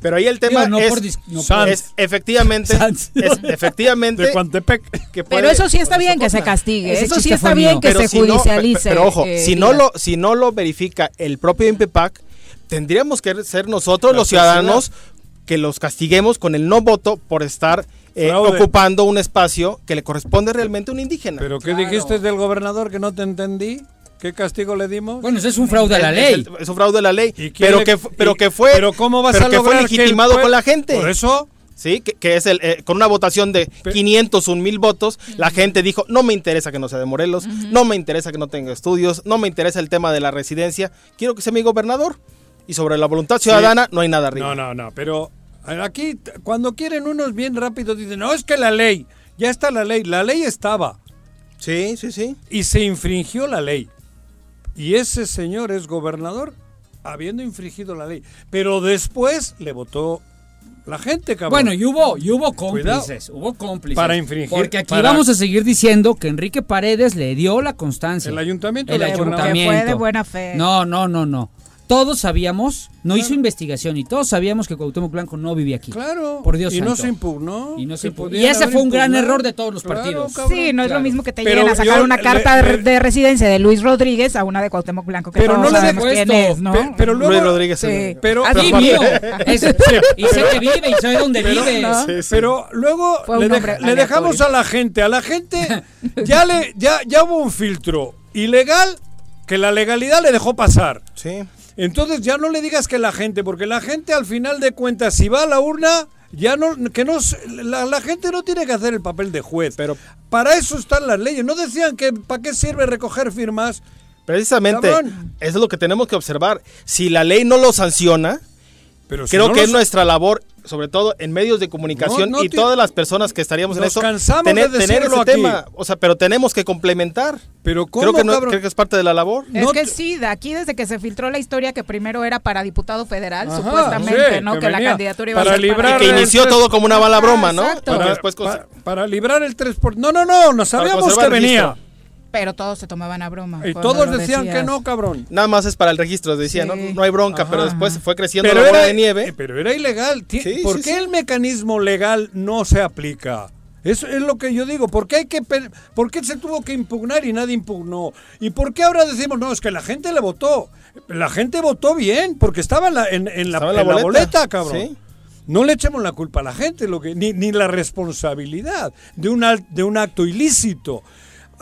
Speaker 20: Pero ahí el tema
Speaker 4: Digo, no
Speaker 20: es,
Speaker 4: por dis- no por-
Speaker 20: es efectivamente,
Speaker 4: Sans.
Speaker 20: es efectivamente
Speaker 2: De Cuantepec.
Speaker 20: que
Speaker 1: Pero eso sí está bien que se castigue.
Speaker 4: Ese
Speaker 1: Eso sí está bien
Speaker 4: mío.
Speaker 1: que se
Speaker 20: si no-
Speaker 1: judicialice.
Speaker 20: pero ojo,
Speaker 1: eh,
Speaker 20: si no lo si no lo verifica el propio INPEPAC, tendríamos que ser nosotros los ciudadanos que los castiguemos con el no voto por estar eh, ocupando un espacio que le corresponde realmente a un indígena.
Speaker 2: ¿Pero qué dijiste del gobernador que no te entendí? ¿Qué castigo le dimos?
Speaker 4: Bueno, eso es un fraude a la ley.
Speaker 20: Es, un fraude a la ley. pero, que, pero que fue.
Speaker 2: Pero ¿cómo vas a
Speaker 20: que fue legitimado con la gente.
Speaker 2: Por eso.
Speaker 20: Sí, que, es el, eh, con una votación de 501 mil votos, la gente dijo, no me interesa que no sea de Morelos, no me interesa que no tenga estudios, no me interesa el tema de la residencia, quiero que sea mi gobernador y sobre la voluntad ciudadana no hay nada arriba.
Speaker 2: No, no, no, pero eh, aquí cuando quieren unos bien rápidos dicen, no, es que la ley, ya está la ley, la ley estaba.
Speaker 20: Sí, sí, sí.
Speaker 2: Y se infringió la ley. Y ese señor es gobernador habiendo infringido la ley. Pero después le votó la gente, cabrón.
Speaker 4: Bueno, y hubo, hubo cómplices, hubo cómplices.
Speaker 2: Para infringir.
Speaker 4: Porque aquí vamos a seguir diciendo que Enrique Paredes le dio la constancia.
Speaker 2: El ayuntamiento.
Speaker 4: El ayuntamiento.
Speaker 1: Fue de buena fe.
Speaker 4: No, no, no, no todos sabíamos, no hizo investigación y todos sabíamos que Cuauhtémoc Blanco no vivía aquí.
Speaker 2: Claro.
Speaker 4: Por Dios
Speaker 2: y no se impugnó.
Speaker 4: Y, no se impugnó. y ese fue un gran error de todos los partidos.
Speaker 1: Sí, no es lo mismo que te lleguen a sacar una carta de residencia de Luis Rodríguez a una de Cuauhtémoc Blanco que
Speaker 2: pero no le
Speaker 1: sabemos quién es, ¿no?
Speaker 2: Pe, pero luego,
Speaker 20: Luis Rodríguez.
Speaker 1: Sí.
Speaker 2: Pero,
Speaker 4: ah, y sé que vive y sé dónde vive.
Speaker 2: Pero luego le, le, dejamos a la gente, a la gente ya le ya ya hubo un filtro ilegal que la legalidad le dejó pasar.
Speaker 20: Sí.
Speaker 2: Entonces ya no le digas que la gente, porque la gente al final de cuentas, si va a la urna, ya no, que no, la, la, gente no tiene que hacer el papel de juez.
Speaker 20: Pero
Speaker 2: para eso están las leyes. No decían que para qué sirve recoger firmas.
Speaker 20: Precisamente, es lo que tenemos que observar. Si la ley no lo sanciona,
Speaker 2: pero
Speaker 20: creo que es nuestra labor sobre todo en medios de comunicación y todas las personas que estaríamos en eso,
Speaker 2: cansamos
Speaker 20: tener,
Speaker 2: de
Speaker 20: tener ese tema, o sea, pero tenemos que complementar.
Speaker 2: Pero ¿cómo,
Speaker 20: creo que es parte de la labor.
Speaker 1: Es que sí, de aquí desde que se filtró la historia que primero era para diputado federal, supuestamente, ¿no?
Speaker 2: Que,
Speaker 1: la candidatura iba a ser
Speaker 2: librar para...
Speaker 20: y que inició todo como una mala broma, ¿no?
Speaker 2: Para, para, para, librar el 3%. No, no, no, no sabíamos que venía.
Speaker 1: Pero todos se tomaban a broma.
Speaker 2: Y todos decían que no, cabrón.
Speaker 20: Nada más es para el registro,
Speaker 1: decían,
Speaker 20: no, no, hay bronca, pero después fue creciendo
Speaker 2: pero
Speaker 20: la bola
Speaker 2: era,
Speaker 20: de nieve.
Speaker 2: Eh, pero era ilegal.
Speaker 20: Sí,
Speaker 2: ¿Por qué el mecanismo legal no se aplica? Eso es lo que yo digo. ¿Por qué, hay que, ¿Por qué se tuvo que impugnar y nadie impugnó? ¿Y por qué ahora decimos, no, es que la gente le votó? La gente votó bien, porque estaba en la, en, en la,
Speaker 20: boleta. la boleta.
Speaker 2: cabrón. No le echemos la culpa a la gente, lo que, ni, ni la responsabilidad de un, de un acto ilícito.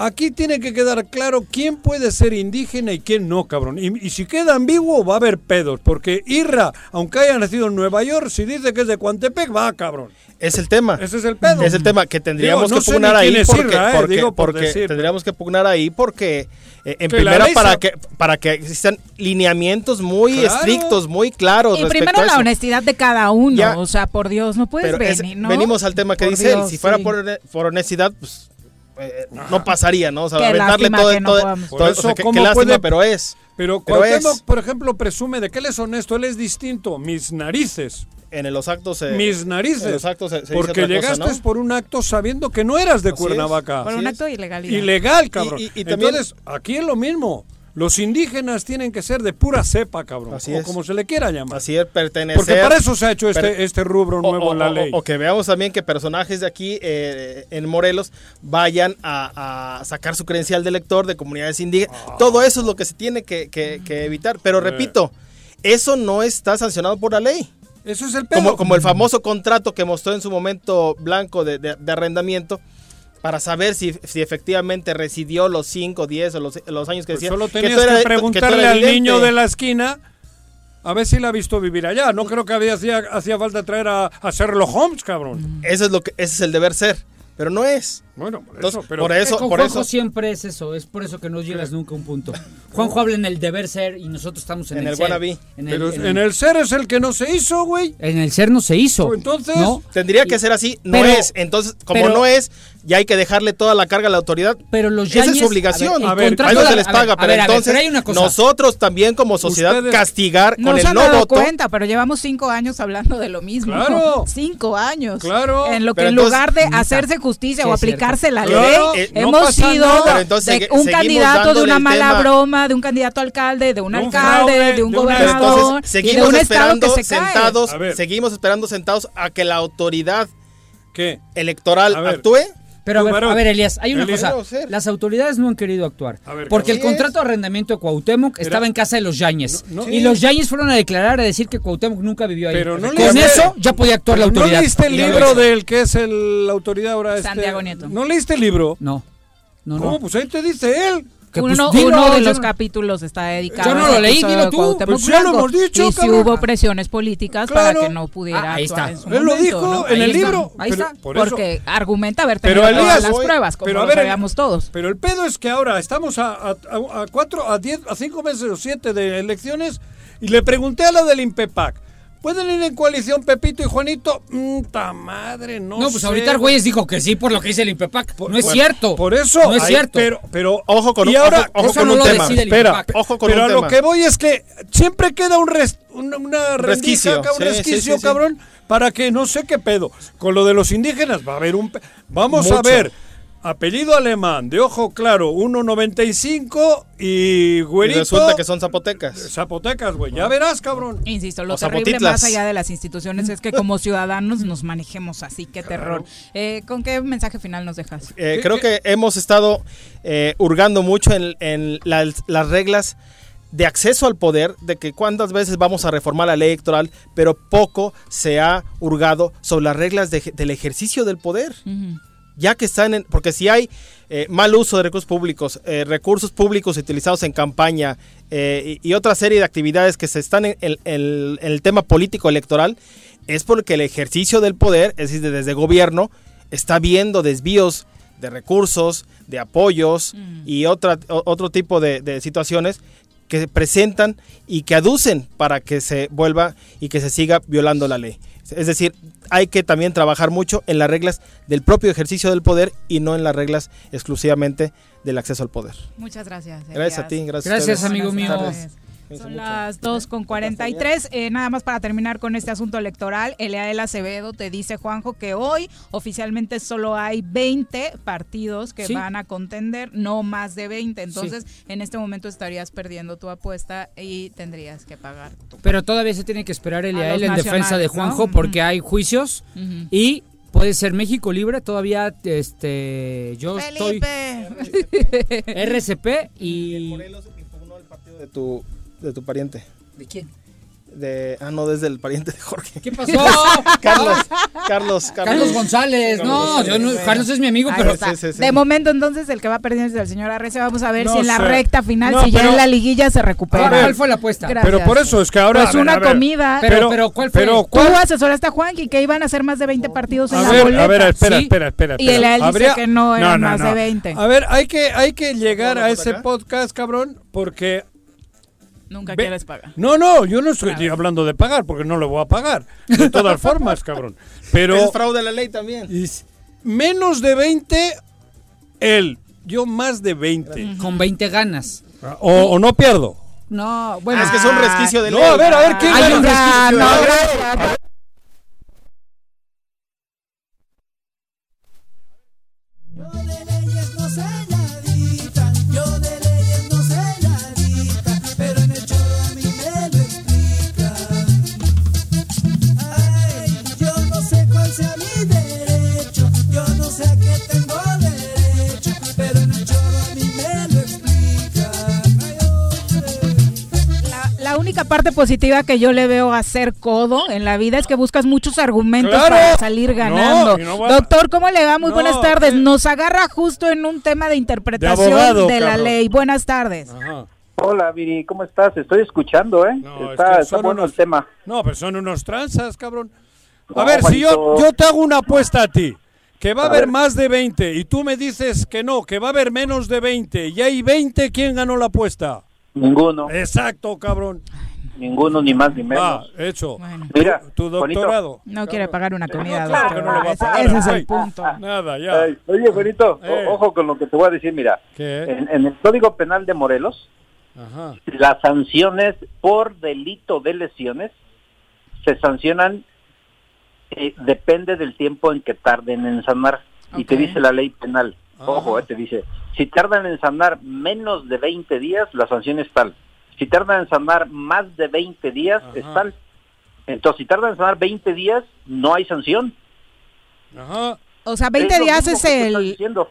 Speaker 2: Aquí tiene que quedar claro quién puede ser indígena y quién no, cabrón. Y, y, si queda ambiguo, va a haber pedos, porque Irra, aunque haya nacido en Nueva York, si dice que es de Cuantepec, va, cabrón.
Speaker 20: Es el tema.
Speaker 2: Ese es el pedo.
Speaker 20: Es el tema que tendríamos que pugnar ahí porque,
Speaker 2: eh,
Speaker 20: porque,
Speaker 2: Digo
Speaker 20: tendríamos que pugnar ahí porque eh, en primera para que para que existan lineamientos muy estrictos, muy claros.
Speaker 1: Y primero la honestidad de cada uno,
Speaker 20: ya.
Speaker 1: o sea, por Dios, no puedes venir, ¿no?
Speaker 20: Venimos al tema que dice él. Si fuera por, por honestidad, pues eh, no pasaría, ¿no? O sea,
Speaker 1: qué
Speaker 20: todo,
Speaker 2: eso,
Speaker 20: o sea,
Speaker 2: que,
Speaker 20: qué, lástima, pero es.
Speaker 2: Pero,
Speaker 20: pero
Speaker 2: por ejemplo, presume de que él es honesto, él es distinto. Mis narices.
Speaker 20: En los actos
Speaker 2: Mis narices. Porque llegaste
Speaker 20: cosa,
Speaker 2: por un acto sabiendo que no eras de
Speaker 20: Así
Speaker 2: Cuernavaca.
Speaker 1: Por un acto ilegal.
Speaker 2: Ilegal, cabrón.
Speaker 20: Y, y, y también,
Speaker 2: Entonces, aquí es lo mismo. Los indígenas tienen que ser de pura cepa, cabrón. O como se le quiera llamar.
Speaker 20: Así es, pertenecer.
Speaker 2: Porque para eso se ha hecho este, este rubro nuevo en la ley.
Speaker 20: O, que veamos también que personajes de aquí, eh, en Morelos, vayan a, sacar su credencial de lector de comunidades indígenas.
Speaker 2: Ah.
Speaker 20: Todo eso es lo que se tiene que, que, que mm. evitar. Pero
Speaker 2: eh.
Speaker 20: repito, eso no está sancionado por la ley.
Speaker 2: Eso es el pedo.
Speaker 20: Como, el famoso contrato que mostró en su momento Blanco de arrendamiento para saber si, si efectivamente residió los 5, 10 o los, los, años que
Speaker 2: pues
Speaker 20: decía.
Speaker 2: Solo tenías que, preguntarle al niño de la esquina a ver si la ha visto vivir allá. No creo que había, hacía, hacía falta traer a, a Sherlock Holmes, cabrón.
Speaker 20: Eso es lo que, ese es el deber ser, pero no es.
Speaker 2: Bueno, por eso, pero
Speaker 20: por eso,
Speaker 4: con
Speaker 20: por
Speaker 4: siempre es eso, es por eso que no llegas nunca a un punto. Juanjo habla en el deber ser y nosotros estamos en,
Speaker 20: el, el
Speaker 4: ser. En el,
Speaker 2: pero
Speaker 4: en,
Speaker 2: en el, ser es el que no se hizo, güey.
Speaker 4: En el ser no se hizo.
Speaker 2: Pues entonces,
Speaker 4: ¿no?
Speaker 20: tendría que ser así, no es. Entonces, como no es, ya hay que dejarle toda la carga a la autoridad.
Speaker 4: Pero los
Speaker 20: Esa es su obligación.
Speaker 4: A ver,
Speaker 20: a
Speaker 4: ellos
Speaker 20: se les paga, pero entonces nosotros también como sociedad castigar con el no voto.
Speaker 1: cuenta, pero llevamos cinco años hablando de lo mismo.
Speaker 2: Claro.
Speaker 1: Cinco años.
Speaker 2: Claro.
Speaker 1: En lo que en lugar de hacerse justicia o aplicar la ley.
Speaker 20: Eh,
Speaker 1: Hemos sido un candidato de una mala broma, de un candidato alcalde, de un, alcalde, de un gobernador,
Speaker 20: seguimos esperando sentados. Seguimos esperando sentados a que la autoridad electoral actúe.
Speaker 4: Pero a ver, a ver, Elías, hay una cosa. Las autoridades no han querido actuar. Porque el contrato de arrendamiento de Cuauhtémoc estaba en casa de los Yañez. Y los Yañez fueron a declarar, a decir que Cuauhtémoc nunca vivió ahí. Con eso ya podía actuar la autoridad.
Speaker 2: ¿No leíste el libro del que es el, la autoridad ahora? Este?
Speaker 1: Santiago Nieto.
Speaker 2: ¿No leíste el libro?
Speaker 4: No. No,
Speaker 2: ¿Cómo? Pues ahí te dice él
Speaker 1: uno,
Speaker 4: dilo,
Speaker 1: uno de
Speaker 4: yo
Speaker 1: los
Speaker 4: no-
Speaker 1: capítulos está dedicado
Speaker 4: Yo no
Speaker 1: a
Speaker 4: lo leí, dilo
Speaker 1: de
Speaker 4: tú.
Speaker 2: Pues ya lo hemos dicho,
Speaker 1: y si
Speaker 2: cabrón.
Speaker 1: hubo presiones políticas
Speaker 2: Claro.
Speaker 1: para que no pudiera
Speaker 4: Ah, ahí está.
Speaker 1: en su
Speaker 2: Él lo dijo
Speaker 1: ¿no?
Speaker 2: en
Speaker 1: Ahí
Speaker 2: el
Speaker 1: está.
Speaker 2: libro.
Speaker 1: Ahí
Speaker 2: pero
Speaker 1: está.
Speaker 2: por eso-
Speaker 1: Porque argumenta haber
Speaker 2: Pero
Speaker 1: tenido todas
Speaker 2: Elías,
Speaker 1: las pruebas, como
Speaker 2: pero a
Speaker 1: lo
Speaker 2: ver,
Speaker 1: sabíamos todos.
Speaker 2: Pero el pedo es que ahora estamos a, a, a- a cuatro, a diez, a cinco meses o siete de elecciones y le pregunté a la del INPEPAC. ¿Pueden ir en coalición Pepito y Juanito? Mm, ta madre, no
Speaker 4: No, pues
Speaker 2: sé,
Speaker 4: ahorita el güey dijo que sí por lo que dice el INPEPAC. No es cierto.
Speaker 2: Por eso.
Speaker 4: No es
Speaker 2: hay-
Speaker 4: cierto.
Speaker 2: Pero, pero
Speaker 20: Ojo con
Speaker 2: y
Speaker 20: un-
Speaker 2: ahora,
Speaker 20: ojo- con
Speaker 4: no
Speaker 20: un
Speaker 4: lo
Speaker 20: tema.
Speaker 4: decide el
Speaker 2: Espera.
Speaker 20: Ojo con
Speaker 2: pero
Speaker 20: un
Speaker 2: a lo
Speaker 20: tema.
Speaker 2: que voy es que siempre queda un res- una, una
Speaker 20: Resquicio, sí,
Speaker 2: resquicio,
Speaker 20: sí, sí, sí.
Speaker 2: cabrón, para que no sé qué pedo. Con lo de los indígenas va a haber un... pe- Vamos a ver, apellido alemán, de ojo claro, 1.95 y
Speaker 20: Y
Speaker 2: güerito...
Speaker 20: resulta que son zapotecas.
Speaker 2: Zapotecas, güey, ya verás, cabrón.
Speaker 1: Insisto, lo
Speaker 20: O
Speaker 1: terrible
Speaker 20: Zapotitlas.
Speaker 1: más allá de las instituciones es que como ciudadanos nos manejemos así, qué terror. Eh, ¿Con qué mensaje final nos dejas?
Speaker 20: Eh,
Speaker 2: ¿Qué-
Speaker 20: creo
Speaker 2: qué?
Speaker 20: que hemos estado eh, hurgando mucho en, en las, las reglas de acceso al poder, de que cuántas veces vamos a reformar la ley electoral, pero poco se ha hurgado sobre las reglas de- del ejercicio del poder. Ya que están en. Porque si hay eh, mal uso de recursos públicos, eh, recursos públicos utilizados en campaña eh, y, y otra serie de actividades que se están en, el- en el tema político electoral, es porque el ejercicio del poder, es decir, desde gobierno, está viendo desvíos de recursos, de apoyos y otra, o- otro tipo de, de situaciones que se presentan y que aducen para que se vuelva y que se siga violando la ley. Es decir, hay que también trabajar mucho en las reglas del propio ejercicio del poder y no en las reglas exclusivamente del acceso al poder.
Speaker 1: Muchas gracias.
Speaker 20: Gracias a ti, gracias. a
Speaker 4: Gracias, amigo mío.
Speaker 1: Son las 2 con 43. Eh, nada más para terminar con este asunto electoral, Eliael Acevedo te dice, Juanjo, que hoy oficialmente solo hay 20 partidos que
Speaker 4: Sí.
Speaker 1: van a contender, no más de 20. Entonces, en este momento estarías perdiendo tu apuesta y tendrías que pagar. tu-
Speaker 4: Pero todavía se tiene que esperar el
Speaker 1: los
Speaker 4: en defensa de. Juanjo porque hay juicios y puede ser México libre todavía este yo
Speaker 1: Felipe.
Speaker 4: estoy RCP y
Speaker 20: De tu, de tu pariente.
Speaker 4: ¿De quién?
Speaker 20: De, ah, no, desde el pariente de Jorge.
Speaker 4: ¿Qué pasó?
Speaker 20: Carlos, Carlos, Carlos.
Speaker 4: Carlos González. No, yo no- Carlos es mi amigo,
Speaker 1: Ahí
Speaker 4: pero.
Speaker 20: Sí, sí, sí.
Speaker 1: De momento, entonces, el que va perdiendo es el señor Arrece. Vamos a ver
Speaker 2: No
Speaker 1: si en la
Speaker 2: sé.
Speaker 1: recta final,
Speaker 2: No,
Speaker 1: si ya
Speaker 2: pero-
Speaker 1: en la liguilla se recupera.
Speaker 4: ¿Cuál, cuál fue la apuesta?
Speaker 1: Gracias.
Speaker 2: Pero por eso es que ahora...
Speaker 1: Pues
Speaker 2: ver,
Speaker 1: una
Speaker 2: a ver,
Speaker 1: comida.
Speaker 4: Pero, pero, ¿cuál fue?
Speaker 2: pero
Speaker 1: Tú
Speaker 2: ¿cuál-
Speaker 1: asesoraste a Juanqui que iban a ser más de 20 partidos en
Speaker 2: A
Speaker 1: la
Speaker 2: ver,
Speaker 1: boleta.
Speaker 2: a ver, espera,
Speaker 4: Sí.
Speaker 2: espera, espera.
Speaker 1: Y el
Speaker 2: espera.
Speaker 1: él dice que no eran más de 20.
Speaker 2: A ver, hay que, hay que llegar
Speaker 20: ¿No,
Speaker 2: a ese
Speaker 20: acá?
Speaker 2: podcast, cabrón, porque...
Speaker 1: Nunca
Speaker 2: Ve-
Speaker 1: quieres pagar.
Speaker 2: No, no, yo no estoy hablando de pagar, porque no le voy a pagar. De todas formas, cabrón. Pero
Speaker 20: Es fraude a la ley también.
Speaker 2: menos de 20, él. Yo más de 20.
Speaker 4: con 20 ganas.
Speaker 2: O, o no pierdo.
Speaker 4: No, bueno,
Speaker 20: Ah, es que es un resquicio de
Speaker 2: No,
Speaker 20: ley.
Speaker 2: a ver, a ver, ¿quién
Speaker 4: Hay un resquicio de
Speaker 1: no, gracias. Parte positiva que yo le veo a ser codo en la vida es que buscas muchos argumentos
Speaker 2: ¡Claro!
Speaker 1: para salir ganando.
Speaker 2: No, no
Speaker 1: Doctor, ¿cómo le va? Muy
Speaker 2: No,
Speaker 1: buenas tardes.
Speaker 2: ¿qué?
Speaker 1: Nos agarra justo en un tema de interpretación de, la ley. Buenas tardes.
Speaker 2: Ajá.
Speaker 13: Hola, Viri, ¿cómo estás? Estoy escuchando, ¿eh?
Speaker 2: No, es
Speaker 13: está
Speaker 2: que
Speaker 13: está
Speaker 2: son
Speaker 13: bueno
Speaker 2: unos-
Speaker 13: el tema.
Speaker 2: No, pero son unos tranzas, cabrón. A
Speaker 13: No,
Speaker 2: ver, si yo, yo te hago una apuesta a ti, que va a,
Speaker 13: A
Speaker 2: haber
Speaker 13: ver.
Speaker 2: más de 20, y tú me dices que no, que va a haber menos de 20, y hay 20, ¿quién ganó la apuesta?
Speaker 13: Ninguno,
Speaker 2: Exacto, cabrón.
Speaker 13: Ninguno, ni más ni
Speaker 2: Ah,
Speaker 13: menos.
Speaker 2: hecho.
Speaker 1: Bueno,
Speaker 13: Mira,
Speaker 2: Tu doctorado.
Speaker 1: no quiere pagar una comida,
Speaker 2: claro no lo va a
Speaker 1: Ese-
Speaker 2: pagar,
Speaker 1: ese es el punto.
Speaker 2: Nada, ya.
Speaker 13: Ay, oye, Juanito,
Speaker 2: Eh.
Speaker 13: ojo con lo que te voy a decir, mira. En, en el Código Penal de Morelos,
Speaker 2: Ajá.
Speaker 13: las sanciones por delito de lesiones se sancionan, eh, depende del tiempo en que tarden en sanar. Y te dice la ley penal, ojo, eh, te dice, si tardan en sanar menos de 20 días, la sanción es tal. Si tardan en sanar más de 20 días,
Speaker 2: Ajá.
Speaker 13: es tal. Entonces, si tardan en sanar 20 días, no hay sanción.
Speaker 2: Ajá.
Speaker 1: O sea, 20
Speaker 13: Es
Speaker 1: días es el...
Speaker 13: diciendo.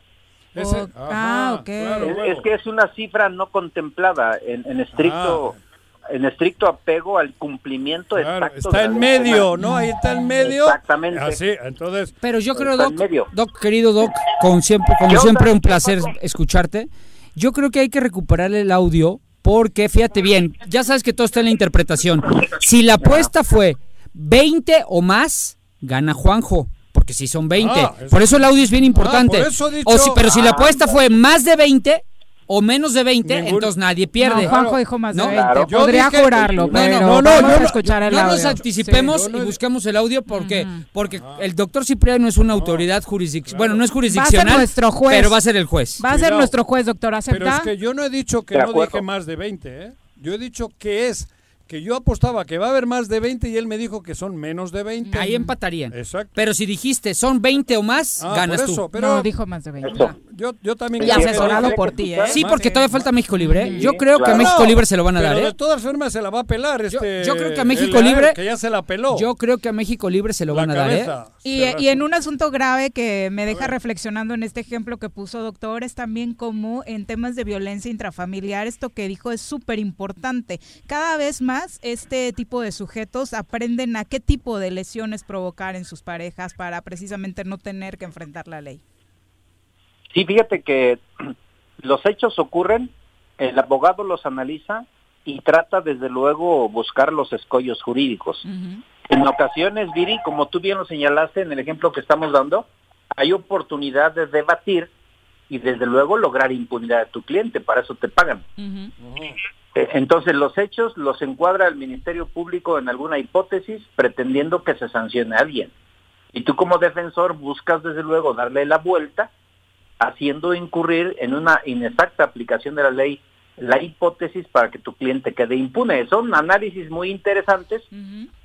Speaker 2: Ese-
Speaker 1: Oh,
Speaker 2: ajá,
Speaker 1: ah, ok.
Speaker 2: claro,
Speaker 13: Es, es que es una cifra no contemplada en, en estricto en estricto apego al cumplimiento
Speaker 2: Ah. Claro,
Speaker 13: exacto.
Speaker 2: está
Speaker 13: de
Speaker 2: en medio,
Speaker 13: penal.
Speaker 2: ¿no? Ahí está en medio.
Speaker 13: Exactamente.
Speaker 2: Así, entonces,
Speaker 4: Pero yo creo, Doc. Doc, querido Doc, con siempre, como
Speaker 13: ¿Qué
Speaker 4: siempre un
Speaker 13: ¿Qué
Speaker 4: placer escucharte. Yo creo que hay que recuperar el audio porque, fíjate bien, ya sabes que todo está en la interpretación. Si la apuesta fue 20 o más, gana Juanjo. Porque si son 20.
Speaker 2: Ah, eso-
Speaker 4: por eso el audio es bien importante.
Speaker 2: por eso he dicho-
Speaker 4: o si, pero si la
Speaker 2: Ah,
Speaker 4: apuesta fue más de 20 o menos de 20,
Speaker 2: Ningún-
Speaker 4: entonces nadie pierde.
Speaker 1: No, Juanjo dijo más de
Speaker 4: ¿No?
Speaker 1: 20.
Speaker 2: Yo
Speaker 1: Podría
Speaker 2: dije-
Speaker 1: jurarlo,
Speaker 2: No,
Speaker 1: pero
Speaker 2: no, no,
Speaker 1: vamos
Speaker 2: yo
Speaker 1: a
Speaker 2: no-
Speaker 1: escuchar el
Speaker 4: no
Speaker 1: audio.
Speaker 4: nos anticipemos
Speaker 2: Sí, yo no
Speaker 4: y busquemos el audio porque porque el doctor Cipriano es una autoridad jurisdiccional. Bueno, no es
Speaker 1: Va a
Speaker 4: jurisdiccional,
Speaker 1: ser nuestro juez.
Speaker 4: pero va a ser el juez.
Speaker 1: Va a ser
Speaker 2: Cuidado.
Speaker 1: nuestro juez, doctor. ¿Acepta?
Speaker 2: Pero es que yo no he dicho que no dije más de 20, ¿eh? Yo he dicho que es, que yo apostaba que va a haber más de 20 y él me dijo que son menos de 20.
Speaker 4: Ahí empatarían.
Speaker 2: Exacto.
Speaker 4: Pero si dijiste son 20 o más,
Speaker 2: Ah,
Speaker 4: ganas
Speaker 2: por eso,
Speaker 4: tú.
Speaker 2: pero
Speaker 1: No, dijo más de 20.
Speaker 13: Eso.
Speaker 2: yo, yo también...
Speaker 1: Y asesorado por ti, ¿eh?
Speaker 4: Sí, porque todavía falta México Libre. ¿eh?
Speaker 13: Sí,
Speaker 4: Yo creo que a. México Libre se lo van a
Speaker 2: Pero
Speaker 4: dar,
Speaker 2: de
Speaker 4: ¿eh?
Speaker 2: todas formas se la va a pelar este...
Speaker 4: yo creo que a México Libre-
Speaker 2: Que ya se la peló.
Speaker 4: Yo creo que a México Libre se lo
Speaker 2: la
Speaker 4: van a dar, ¿eh?
Speaker 1: Y, y en un asunto grave que me deja reflexionando en este ejemplo que puso doctor es también como en temas de violencia intrafamiliar, esto que dijo es súper importante. Cada vez más este tipo de sujetos aprenden a qué tipo de lesiones provocar en sus parejas para precisamente no tener que enfrentar la ley.
Speaker 21: Sí, fíjate que los hechos ocurren, el abogado los analiza y trata desde luego buscar los escollos jurídicos. En ocasiones, Viri, como tú bien lo señalaste en el ejemplo que estamos dando, hay oportunidad de debatir y desde luego lograr impunidad de tu cliente, para eso te pagan. Entonces los hechos los encuadra el Ministerio Público en alguna hipótesis pretendiendo que se sancione a alguien. Y tú como defensor buscas desde luego darle la vuelta haciendo incurrir en una inexacta aplicación de la ley la hipótesis para que tu cliente quede impune. Son análisis muy interesantes.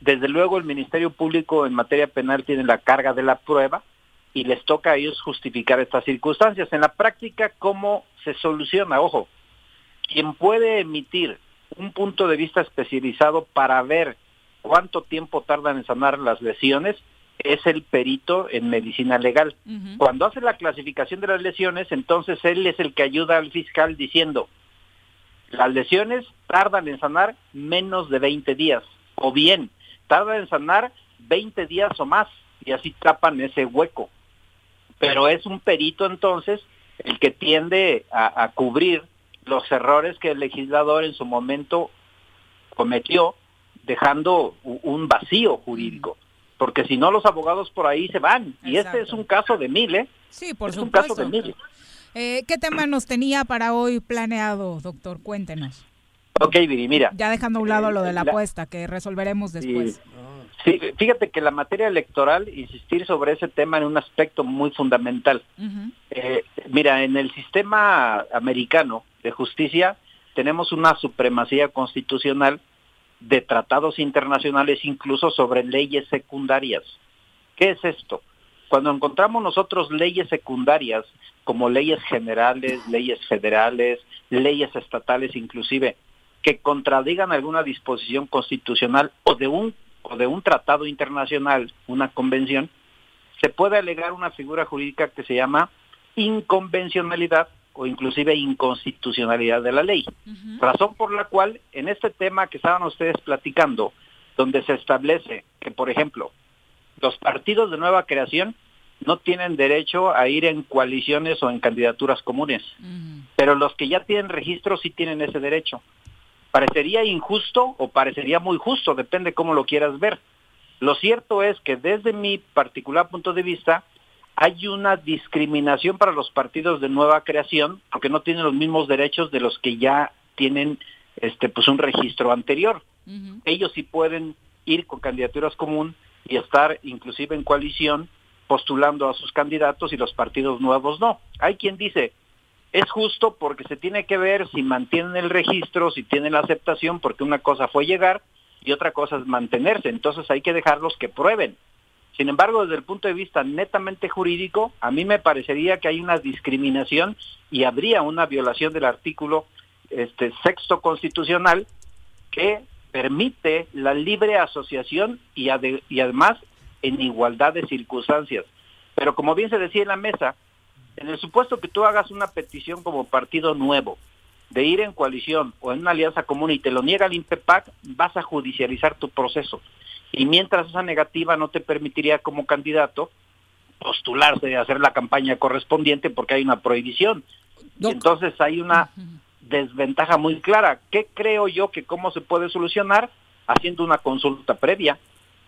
Speaker 21: Desde luego el Ministerio Público en materia penal tiene la carga de la prueba y les toca a ellos justificar estas circunstancias. En la práctica, ¿cómo se soluciona? Ojo, quien puede emitir un punto de vista especializado para ver cuánto tiempo tardan en sanar las lesiones es el perito en medicina legal. Cuando hace la clasificación de las lesiones, entonces él es el que ayuda al fiscal diciendo, las lesiones tardan en sanar menos de 20 días, o bien, tardan en sanar 20 días o más, y así tapan ese hueco. Pero es un perito entonces el que tiende a, a cubrir los errores que el legislador en su momento cometió, dejando un vacío jurídico. Porque si no, los abogados por ahí se van. Y este es un caso de mil, ¿eh?
Speaker 1: Sí, por
Speaker 21: es un caso de mil.
Speaker 1: Eh, ¿Qué tema nos tenía para hoy planeado, doctor? Cuéntenos.
Speaker 21: Ok, Viri, mira.
Speaker 1: Ya dejando a un lado lo de la
Speaker 21: La-
Speaker 1: apuesta, que resolveremos después.
Speaker 21: Sí, fíjate que la materia electoral, insistir sobre ese tema en un aspecto muy fundamental. Eh, mira, en el sistema americano de justicia tenemos una supremacía constitucional de tratados internacionales, incluso sobre leyes secundarias. ¿Qué es esto? Cuando encontramos nosotros leyes secundarias, como leyes generales, leyes federales, leyes estatales inclusive, que contradigan alguna disposición constitucional o de un o de un tratado internacional, una convención, se puede alegar una figura jurídica que se llama inconvencionalidad o inclusive inconstitucionalidad de la ley. Razón por la cual en este tema que estaban ustedes platicando, donde se establece que, por ejemplo, los partidos de nueva creación no tienen derecho a ir en coaliciones o en candidaturas comunes, pero los que ya tienen registro sí tienen ese derecho. Parecería injusto o parecería muy justo, depende cómo lo quieras ver. Lo cierto es que desde mi particular punto de vista hay una discriminación para los partidos de nueva creación porque no tienen los mismos derechos de los que ya tienen este pues un registro anterior. Ellos sí pueden ir con candidaturas común y estar inclusive en coalición postulando a sus candidatos y los partidos nuevos no. Hay quien dice, es justo porque se tiene que ver si mantienen el registro, si tienen la aceptación, porque una cosa fue llegar y otra cosa es mantenerse. Entonces hay que dejarlos que prueben. Sin embargo, desde el punto de vista netamente jurídico, a mí me parecería que hay una discriminación y habría una violación del artículo este, sexto constitucional que permite la libre asociación y, ade- y además en igualdad de circunstancias. Pero como bien se decía en la mesa, en el supuesto que tú hagas una petición como partido nuevo de ir en coalición o en una alianza común y te lo niega el INPEPAC, vas a judicializar tu proceso. Y mientras esa negativa no te permitiría como candidato postularse y hacer la campaña correspondiente porque hay una prohibición. Entonces hay una desventaja muy clara. ¿Qué creo yo que cómo se puede solucionar? Haciendo una consulta previa,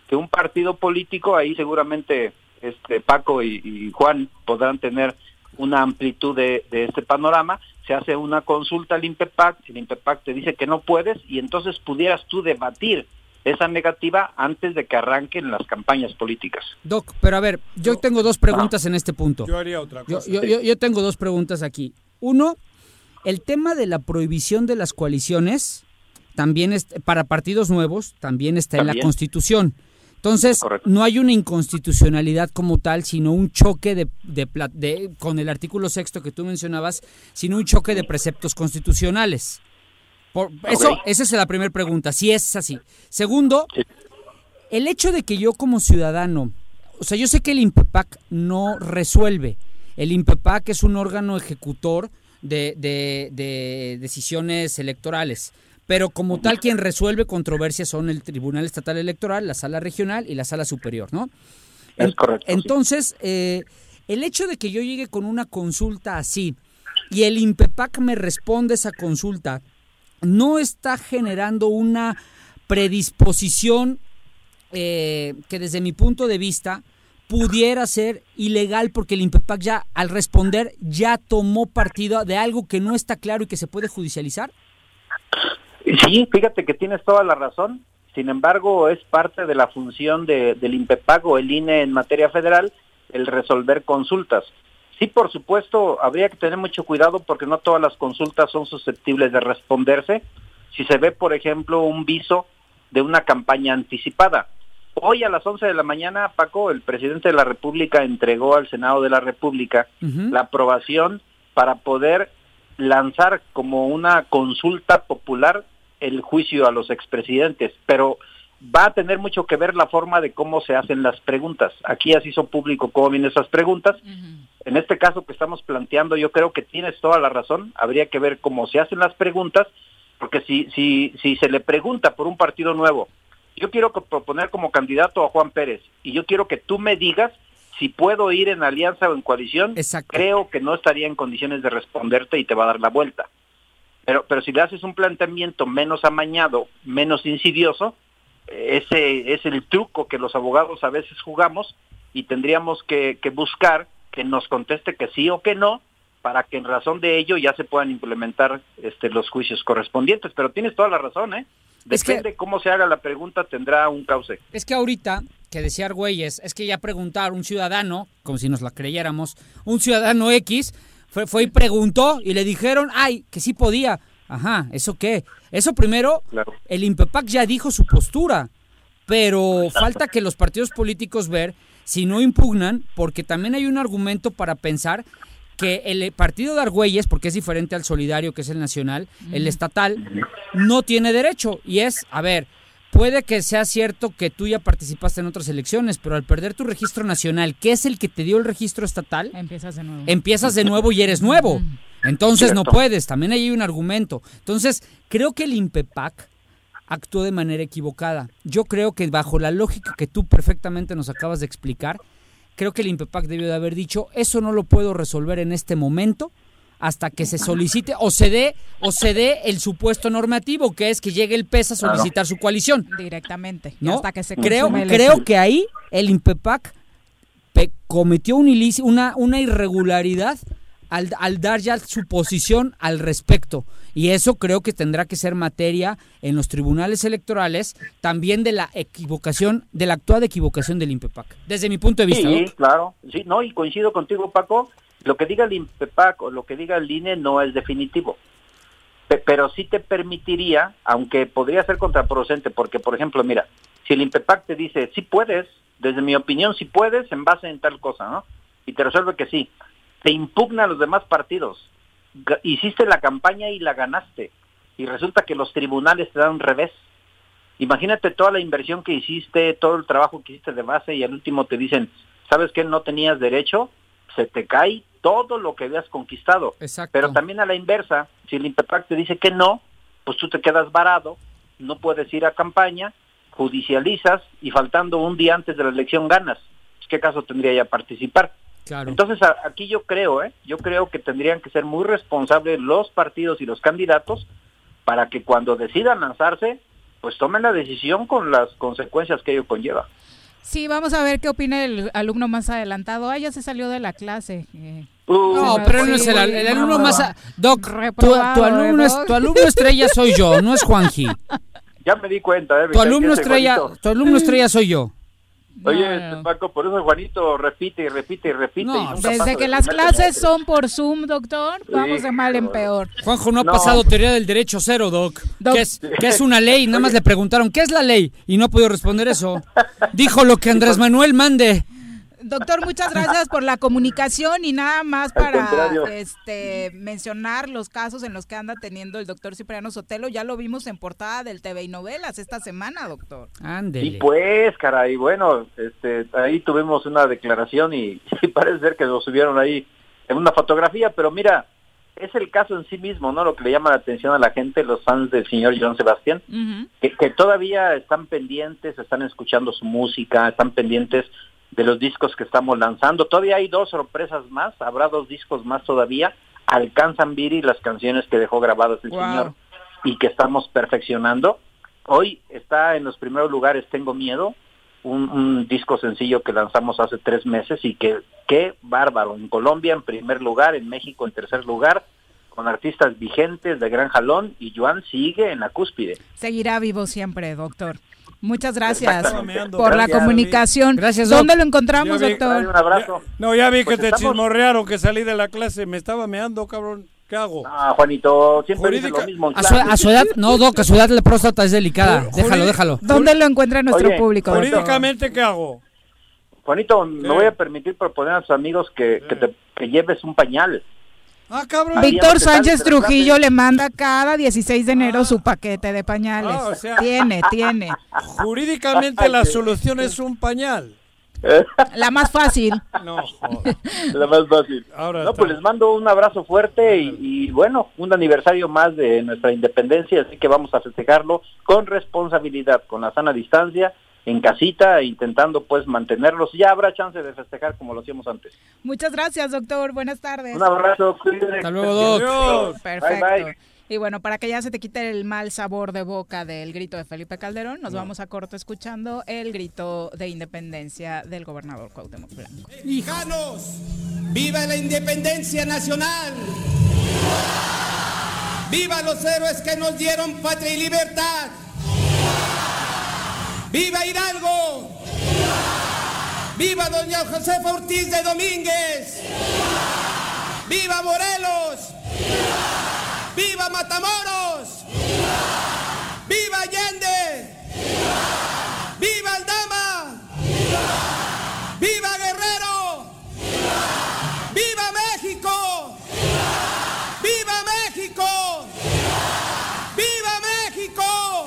Speaker 21: que un partido político, ahí seguramente este Paco y, y Juan podrán tener una amplitud de, de este panorama, se hace una consulta al INPEPAC, el INPEPAC te dice que no puedes y entonces pudieras tú debatir esa negativa antes de que arranquen las campañas políticas.
Speaker 4: Doc, pero a ver, yo tengo dos preguntas en este punto.
Speaker 2: Yo haría otra cosa.
Speaker 4: yo- yo- yo tengo dos preguntas aquí. Uno, el tema de la prohibición de las coaliciones también es, para partidos nuevos también está en la. Constitución. Entonces, no hay una inconstitucionalidad como tal, sino un choque de, de de- con el artículo sexto que tú mencionabas, sino un choque de preceptos constitucionales. Por, eso, esa es la primera pregunta, si es así. Segundo, el hecho de que yo como ciudadano, o sea, yo sé que el INPEPAC no resuelve. El INPEPAC es un órgano ejecutor de, de- de decisiones electorales. Pero como tal, quien resuelve controversias son el Tribunal Estatal Electoral, la Sala Regional y la Sala Superior, ¿no?
Speaker 21: Es correcto. sí.
Speaker 4: Entonces, eh, el hecho de que yo llegue con una consulta así y el INPEPAC me responde esa consulta, no está generando una predisposición eh, que desde mi punto de vista pudiera ser ilegal porque el INPEPAC ya al responder ya tomó partido de algo que no está claro y que se puede judicializar.
Speaker 21: Sí, fíjate que tienes toda la razón. Sin embargo, es parte de la función de- del INPEPAG o el INE en materia federal el resolver consultas. Sí, por supuesto, habría que tener mucho cuidado porque no todas las consultas son susceptibles de responderse. Si se ve, por ejemplo, un viso de una campaña anticipada. Hoy a las 11 de la mañana, Paco, el presidente de la República entregó al Senado de la República la aprobación para poder lanzar como una consulta popular el juicio a los expresidentes, pero va a tener mucho que ver la forma de cómo se hacen las preguntas. Aquí ya se hizo público cómo vienen esas preguntas. En este caso que estamos planteando, yo creo que tienes toda la razón. Habría que ver cómo se hacen las preguntas, porque si, si, si se le pregunta por un partido nuevo, yo quiero proponer como candidato a Juan Pérez y yo quiero que tú me digas si puedo ir en alianza o en coalición, creo que no estaría en condiciones de responderte y te va a dar la vuelta. Pero, pero si le haces un planteamiento menos amañado, menos insidioso, ese es el truco que los abogados a veces jugamos y tendríamos que, que buscar que nos conteste que sí o que no para que en razón de ello ya se puedan implementar este, los juicios correspondientes. Pero tienes toda la razón, ¿eh?
Speaker 4: Es que-
Speaker 21: Depende cómo se haga la pregunta, tendrá un cauce.
Speaker 4: Es que ahorita, que decía Argüelles, es que ya preguntar un ciudadano, como si nos la creyéramos, un ciudadano X, fue, fue y preguntó y le dijeron, ay, que sí podía. Ajá, ¿eso qué? Eso primero, el INPEPAC ya dijo su postura, pero falta que los partidos políticos ver si no impugnan, porque también hay un argumento para pensar que el partido de Argüelles, porque es diferente al solidario que es el nacional, el estatal, no tiene derecho. Y es, a ver, puede que sea cierto que tú ya participaste en otras elecciones, pero al perder tu registro nacional, que es el que te dio el registro estatal,
Speaker 1: Empiezas de nuevo.
Speaker 4: empiezas de nuevo y eres nuevo. Entonces no puedes, también ahí hay un argumento. Entonces, creo que el INPEPAC actuó de manera equivocada. Yo creo que bajo la lógica que tú perfectamente nos acabas de explicar, creo que el INPEPAC debió de haber dicho, eso no lo puedo resolver en este momento hasta que se solicite o se dé o se dé el supuesto normativo que es que llegue el PES a
Speaker 1: Claro.
Speaker 4: solicitar su coalición.
Speaker 1: Directamente. Hasta que se
Speaker 4: creo
Speaker 1: el
Speaker 4: creo que ahí el INPEPAC pe- cometió un una, una irregularidad al, al dar ya su posición al respecto. Y eso creo que tendrá que ser materia en los tribunales electorales también de la equivocación, de la actuada equivocación del INPEPAC. Desde mi punto de vista.
Speaker 21: Sí,
Speaker 4: ¿no?
Speaker 21: claro. Sí, no, y coincido contigo, Paco. Lo que diga el INPEPAC o lo que diga el INE no es definitivo. Pe- pero sí te permitiría, aunque podría ser contraproducente, porque, por ejemplo, mira, si el INPEPAC te dice, sí puedes, desde mi opinión, sí puedes en base en tal cosa, ¿no? Y te resuelve que sí. Te impugna a los demás partidos. Hiciste la campaña y la ganaste. Y resulta que los tribunales te dan un revés. Imagínate toda la inversión que hiciste, todo el trabajo que hiciste de base y al último te dicen, ¿sabes qué? No tenías derecho, se te cae todo lo que habías conquistado. Pero también a la inversa, si el INPEPAC te dice que no, pues tú te quedas varado, no puedes ir a campaña, judicializas y faltando un día antes de la elección ganas. ¿Qué caso tendría ya participar?
Speaker 4: Claro.
Speaker 21: Entonces a- aquí yo creo, ¿eh? yo creo que tendrían que ser muy responsables los partidos y los candidatos para que cuando decidan lanzarse, pues tomen la decisión con las consecuencias que ello conlleva.
Speaker 1: Sí, vamos a ver qué opina el alumno más adelantado. Ah, ya se salió de la clase. eh.
Speaker 4: No,
Speaker 1: Se
Speaker 4: pero no es el, alumno más... a- Doc, tu, alumno
Speaker 1: ¿eh,
Speaker 4: es,
Speaker 1: Doc?
Speaker 4: tu alumno estrella soy yo, no es Juanji.
Speaker 21: Ya me di cuenta, ¿eh?
Speaker 4: Tu alumno estrella, tu alumno estrella soy yo.
Speaker 21: Oye, Paco, por eso Juanito repite y repite y repite. y nunca pasa
Speaker 1: Desde que las clases
Speaker 21: semestre.
Speaker 1: son por Zoom, doctor, vamos de mal en peor.
Speaker 4: Juanjo no ha
Speaker 21: No.
Speaker 4: pasado teoría del derecho cero, Doc. Que es, que es una ley. Nada más le preguntaron, ¿qué es la ley? Y no pudo responder eso. Dijo lo que Andrés Manuel mande.
Speaker 1: Doctor, muchas gracias por la comunicación y nada más para este mencionar los casos en los que anda teniendo el doctor Cipriano Sotelo. Ya lo vimos en portada del TV y novelas esta semana, doctor.
Speaker 4: Ándele.
Speaker 21: Y pues, caray, bueno, este, ahí tuvimos una declaración y, y parece ser que lo subieron ahí en una fotografía, pero mira, es el caso en sí mismo, ¿no? Lo que le llama la atención a la gente, los fans del señor John Sebastián, que, que todavía están pendientes, están escuchando su música, están pendientes de los discos que estamos lanzando. Todavía hay dos sorpresas más, habrá dos discos más todavía. Alcanzan Viri las canciones que dejó grabadas el
Speaker 1: Wow.
Speaker 21: señor y que estamos perfeccionando. Hoy está en los primeros lugares Tengo Miedo, un, un disco sencillo que lanzamos hace tres meses y que qué bárbaro. En Colombia en primer lugar, en México en tercer lugar, con artistas vigentes de gran jalón y Joan sigue en la cúspide.
Speaker 1: Seguirá vivo siempre, doctor. Muchas gracias por la comunicación.
Speaker 4: Gracias,
Speaker 1: ¿Dónde lo encontramos,
Speaker 2: vi-
Speaker 1: doctor?
Speaker 21: Un abrazo.
Speaker 2: No, ya vi
Speaker 21: Pues
Speaker 2: que te chismorrearon, que salí de la clase, me estaba meando, cabrón. ¿Qué hago?
Speaker 21: Ah, Juanito, siempre
Speaker 2: Jurídica-
Speaker 21: lo mismo. en
Speaker 4: A su,
Speaker 21: clase.
Speaker 4: a su edad, no, Doc, a su edad la próstata es delicada. Déjalo, déjalo.
Speaker 1: ¿Dónde lo encuentra nuestro
Speaker 21: Oye,
Speaker 1: público?
Speaker 2: Jurídicamente, ¿qué hago?
Speaker 21: Juanito, me voy a permitir proponer a tus amigos que, que, te- que lleves un pañal.
Speaker 2: Ah, cabrón.
Speaker 1: Víctor Sánchez Trujillo le manda cada 16 de enero su paquete de pañales.
Speaker 2: Ah, o sea-
Speaker 1: Tiene, tiene.
Speaker 2: Jurídicamente la solución es un pañal.
Speaker 1: La más fácil.
Speaker 2: No, joder.
Speaker 21: La más fácil.
Speaker 2: Ahora
Speaker 21: No,
Speaker 2: está.
Speaker 21: pues les mando un abrazo fuerte y, y, bueno, un aniversario más de nuestra independencia, así que vamos a festejarlo con responsabilidad, con la sana distancia, en casita, intentando pues mantenerlos. Ya habrá chance de festejar como lo hacíamos antes.
Speaker 1: Muchas gracias, doctor. Buenas tardes.
Speaker 21: Un abrazo, cuídense.
Speaker 4: Hasta luego, Doc.
Speaker 2: Adiós.
Speaker 1: Perfecto.
Speaker 21: Bye, bye.
Speaker 1: Y bueno, para que ya se te quite el mal sabor de boca del grito de Felipe Calderón, nos vamos a corto escuchando el grito de independencia del gobernador Cuauhtémoc Blanco.
Speaker 17: Mexicanos, viva la independencia nacional. Viva los héroes que nos dieron patria y libertad. Viva Hidalgo. Viva doña Josefa Ortiz de Domínguez. Viva Morelos. Viva Matamoros. Viva Allende. Viva Aldama. ¡Viva Guerrero! ¡Viva México! ¡Viva México! ¡Viva México!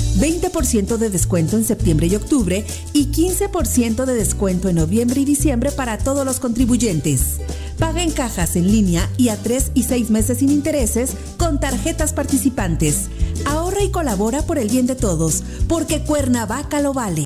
Speaker 7: 20% de descuento en septiembre y octubre y 15% de descuento en noviembre y diciembre para todos los contribuyentes. Paga en cajas en línea y a 3 y 6 meses sin intereses con tarjetas participantes. Ahorra y colabora por el bien de todos, porque Cuernavaca lo vale.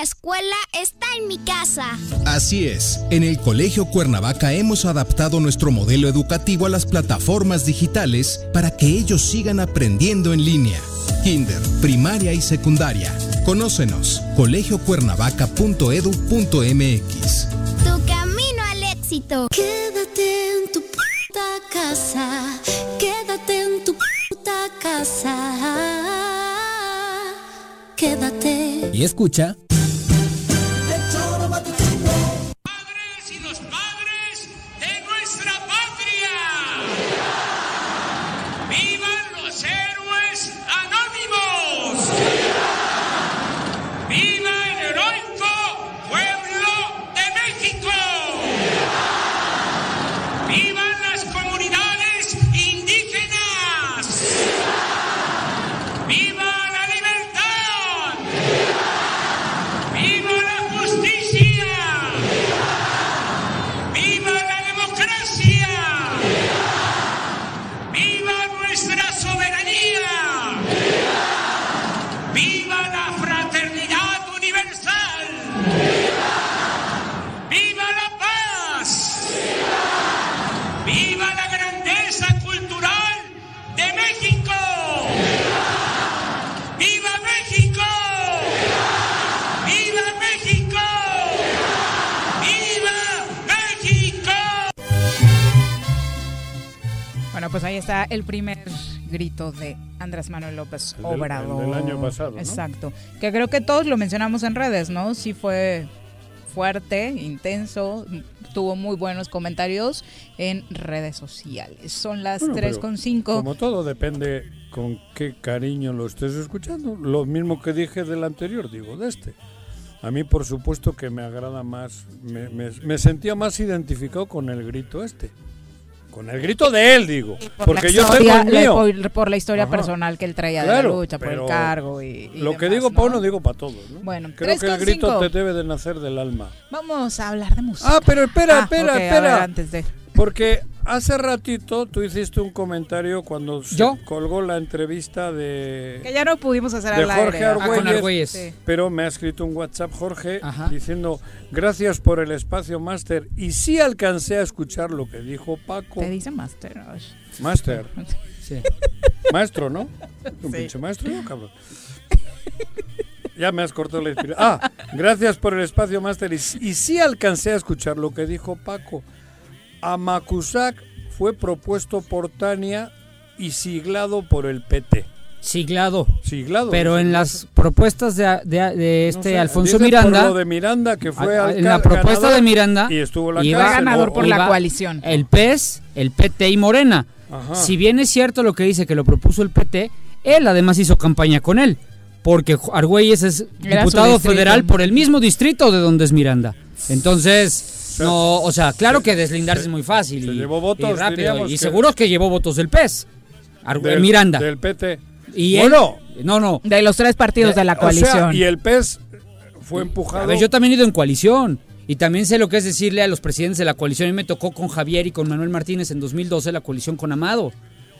Speaker 14: La escuela está en mi casa.
Speaker 15: Así es, en el Colegio Cuernavaca hemos adaptado nuestro modelo educativo a las plataformas digitales para que ellos sigan aprendiendo en línea. Kinder, primaria y secundaria. Conócenos, colegiocuernavaca.edu.mx.
Speaker 14: Tu camino al éxito.
Speaker 5: Quédate en tu puta casa. Quédate en tu puta casa. Quédate.
Speaker 22: Y escucha.
Speaker 1: Pues ahí está el primer grito de Andrés Manuel López Obrador.
Speaker 2: del año pasado, ¿no?
Speaker 1: Exacto. Que creo que todos lo mencionamos en redes, ¿no? Sí fue fuerte, intenso, tuvo muy buenos comentarios en redes sociales. Son las
Speaker 2: Bueno, pero
Speaker 1: 3.5.
Speaker 2: Como todo depende con qué cariño lo estés escuchando. Lo mismo que dije del anterior, digo, de este. A mí, por supuesto, que me agrada más, me, me- me sentía más identificado con el grito este. Con el grito de él, digo.
Speaker 1: Por
Speaker 2: Porque yo tengo
Speaker 1: historia-
Speaker 2: el mío.
Speaker 1: Por, por la historia
Speaker 2: Ajá.
Speaker 1: personal que él traía de la lucha, por el cargo y, y
Speaker 2: Lo que
Speaker 1: demás,
Speaker 2: digo
Speaker 1: ¿no?
Speaker 2: para uno, digo para todos. ¿no?
Speaker 1: Bueno,
Speaker 2: Creo que el grito
Speaker 1: 3.5.
Speaker 2: te debe de nacer del alma.
Speaker 1: Vamos a hablar de música.
Speaker 2: Ah, pero espera,
Speaker 1: Ah,
Speaker 2: espera,
Speaker 1: ok, a
Speaker 2: espera.
Speaker 1: ver, antes de...
Speaker 2: Porque hace ratito tú hiciste un comentario cuando se
Speaker 4: ¿Yo?
Speaker 2: colgó la entrevista de,
Speaker 1: Que ya no pudimos hacer
Speaker 2: de
Speaker 1: al
Speaker 2: Jorge
Speaker 1: aire.
Speaker 4: Ah, con
Speaker 2: Argüelles.
Speaker 1: Sí.
Speaker 2: pero me ha escrito un WhatsApp Jorge
Speaker 4: Ajá.
Speaker 2: diciendo gracias por el espacio Master y sí alcancé a escuchar lo que dijo Paco.
Speaker 1: Te dice Master.
Speaker 2: Master,
Speaker 4: Sí.
Speaker 2: maestro, ¿no? Un
Speaker 1: Sí.
Speaker 2: pinche maestro, ¿no, cabrón? Ya me has cortado la inspiración. Ah, gracias por el espacio Master y, y sí alcancé a escuchar lo que dijo Paco. Amacuzac fue propuesto por Tania y siglado por el PT.
Speaker 4: Siglado.
Speaker 2: Siglado.
Speaker 4: Pero en las propuestas de, de- de este
Speaker 2: sé,
Speaker 4: Alfonso Miranda.
Speaker 2: por lo de Miranda, que fue
Speaker 4: a- en la propuesta
Speaker 2: ganador
Speaker 4: de Miranda.
Speaker 2: y estuvo la
Speaker 4: iba-
Speaker 2: cárcel.
Speaker 1: ganador por la
Speaker 4: iba
Speaker 1: coalición.
Speaker 4: El PES, el PT y Morena.
Speaker 2: Ajá.
Speaker 4: Si bien es cierto lo que dice que lo propuso el PT, él además hizo campaña con él. Porque Argüelles es
Speaker 1: Era
Speaker 4: diputado federal por el mismo distrito de donde es Miranda. Entonces, no, o sea, claro que deslindarse es muy fácil y,
Speaker 2: llevó votos,
Speaker 4: y rápido. Y
Speaker 2: que-
Speaker 4: seguro que llevó votos del PES.
Speaker 2: Del-
Speaker 4: Miranda.
Speaker 2: Del PT.
Speaker 4: Y él-
Speaker 2: bueno,
Speaker 4: no, no.
Speaker 1: De los tres partidos de la
Speaker 2: o sea,
Speaker 1: coalición.
Speaker 2: y el PES fue empujado.
Speaker 4: A ver, yo también he ido en coalición. Y también sé lo que es decirle a los presidentes de la coalición. A mí me tocó con Javier y con Manuel Martínez en 2012 la coalición con Amado.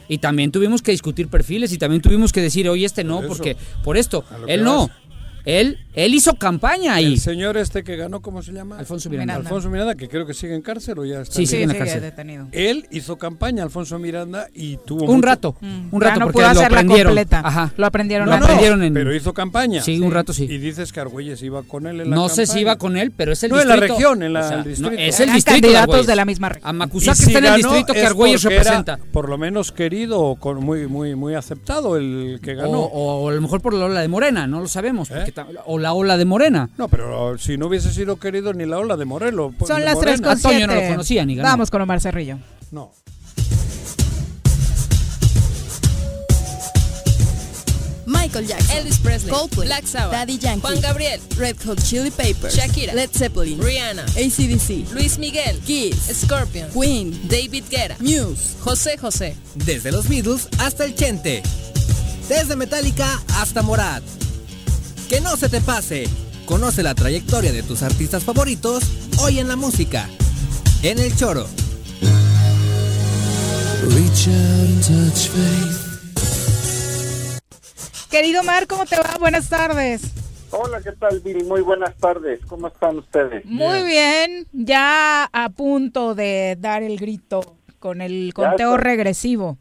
Speaker 4: Y también tuvimos que discutir perfiles y también tuvimos que decir, oye, este no,
Speaker 2: Por
Speaker 4: porque por esto. Él no.
Speaker 2: vas.
Speaker 4: Él, él hizo campaña ahí.
Speaker 2: El señor este que ganó, ¿cómo se llama?
Speaker 4: Alfonso Miranda.
Speaker 2: Alfonso Miranda, que creo que sigue en cárcel o ya está.
Speaker 4: Sí, sigue en la cárcel.
Speaker 1: detenido.
Speaker 2: Él hizo campaña, Alfonso Miranda, y tuvo
Speaker 4: Un
Speaker 2: mucho-
Speaker 4: rato.
Speaker 1: Mm.
Speaker 4: Un
Speaker 1: Ya
Speaker 4: rato
Speaker 1: no
Speaker 4: porque
Speaker 1: pudo
Speaker 4: lo
Speaker 1: hacerla
Speaker 4: aprendieron.
Speaker 1: completa.
Speaker 4: Ajá.
Speaker 1: Lo aprendieron
Speaker 4: Lo
Speaker 1: a-
Speaker 4: aprendieron en.
Speaker 2: Pero hizo campaña.
Speaker 4: Sí, un rato sí.
Speaker 2: Y dices que Argüelles iba con él en la
Speaker 4: No sé si iba con él, pero es el
Speaker 2: No, en la
Speaker 4: distrito.
Speaker 2: región, en la-
Speaker 4: O sea,
Speaker 2: el distrito.
Speaker 4: no, es el
Speaker 1: Eran
Speaker 4: distrito de
Speaker 1: candidatos de la misma región.
Speaker 4: A
Speaker 2: Y
Speaker 4: Macusac
Speaker 2: si
Speaker 4: está en el distrito que
Speaker 2: es
Speaker 4: Argüelles
Speaker 2: era,
Speaker 4: representa.
Speaker 2: por lo menos querido o con muy, muy, muy aceptado el que ganó.
Speaker 4: O, a lo mejor por la ola de Morena, no lo sabemos.
Speaker 2: ¿Eh?
Speaker 4: o la ola de Morena.
Speaker 2: No, pero si no hubiese sido querido ni la ola de Morelos. pues,
Speaker 1: Son
Speaker 2: de
Speaker 1: las
Speaker 2: Morena.
Speaker 1: tres con
Speaker 4: Antonio
Speaker 1: siete.
Speaker 4: no lo conocía ni ganó.
Speaker 1: Vamos con Omar Cerrillo.
Speaker 2: No.
Speaker 8: Michael Jackson, Elvis Presley, Coldplay, Black Sabbath, Daddy Yankee, Juan Gabriel, Red Hot Chili Peppers, Shakira, Led Zeppelin, Rihanna, ACDC, Luis Miguel, Kiss, Scorpion, Queen, David Guerra, Muse, José José.
Speaker 6: Desde los Beatles hasta el Chente. Desde Metallica hasta Morat. Que no se te pase. Conoce la trayectoria de tus artistas favoritos hoy en la música. En el choro.
Speaker 1: Querido Omar, ¿cómo te va? Buenas tardes.
Speaker 23: Hola, ¿qué tal, Viri? Muy buenas tardes. ¿Cómo están ustedes?
Speaker 1: Muy bien, ya a punto de dar el grito con el conteo regresivo.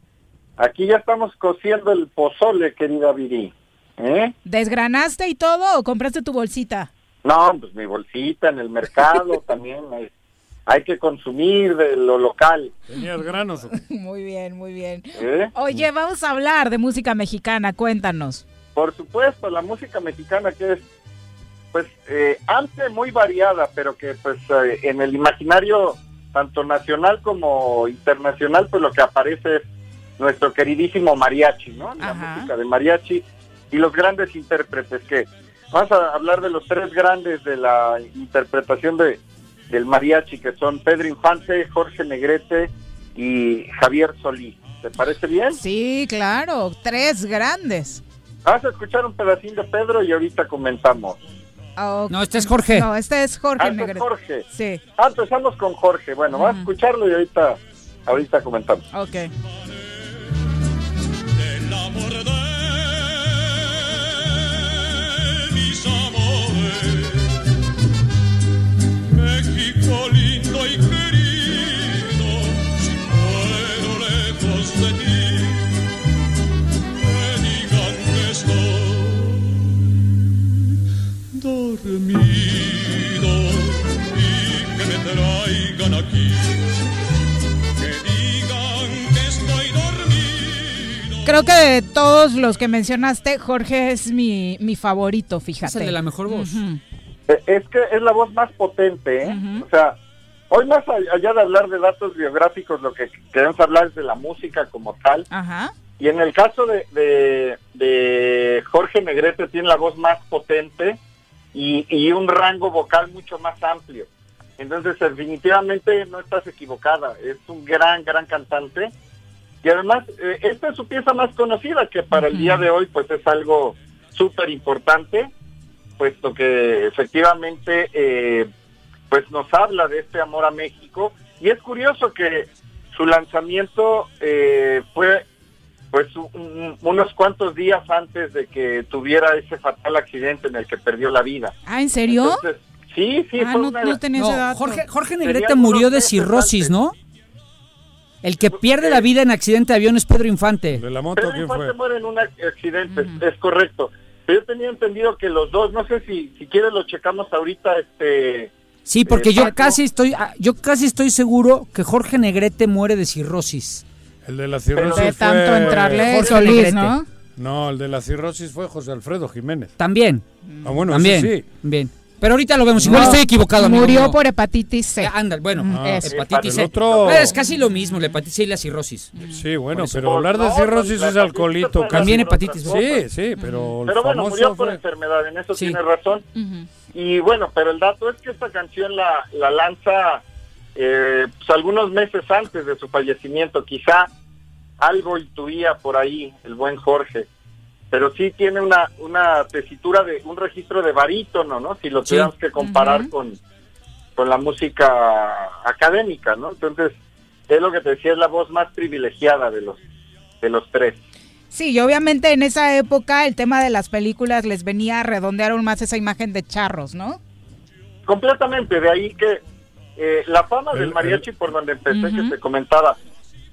Speaker 23: Aquí ya estamos cociendo el pozole, querida Viri. ¿Eh?
Speaker 1: ¿Desgranaste y todo o compraste tu bolsita?
Speaker 23: No, pues mi bolsita en el mercado también. Hay, hay que consumir de lo local.
Speaker 2: Tenías granos.
Speaker 1: Muy bien, muy bien.
Speaker 23: ¿eh?
Speaker 1: Oye, vamos a hablar de música mexicana, cuéntanos.
Speaker 23: Por supuesto, la música mexicana que es, pues, eh, antes muy variada, pero que, pues, eh, en el imaginario tanto nacional como internacional, pues lo que aparece es nuestro queridísimo mariachi, ¿no? La
Speaker 1: Ajá.
Speaker 23: música de mariachi y los grandes intérpretes que vamos a hablar de los tres grandes de la interpretación de del mariachi que son Pedro Infante, Jorge Negrete y Javier Solís. ¿Te parece bien?
Speaker 1: Sí, claro, tres grandes.
Speaker 23: Vamos a escuchar un pedacín de Pedro y ahorita comentamos.
Speaker 1: Ah.
Speaker 4: No, este es Jorge.
Speaker 1: No, este es Jorge
Speaker 23: Ah, este es. Jorge.
Speaker 1: Sí,
Speaker 23: Ah, empezamos con Jorge. Bueno, vamos a
Speaker 1: Ujú.
Speaker 23: escucharlo y ahorita, ahorita comentamos.
Speaker 1: ok.
Speaker 24: Lindo y querido, si muero lejos de ti, me digan que estoy dormido y que me traigan aquí. Que digan que estoy dormido.
Speaker 1: Creo que de todos los que mencionaste, Jorge es mi, mi favorito, fíjate.
Speaker 4: Es el de la mejor voz.
Speaker 1: Ujú.
Speaker 23: Eh, Es que es la voz más potente, ¿eh? O sea, hoy más allá de hablar de datos biográficos, lo que queremos hablar es de la música como tal.
Speaker 1: Ajá.
Speaker 23: Y en el caso de, de, de Jorge Negrete tiene la voz más potente y, y un rango vocal mucho más amplio. Entonces, definitivamente no estás equivocada. Es un gran, gran cantante. Y además, eh, esta es su pieza más conocida, que para el día de hoy, pues es algo súper importante, puesto que efectivamente, eh, pues nos habla de este amor a México. Y es curioso que su lanzamiento eh, fue pues un- unos cuantos días antes de que tuviera ese fatal accidente en el que perdió la vida.
Speaker 1: Ah, ¿en serio?
Speaker 23: Entonces, sí, sí,
Speaker 1: ah,
Speaker 23: fue
Speaker 1: no,
Speaker 23: una-
Speaker 1: no tenía
Speaker 4: No. Jorge, Jorge Negrete murió de cirrosis,
Speaker 23: antes.
Speaker 4: ¿no? El que pierde la vida en accidente de avión es Pedro Infante.
Speaker 2: ¿De la moto
Speaker 23: Pedro
Speaker 2: quién
Speaker 23: Infante
Speaker 2: fue?
Speaker 23: muere en un accidente, es correcto. Pero yo tenía entendido que los dos, no sé si si quieres lo checamos ahorita, este...
Speaker 4: Sí, porque
Speaker 23: Eh,
Speaker 4: yo
Speaker 23: Paco.
Speaker 4: casi estoy, ah, yo casi estoy seguro que Jorge Negrete muere de cirrosis.
Speaker 2: El de la
Speaker 23: Pero
Speaker 2: cirrosis
Speaker 1: de tanto
Speaker 2: fue
Speaker 1: entrarle
Speaker 4: Jorge
Speaker 1: Solís,
Speaker 4: Negrete.
Speaker 1: ¿no?
Speaker 2: No, el de la cirrosis fue José Alfredo Jiménez.
Speaker 4: También.
Speaker 2: Ah, bueno,
Speaker 4: También.
Speaker 2: sí.
Speaker 4: Bien. Pero ahorita lo vemos. Igual
Speaker 1: No,
Speaker 4: estoy equivocado. amigo
Speaker 1: Murió por hepatitis C.
Speaker 4: Eh, anda, bueno,
Speaker 2: Ah,
Speaker 1: eso.
Speaker 4: hepatitis C.
Speaker 2: otro-
Speaker 4: Es casi lo mismo, la hepatitis C y la cirrosis.
Speaker 2: Sí, bueno,
Speaker 4: eso.
Speaker 2: pero hablar de
Speaker 23: No,
Speaker 2: cirrosis es
Speaker 23: hepatitis
Speaker 2: alcoholito.
Speaker 4: También hepatitis
Speaker 23: otra
Speaker 2: Sí, sí, pero
Speaker 23: Pero bueno, murió por
Speaker 2: fue-
Speaker 23: enfermedad, en eso
Speaker 4: Sí.
Speaker 23: tiene razón. Y bueno, pero el dato es que esta canción la, la lanza eh, pues, algunos meses antes de su fallecimiento. Quizá algo intuía por ahí el buen Jorge. Pero sí tiene una, una tesitura de un registro de barítono, ¿no? Si lo
Speaker 4: Sí.
Speaker 23: tuviéramos que comparar con, con la música académica, ¿no? Entonces, es lo que te decía, es la voz más privilegiada de los, de los tres.
Speaker 1: Sí, y obviamente en esa época el tema de las películas les venía a redondear aún más esa imagen de charros, ¿no?
Speaker 23: Completamente, de ahí que eh, la fama del
Speaker 2: El-
Speaker 23: mariachi, por donde empecé, que te comentaba,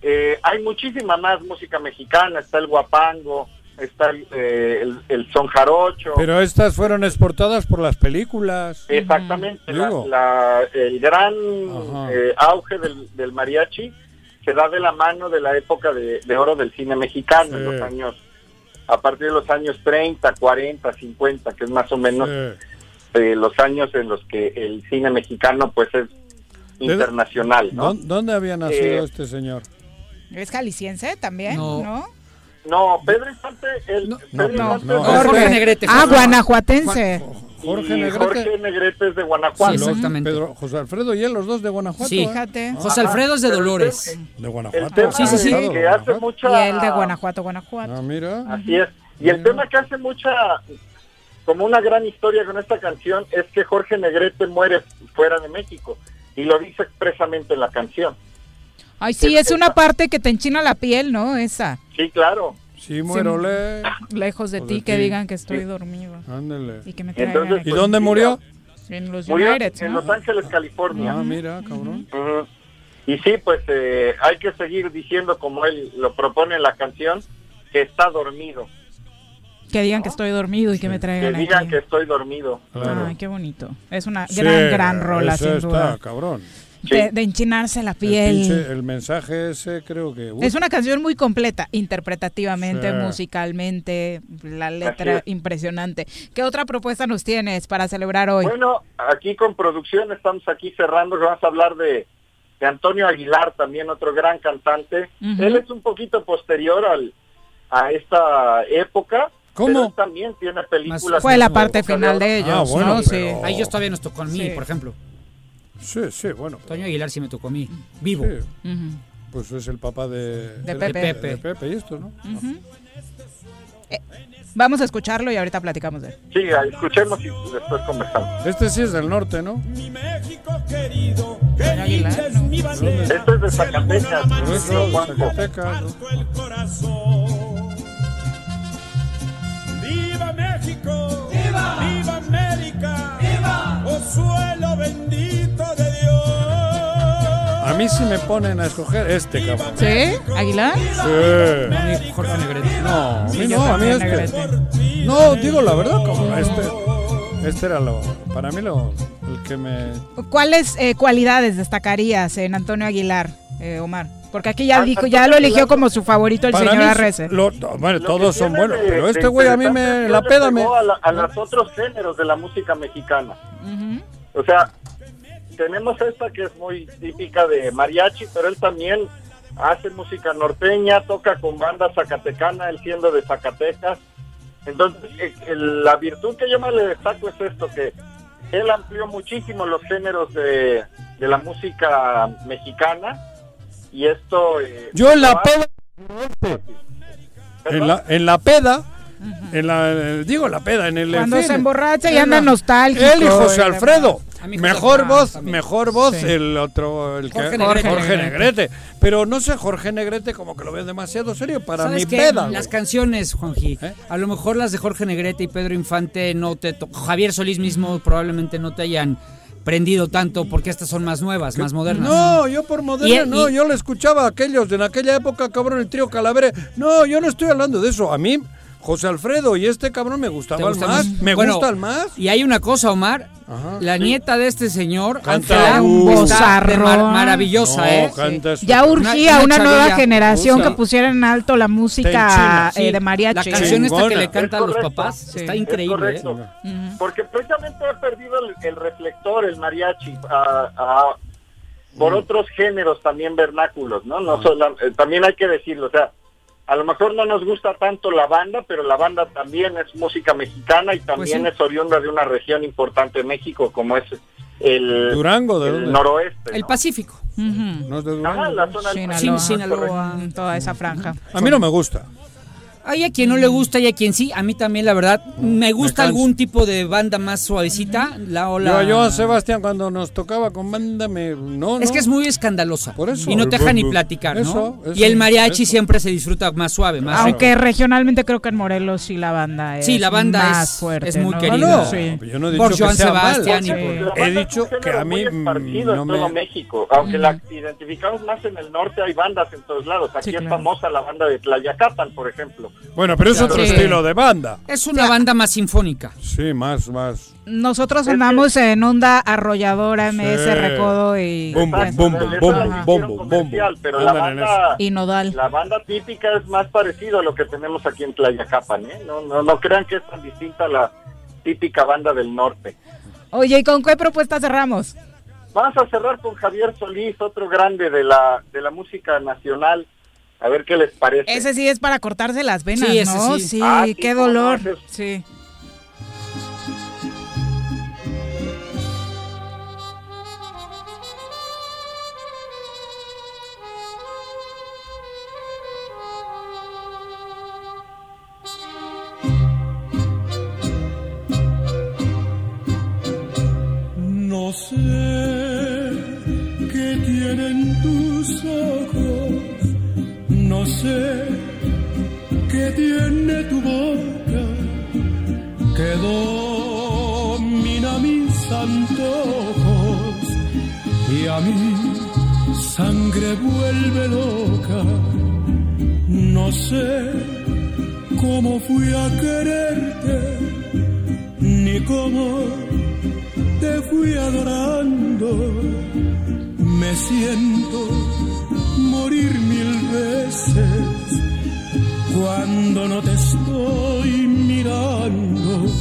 Speaker 23: eh, hay muchísima más música mexicana, está el guapango, está el, eh, el, el son jarocho,
Speaker 2: Pero estas fueron exportadas por las películas.
Speaker 23: exactamente, la- la- el gran eh, auge del, del mariachi se da de la mano de la época de, de oro del cine mexicano, en los años, a partir de los años 30, 40, 50, que es más o menos
Speaker 2: Sí.
Speaker 23: eh, los años en los que el cine mexicano pues es internacional, ¿no?
Speaker 2: ¿Dó- ¿Dónde había nacido
Speaker 23: Eh,
Speaker 2: este señor?
Speaker 1: ¿Es jalisciense también?
Speaker 4: No.
Speaker 1: ¿No?
Speaker 23: No, Pedro Infante, el
Speaker 4: No,
Speaker 23: Pedro
Speaker 2: no,
Speaker 23: Infante
Speaker 2: no.
Speaker 23: es de-
Speaker 4: Jorge Negrete.
Speaker 1: Ah,
Speaker 4: Jorge.
Speaker 1: guanajuatense.
Speaker 2: Jorge Negrete.
Speaker 23: Jorge Negrete es de Guanajuato.
Speaker 4: Sí, exactamente.
Speaker 2: Pedro, José Alfredo y él, los dos de Guanajuato.
Speaker 4: Sí.
Speaker 2: ¿eh?
Speaker 1: Fíjate.
Speaker 4: José Alfredo es de
Speaker 23: el
Speaker 4: Dolores.
Speaker 2: De Guanajuato.
Speaker 4: Sí, sí, sí.
Speaker 23: que hace mucha...
Speaker 1: Y el de Guanajuato, Guanajuato.
Speaker 2: Ah, mira.
Speaker 23: Así es. Y el tema que hace mucha... Como una gran historia con esta canción es que Jorge Negrete muere fuera de México. Y lo dice expresamente en la canción.
Speaker 1: Ay, sí, es una parte que te enchina la piel, ¿no? Esa.
Speaker 23: Sí, claro.
Speaker 2: Sí, muérole.
Speaker 1: Lejos de ti, que digan que estoy
Speaker 23: Sí.
Speaker 1: dormido.
Speaker 2: Ándele.
Speaker 1: Y que me traigan
Speaker 23: Entonces.
Speaker 2: ¿Y
Speaker 23: pues,
Speaker 2: dónde
Speaker 23: sí,
Speaker 2: murió?
Speaker 1: en los
Speaker 23: Murió
Speaker 1: United,
Speaker 23: en
Speaker 1: ¿no?
Speaker 23: Los Ángeles, California.
Speaker 2: Ah, mira, cabrón.
Speaker 23: Y sí, pues eh, hay que seguir diciendo como él lo propone en la canción, que está dormido.
Speaker 1: Que digan que estoy dormido y que me
Speaker 23: Que
Speaker 1: traigan
Speaker 23: digan
Speaker 1: aquí.
Speaker 23: que estoy dormido.
Speaker 2: Claro.
Speaker 1: Ay, qué bonito. Es una
Speaker 2: Sí,
Speaker 1: gran, gran rola, sin
Speaker 2: está,
Speaker 1: duda.
Speaker 2: Cabrón.
Speaker 1: De, de enchinarse la
Speaker 2: El,
Speaker 1: piel.
Speaker 2: pinche- el mensaje ese creo que... uf,
Speaker 1: Es una canción muy completa, interpretativamente,
Speaker 2: Sí.
Speaker 1: musicalmente, la letra
Speaker 23: es.
Speaker 1: impresionante. ¿Qué otra propuesta nos tienes para celebrar hoy?
Speaker 23: Bueno, aquí con producción estamos aquí cerrando, que vamos a hablar de, de Antonio Aguilar, también otro gran cantante.
Speaker 1: Ujú.
Speaker 23: Él es un poquito posterior al, a esta época.
Speaker 2: ¿Cómo?
Speaker 23: Pero él también tiene películas.
Speaker 1: Fue la parte final de ellos,
Speaker 2: Ah, bueno,
Speaker 1: ¿no?
Speaker 2: pero-
Speaker 4: A ellos todavía nos tocó a mí,
Speaker 1: Sí.
Speaker 4: por ejemplo.
Speaker 2: Sí, sí, bueno.
Speaker 4: Toño Aguilar sí me tocó a mí. Vivo.
Speaker 2: Sí,
Speaker 1: Ujú.
Speaker 2: pues es el papá de...
Speaker 1: De
Speaker 2: de-
Speaker 1: Pepe.
Speaker 2: de- de Pepe y esto, ¿no?
Speaker 1: Ujú. Eh, vamos a escucharlo y ahorita platicamos de él.
Speaker 23: Sí, escuchemos y después conversamos.
Speaker 2: Este sí es del norte, ¿no?
Speaker 1: Toño Aguilar, ¿no?
Speaker 23: Esto es de Zacatecas.
Speaker 2: Por eso. Zacatecas, ¿no?
Speaker 25: ¡Viva México! ¡Viva! ¡Viva América! ¡Viva! ¡Oh suelo bendito de Dios!
Speaker 2: A mí sí me ponen a escoger este, cabrón.
Speaker 1: ¿Sí? ¿Aguilar?
Speaker 2: Sí.
Speaker 4: Jorge Negrete.
Speaker 2: No, a mí no, a mí este. No, digo la verdad, cabrón. Este, este era lo, para mí lo, el que me...
Speaker 1: ¿Cuáles eh, cualidades destacarías en Antonio Aguilar, eh, Omar? Porque aquí ya
Speaker 23: Ah,
Speaker 1: dijo,
Speaker 23: Antonio
Speaker 1: ya lo eligió
Speaker 23: Aguilar.
Speaker 1: como su favorito el
Speaker 2: Para
Speaker 1: señor Arrece.
Speaker 2: bueno,
Speaker 23: Lo
Speaker 2: todos son buenos,
Speaker 23: de-
Speaker 2: pero
Speaker 23: de
Speaker 2: este güey a mí me... La peda me...
Speaker 23: A, la- a los otros géneros de la música mexicana. O sea, tenemos esta que es muy típica de mariachi, pero él también hace música norteña, toca con banda zacatecana, él siendo de Zacatecas. Entonces, eh, el- la virtud que yo más le destaco es esto, que él amplió muchísimo los géneros de, de la música mexicana y esto... eh,
Speaker 2: Yo en la peda... En la, en la peda... En la, eh, digo la peda, en el
Speaker 1: Cuando se emborracha y anda nostálgico.
Speaker 2: Él y José Alfredo. Mejor voz,
Speaker 4: también.
Speaker 2: mejor voz
Speaker 1: Sí.
Speaker 2: el otro, el que
Speaker 4: Jorge
Speaker 2: Jorge,
Speaker 4: Negrete.
Speaker 2: Negrete. Pero no sé, Jorge Negrete como que lo veo demasiado serio para
Speaker 4: ¿Sabes
Speaker 2: mi
Speaker 4: qué?
Speaker 2: peda. güey.
Speaker 4: Las canciones, Juanji.
Speaker 2: ¿Eh?
Speaker 4: A lo mejor las de Jorge Negrete y Pedro Infante no te... Javier Solís mismo probablemente no te hayan prendido tanto porque estas son más nuevas, más modernas.
Speaker 2: No, yo por moderna, no,
Speaker 4: y-
Speaker 2: yo le escuchaba a aquellos de en aquella época, cabrón, el trío Calavera. No, yo no estoy hablando de eso. A mí, José Alfredo y este cabrón me gustaba
Speaker 4: ¿Te
Speaker 2: el
Speaker 4: gusta
Speaker 2: más.
Speaker 4: más?
Speaker 2: Me
Speaker 4: Bueno,
Speaker 2: gusta el más.
Speaker 4: Y hay una cosa, Omar. La nieta de este señor,
Speaker 2: Canta
Speaker 4: Ángela, está de mar- maravillosa,
Speaker 2: No,
Speaker 4: ¿eh?
Speaker 2: canta
Speaker 1: Ya urgía una, nueva
Speaker 4: chavilla.
Speaker 1: generación
Speaker 4: Usa.
Speaker 1: que pusiera en alto la música
Speaker 4: Tenchina, sí.
Speaker 1: eh, de mariachi.
Speaker 4: La canción esta que le
Speaker 23: Es
Speaker 4: canta a los papás está
Speaker 23: Es
Speaker 4: increíble. ¿eh?
Speaker 23: correcto. Porque precisamente ha perdido el, el reflector, el mariachi, a- a- por
Speaker 4: Mm.
Speaker 23: otros géneros también vernáculos, ¿no? no sola- eh, también hay que decirlo, o sea, a lo mejor no nos gusta tanto la banda, pero la banda también es música mexicana y también
Speaker 4: Pues sí.
Speaker 23: es oriunda de una región importante de México, como es el,
Speaker 2: Durango, ¿de
Speaker 23: el
Speaker 2: dónde?
Speaker 23: noroeste.
Speaker 4: El Pacífico.
Speaker 2: No es de
Speaker 23: Ah,
Speaker 2: Durango.
Speaker 23: la zona
Speaker 1: Sinaloa.
Speaker 4: Sinaloa.
Speaker 1: Toda esa franja.
Speaker 2: A mí no me gusta.
Speaker 4: Hay a quien no le gusta y a quien sí. A mí también, la verdad, me gusta algún tipo de banda más suavecita. La ola.
Speaker 2: Yo, yo, Sebastián, cuando nos tocaba con banda, me. No,
Speaker 4: Es
Speaker 2: no.
Speaker 4: que es muy escandalosa.
Speaker 2: Por eso.
Speaker 4: Y no te deja ni platicar, ¿no?
Speaker 2: Eso, eso,
Speaker 4: y el mariachi
Speaker 2: eso.
Speaker 4: siempre se disfruta más suave, más
Speaker 1: Aunque regionalmente creo que en Morelos sí la banda es
Speaker 4: Sí, la banda
Speaker 1: más
Speaker 4: es-
Speaker 1: fuerte.
Speaker 4: es muy
Speaker 1: ¿no?
Speaker 4: querida.
Speaker 2: No,
Speaker 1: Sí.
Speaker 2: yo no he dicho
Speaker 4: Por
Speaker 2: que
Speaker 4: Joan
Speaker 2: sea
Speaker 4: Sebastián
Speaker 2: mal.
Speaker 4: y por-
Speaker 2: He dicho que a mí no
Speaker 23: en todo
Speaker 2: me-
Speaker 23: México, aunque la identificamos más en el norte, hay bandas en todos lados. Aquí
Speaker 1: Sí,
Speaker 23: es
Speaker 1: claro.
Speaker 23: famosa la banda de Tlayacapan, por ejemplo.
Speaker 2: Bueno, pero es otro
Speaker 1: Sí.
Speaker 2: estilo de banda.
Speaker 4: Es una banda más sinfónica.
Speaker 2: Sí, más, más.
Speaker 1: Nosotros andamos en onda arrolladora, MS,
Speaker 2: Sí.
Speaker 1: recodo y.
Speaker 23: Pero la
Speaker 2: Andan en
Speaker 23: banda,
Speaker 1: y nodal.
Speaker 23: la banda típica es más parecido a lo que tenemos aquí en Tlayacapan, ¿eh? No, no, no crean que es tan distinta a la típica banda del norte.
Speaker 1: Oye, ¿y con qué propuesta cerramos?
Speaker 23: Vamos a cerrar con Javier Solís, otro grande de la, de la música nacional. A ver qué les parece.
Speaker 1: Ese sí es para cortarse las venas,
Speaker 4: Sí, ese
Speaker 1: ¿no?
Speaker 4: sí.
Speaker 1: Sí,
Speaker 23: Ah, sí,
Speaker 1: qué
Speaker 23: no,
Speaker 1: dolor. Sí.
Speaker 26: No sé qué tienen tus ojos, no sé qué tiene tu boca, que domina mis antojos y a mi sangre vuelve loca. No sé cómo fui a quererte, ni cómo te fui adorando, me siento morir mil veces cuando no te estoy mirando.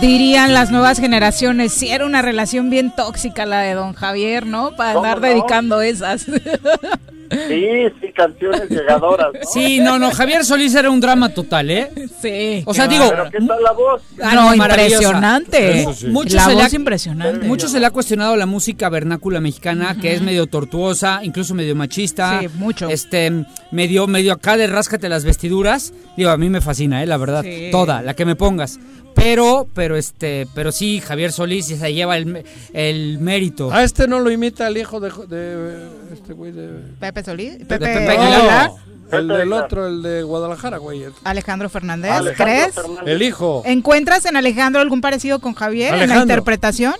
Speaker 1: Dirían las nuevas generaciones, si era una relación bien tóxica la de don Javier, ¿no? Para
Speaker 23: ¿Cómo
Speaker 1: andar
Speaker 23: no?
Speaker 1: dedicando esas.
Speaker 23: Sí, sí, canciones llegadoras. ¿no?
Speaker 4: Sí, no, no, Javier Solís era un drama total, ¿eh?
Speaker 1: sí.
Speaker 4: O sea, digo,
Speaker 23: Pero ¿qué tal la voz?
Speaker 4: Ah,
Speaker 1: no, impresionante.
Speaker 2: Sí.
Speaker 4: Mucho
Speaker 1: la
Speaker 4: se le
Speaker 1: voz
Speaker 4: ha-
Speaker 1: impresionante.
Speaker 4: Mucho se le ha cuestionado la música vernácula mexicana, que es medio tortuosa, incluso medio machista.
Speaker 1: Sí, mucho.
Speaker 4: Este, medio, medio acá de ráscate las vestiduras. Digo, a mí me fascina, eh, la verdad.
Speaker 1: Sí.
Speaker 4: Toda, la que me pongas. Pero, pero este, pero sí, Javier Solís se lleva el, el mérito.
Speaker 2: A este no lo imita el hijo de, de este güey de...
Speaker 1: Pepe Solís,
Speaker 4: de
Speaker 1: Pepe,
Speaker 4: Pepe
Speaker 1: Aguilar,
Speaker 2: No, el del otro, el de Guadalajara, güey.
Speaker 1: Alejandro Fernández,
Speaker 23: Alejandro
Speaker 1: ¿crees?
Speaker 23: Fernández.
Speaker 2: El hijo.
Speaker 1: ¿Encuentras en Alejandro algún parecido con Javier en la interpretación?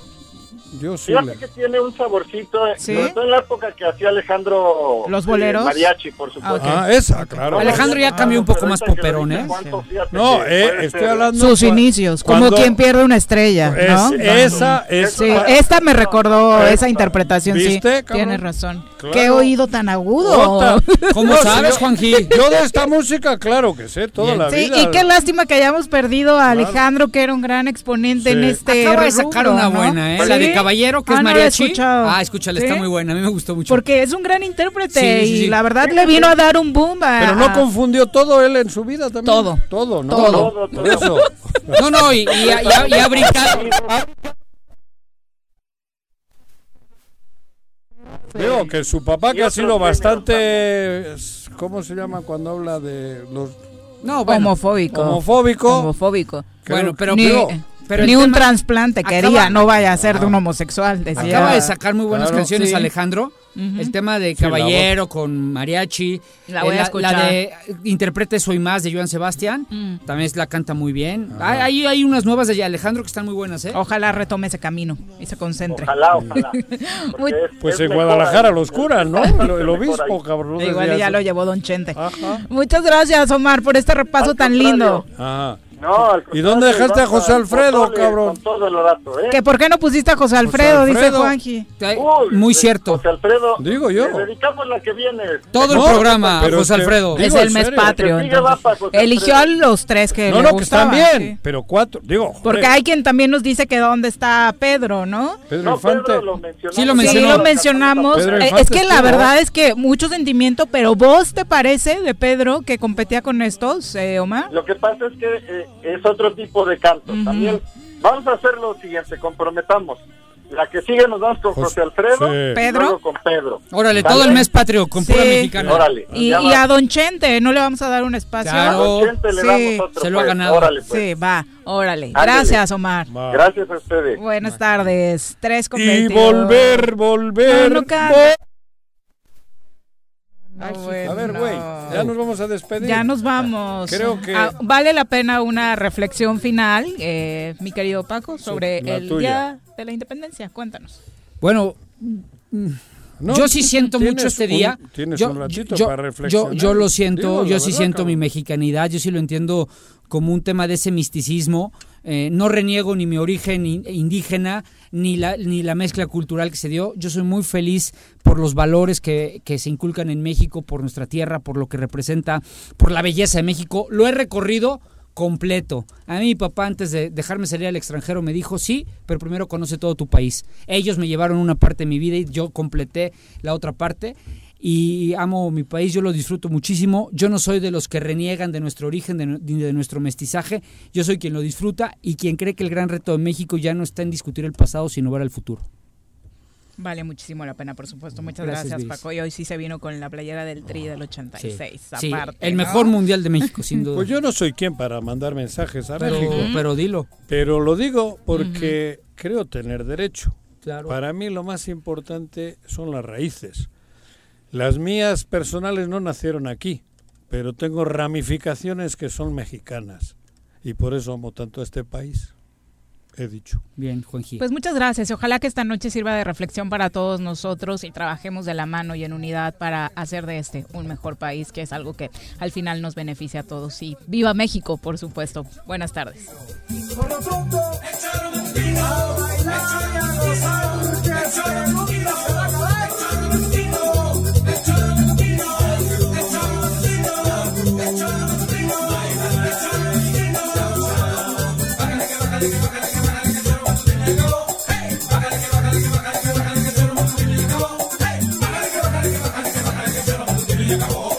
Speaker 2: Yo sí.
Speaker 23: Fíjate que tiene un saborcito, eh,
Speaker 1: ¿Sí?
Speaker 23: sobre todo en la época que hacía Alejandro
Speaker 1: ¿Los
Speaker 23: eh,
Speaker 1: boleros?
Speaker 23: mariachi, por supuesto.
Speaker 1: Ah.
Speaker 2: Ah, esa, claro.
Speaker 4: Alejandro ya cambió un poco más poperón, ¿eh?
Speaker 2: No, eh, estoy hablando...
Speaker 1: Sus inicios, como
Speaker 2: cuando-
Speaker 1: quien pierde una estrella, ¿no?
Speaker 2: Es- esa es...
Speaker 1: Sí, esta me recordó
Speaker 2: Esta.
Speaker 1: esa interpretación,
Speaker 2: ¿Viste,
Speaker 1: sí.
Speaker 2: cabrón?
Speaker 1: Tienes razón.
Speaker 2: Claro.
Speaker 1: Qué oído tan agudo.
Speaker 2: Ota.
Speaker 4: ¿Cómo
Speaker 2: No,
Speaker 4: sabes, Juanji?
Speaker 2: Yo de esta música, claro que sé, toda
Speaker 4: Bien.
Speaker 2: la
Speaker 1: Sí,
Speaker 2: vida.
Speaker 1: y qué lástima que hayamos perdido a. Alejandro, que era un gran exponente
Speaker 2: Sí.
Speaker 1: en este
Speaker 4: Acaba de sacar una
Speaker 1: ¿no?
Speaker 4: buena, ¿eh?
Speaker 1: ¿Sí?
Speaker 4: La de Caballero, que
Speaker 1: Ah,
Speaker 4: es
Speaker 1: no
Speaker 4: mariachi.
Speaker 1: escuchado.
Speaker 4: Ah, escúchala, está muy buena. A mí me gustó mucho.
Speaker 1: Porque es un gran intérprete
Speaker 4: Sí, sí,
Speaker 1: y la verdad le vino a dar un boom a...
Speaker 2: Pero no
Speaker 1: a-
Speaker 2: confundió todo él en su vida también.
Speaker 1: Todo.
Speaker 2: Todo, ¿no?
Speaker 1: Todo.
Speaker 23: Todo,
Speaker 2: eso.
Speaker 4: No, no, y, y, ha- y ha- y ha brincado.
Speaker 2: Digo que su papá que ha sido bastante... ¿Cómo se llama cuando habla de los...
Speaker 4: No, bueno.
Speaker 1: Homofóbico.
Speaker 2: Homofóbico.
Speaker 1: Homofóbico.
Speaker 4: Bueno, pero,
Speaker 1: ni
Speaker 4: pero, pero
Speaker 1: ni un
Speaker 4: tema-
Speaker 1: trasplante
Speaker 4: acaba-
Speaker 1: quería, no vaya a ser de un homosexual, decía.
Speaker 4: Acaba de sacar muy buenas
Speaker 2: Claro,
Speaker 4: canciones
Speaker 1: sí.
Speaker 4: Alejandro. El tema de Caballero con Mariachi.
Speaker 1: La voy
Speaker 4: Eh,
Speaker 1: a escuchar.
Speaker 4: de Interprete Soy Más de Joan Sebastián.
Speaker 1: Mm.
Speaker 4: También la canta muy bien. Hay, hay, hay unas nuevas de Alejandro que están muy buenas, ¿eh?
Speaker 1: Ojalá retome ese camino y se concentre.
Speaker 21: Ojalá, ojalá.
Speaker 1: Muy-
Speaker 2: Pues
Speaker 21: es
Speaker 2: en Guadalajara
Speaker 21: ahí.
Speaker 2: los curan, ¿no? El, el obispo, cabrón.
Speaker 1: Igual ya
Speaker 2: eso.
Speaker 1: lo llevó Don Chente. Muchas gracias, Omar, por este repaso tan lindo.
Speaker 2: Ajá.
Speaker 21: No, al
Speaker 2: ¿Y dónde dejaste a José
Speaker 21: al
Speaker 2: Alfredo, cabrón?
Speaker 21: Con todo el rato, ¿eh?
Speaker 1: Que por qué no pusiste a José Alfredo, dice
Speaker 2: Alfredo.
Speaker 1: Juanji.
Speaker 21: Uy,
Speaker 4: Muy cierto.
Speaker 21: José Alfredo.
Speaker 2: Digo yo.
Speaker 21: Le dedicamos la que viene.
Speaker 4: Todo el programa,
Speaker 2: pero
Speaker 4: José Alfredo.
Speaker 1: Es el mes
Speaker 2: serio.
Speaker 1: patrio. Eligió a los tres que
Speaker 2: No,
Speaker 1: le
Speaker 2: no, que están bien,
Speaker 1: sí.
Speaker 2: pero cuatro, digo, joder,
Speaker 1: Porque hay quien también nos dice que dónde está Pedro, ¿no?
Speaker 2: Pedro
Speaker 21: No,
Speaker 2: Infante.
Speaker 21: Pedro, lo mencionamos.
Speaker 4: Sí, lo
Speaker 1: Sí,
Speaker 4: mencionó.
Speaker 1: lo mencionamos. Eh, es que la verdad es que mucho sentimiento, pero ¿vos te parece de Pedro que competía con estos, eh, Omar?
Speaker 21: Lo que pasa es que eh, es otro tipo de canto. También vamos a hacer lo siguiente, comprometamos. La que sigue nos vamos con
Speaker 2: José-
Speaker 21: José Alfredo
Speaker 2: sí.
Speaker 1: Pedro.
Speaker 21: luego con Pedro.
Speaker 4: Órale,
Speaker 21: ¿Vale?
Speaker 4: todo el mes patrio con pura
Speaker 1: Sí.
Speaker 4: mexicana.
Speaker 21: Órale.
Speaker 1: Y, a Don Chente, ¿no le vamos a dar un espacio?
Speaker 4: Claro.
Speaker 21: A Don Chente le
Speaker 1: Sí.
Speaker 21: damos otro,
Speaker 4: Se lo ha
Speaker 21: pues.
Speaker 4: ganado.
Speaker 21: Órale, pues.
Speaker 1: Sí, va, órale.
Speaker 21: Ándale.
Speaker 1: Gracias, Omar.
Speaker 2: Va.
Speaker 21: Gracias a ustedes.
Speaker 1: Buenas tardes. Tres con
Speaker 2: Y
Speaker 1: 22.
Speaker 2: volver, volver.
Speaker 1: No, no
Speaker 2: A ver, güey, ya nos vamos a despedir.
Speaker 1: Ya nos vamos.
Speaker 2: Creo que-
Speaker 1: Ah, vale la pena una reflexión final, eh, mi querido Paco, sobre el
Speaker 2: tuya.
Speaker 1: Día de la Independencia. Cuéntanos.
Speaker 4: Bueno,
Speaker 2: No,
Speaker 4: yo sí siento
Speaker 2: tienes
Speaker 4: mucho este
Speaker 2: un-
Speaker 4: día.
Speaker 2: tienes
Speaker 4: yo,
Speaker 2: un ratito
Speaker 4: yo-
Speaker 2: para reflexionar.
Speaker 4: yo lo siento,
Speaker 2: Digo,
Speaker 4: yo sí
Speaker 2: verdad,
Speaker 4: siento mi mexicanidad, yo sí lo entiendo como un tema de ese misticismo. Eh, no reniego ni mi origen in- indígena, ni la, ni la mezcla cultural que se dio. Yo soy muy feliz por los valores que, que se inculcan en México, por nuestra tierra, por lo que representa, por la belleza de México. Lo he recorrido completo. A mí mi papá antes de dejarme salir al extranjero me dijo, sí, pero primero conoce todo tu país. Ellos me llevaron una parte de mi vida y yo completé la otra parte. Y amo mi país, yo lo disfruto muchísimo. Yo no soy de los que reniegan de nuestro origen, de, de nuestro mestizaje. Yo soy quien lo disfruta y quien cree que el gran reto de México ya no está en discutir el pasado, sino ver al futuro.
Speaker 1: Vale muchísimo la pena, por supuesto. Muchas
Speaker 4: Gracias.
Speaker 1: Paco. Y hoy sí se vino con la playera del Tri del 86.
Speaker 4: Sí,
Speaker 1: aparte,
Speaker 4: el
Speaker 1: ¿no?
Speaker 4: mejor mundial de México, sin duda.
Speaker 2: Pues yo no soy quien para mandar mensajes a
Speaker 4: pero,
Speaker 2: México.
Speaker 4: pero dilo.
Speaker 2: Pero lo digo porque creo tener derecho.
Speaker 4: Claro.
Speaker 2: Para mí lo más importante son las raíces. Las mías personales no nacieron aquí, pero tengo ramificaciones que son mexicanas. Y por eso amo tanto a este país. He dicho.
Speaker 4: Bien, Juanji.
Speaker 1: Pues muchas gracias. y Ojalá que esta noche sirva de reflexión para todos nosotros y trabajemos de la mano y en unidad para hacer de este un mejor país, que es algo que al final nos beneficia a todos. Y viva México, por supuesto. Buenas tardes.
Speaker 17: y acabó.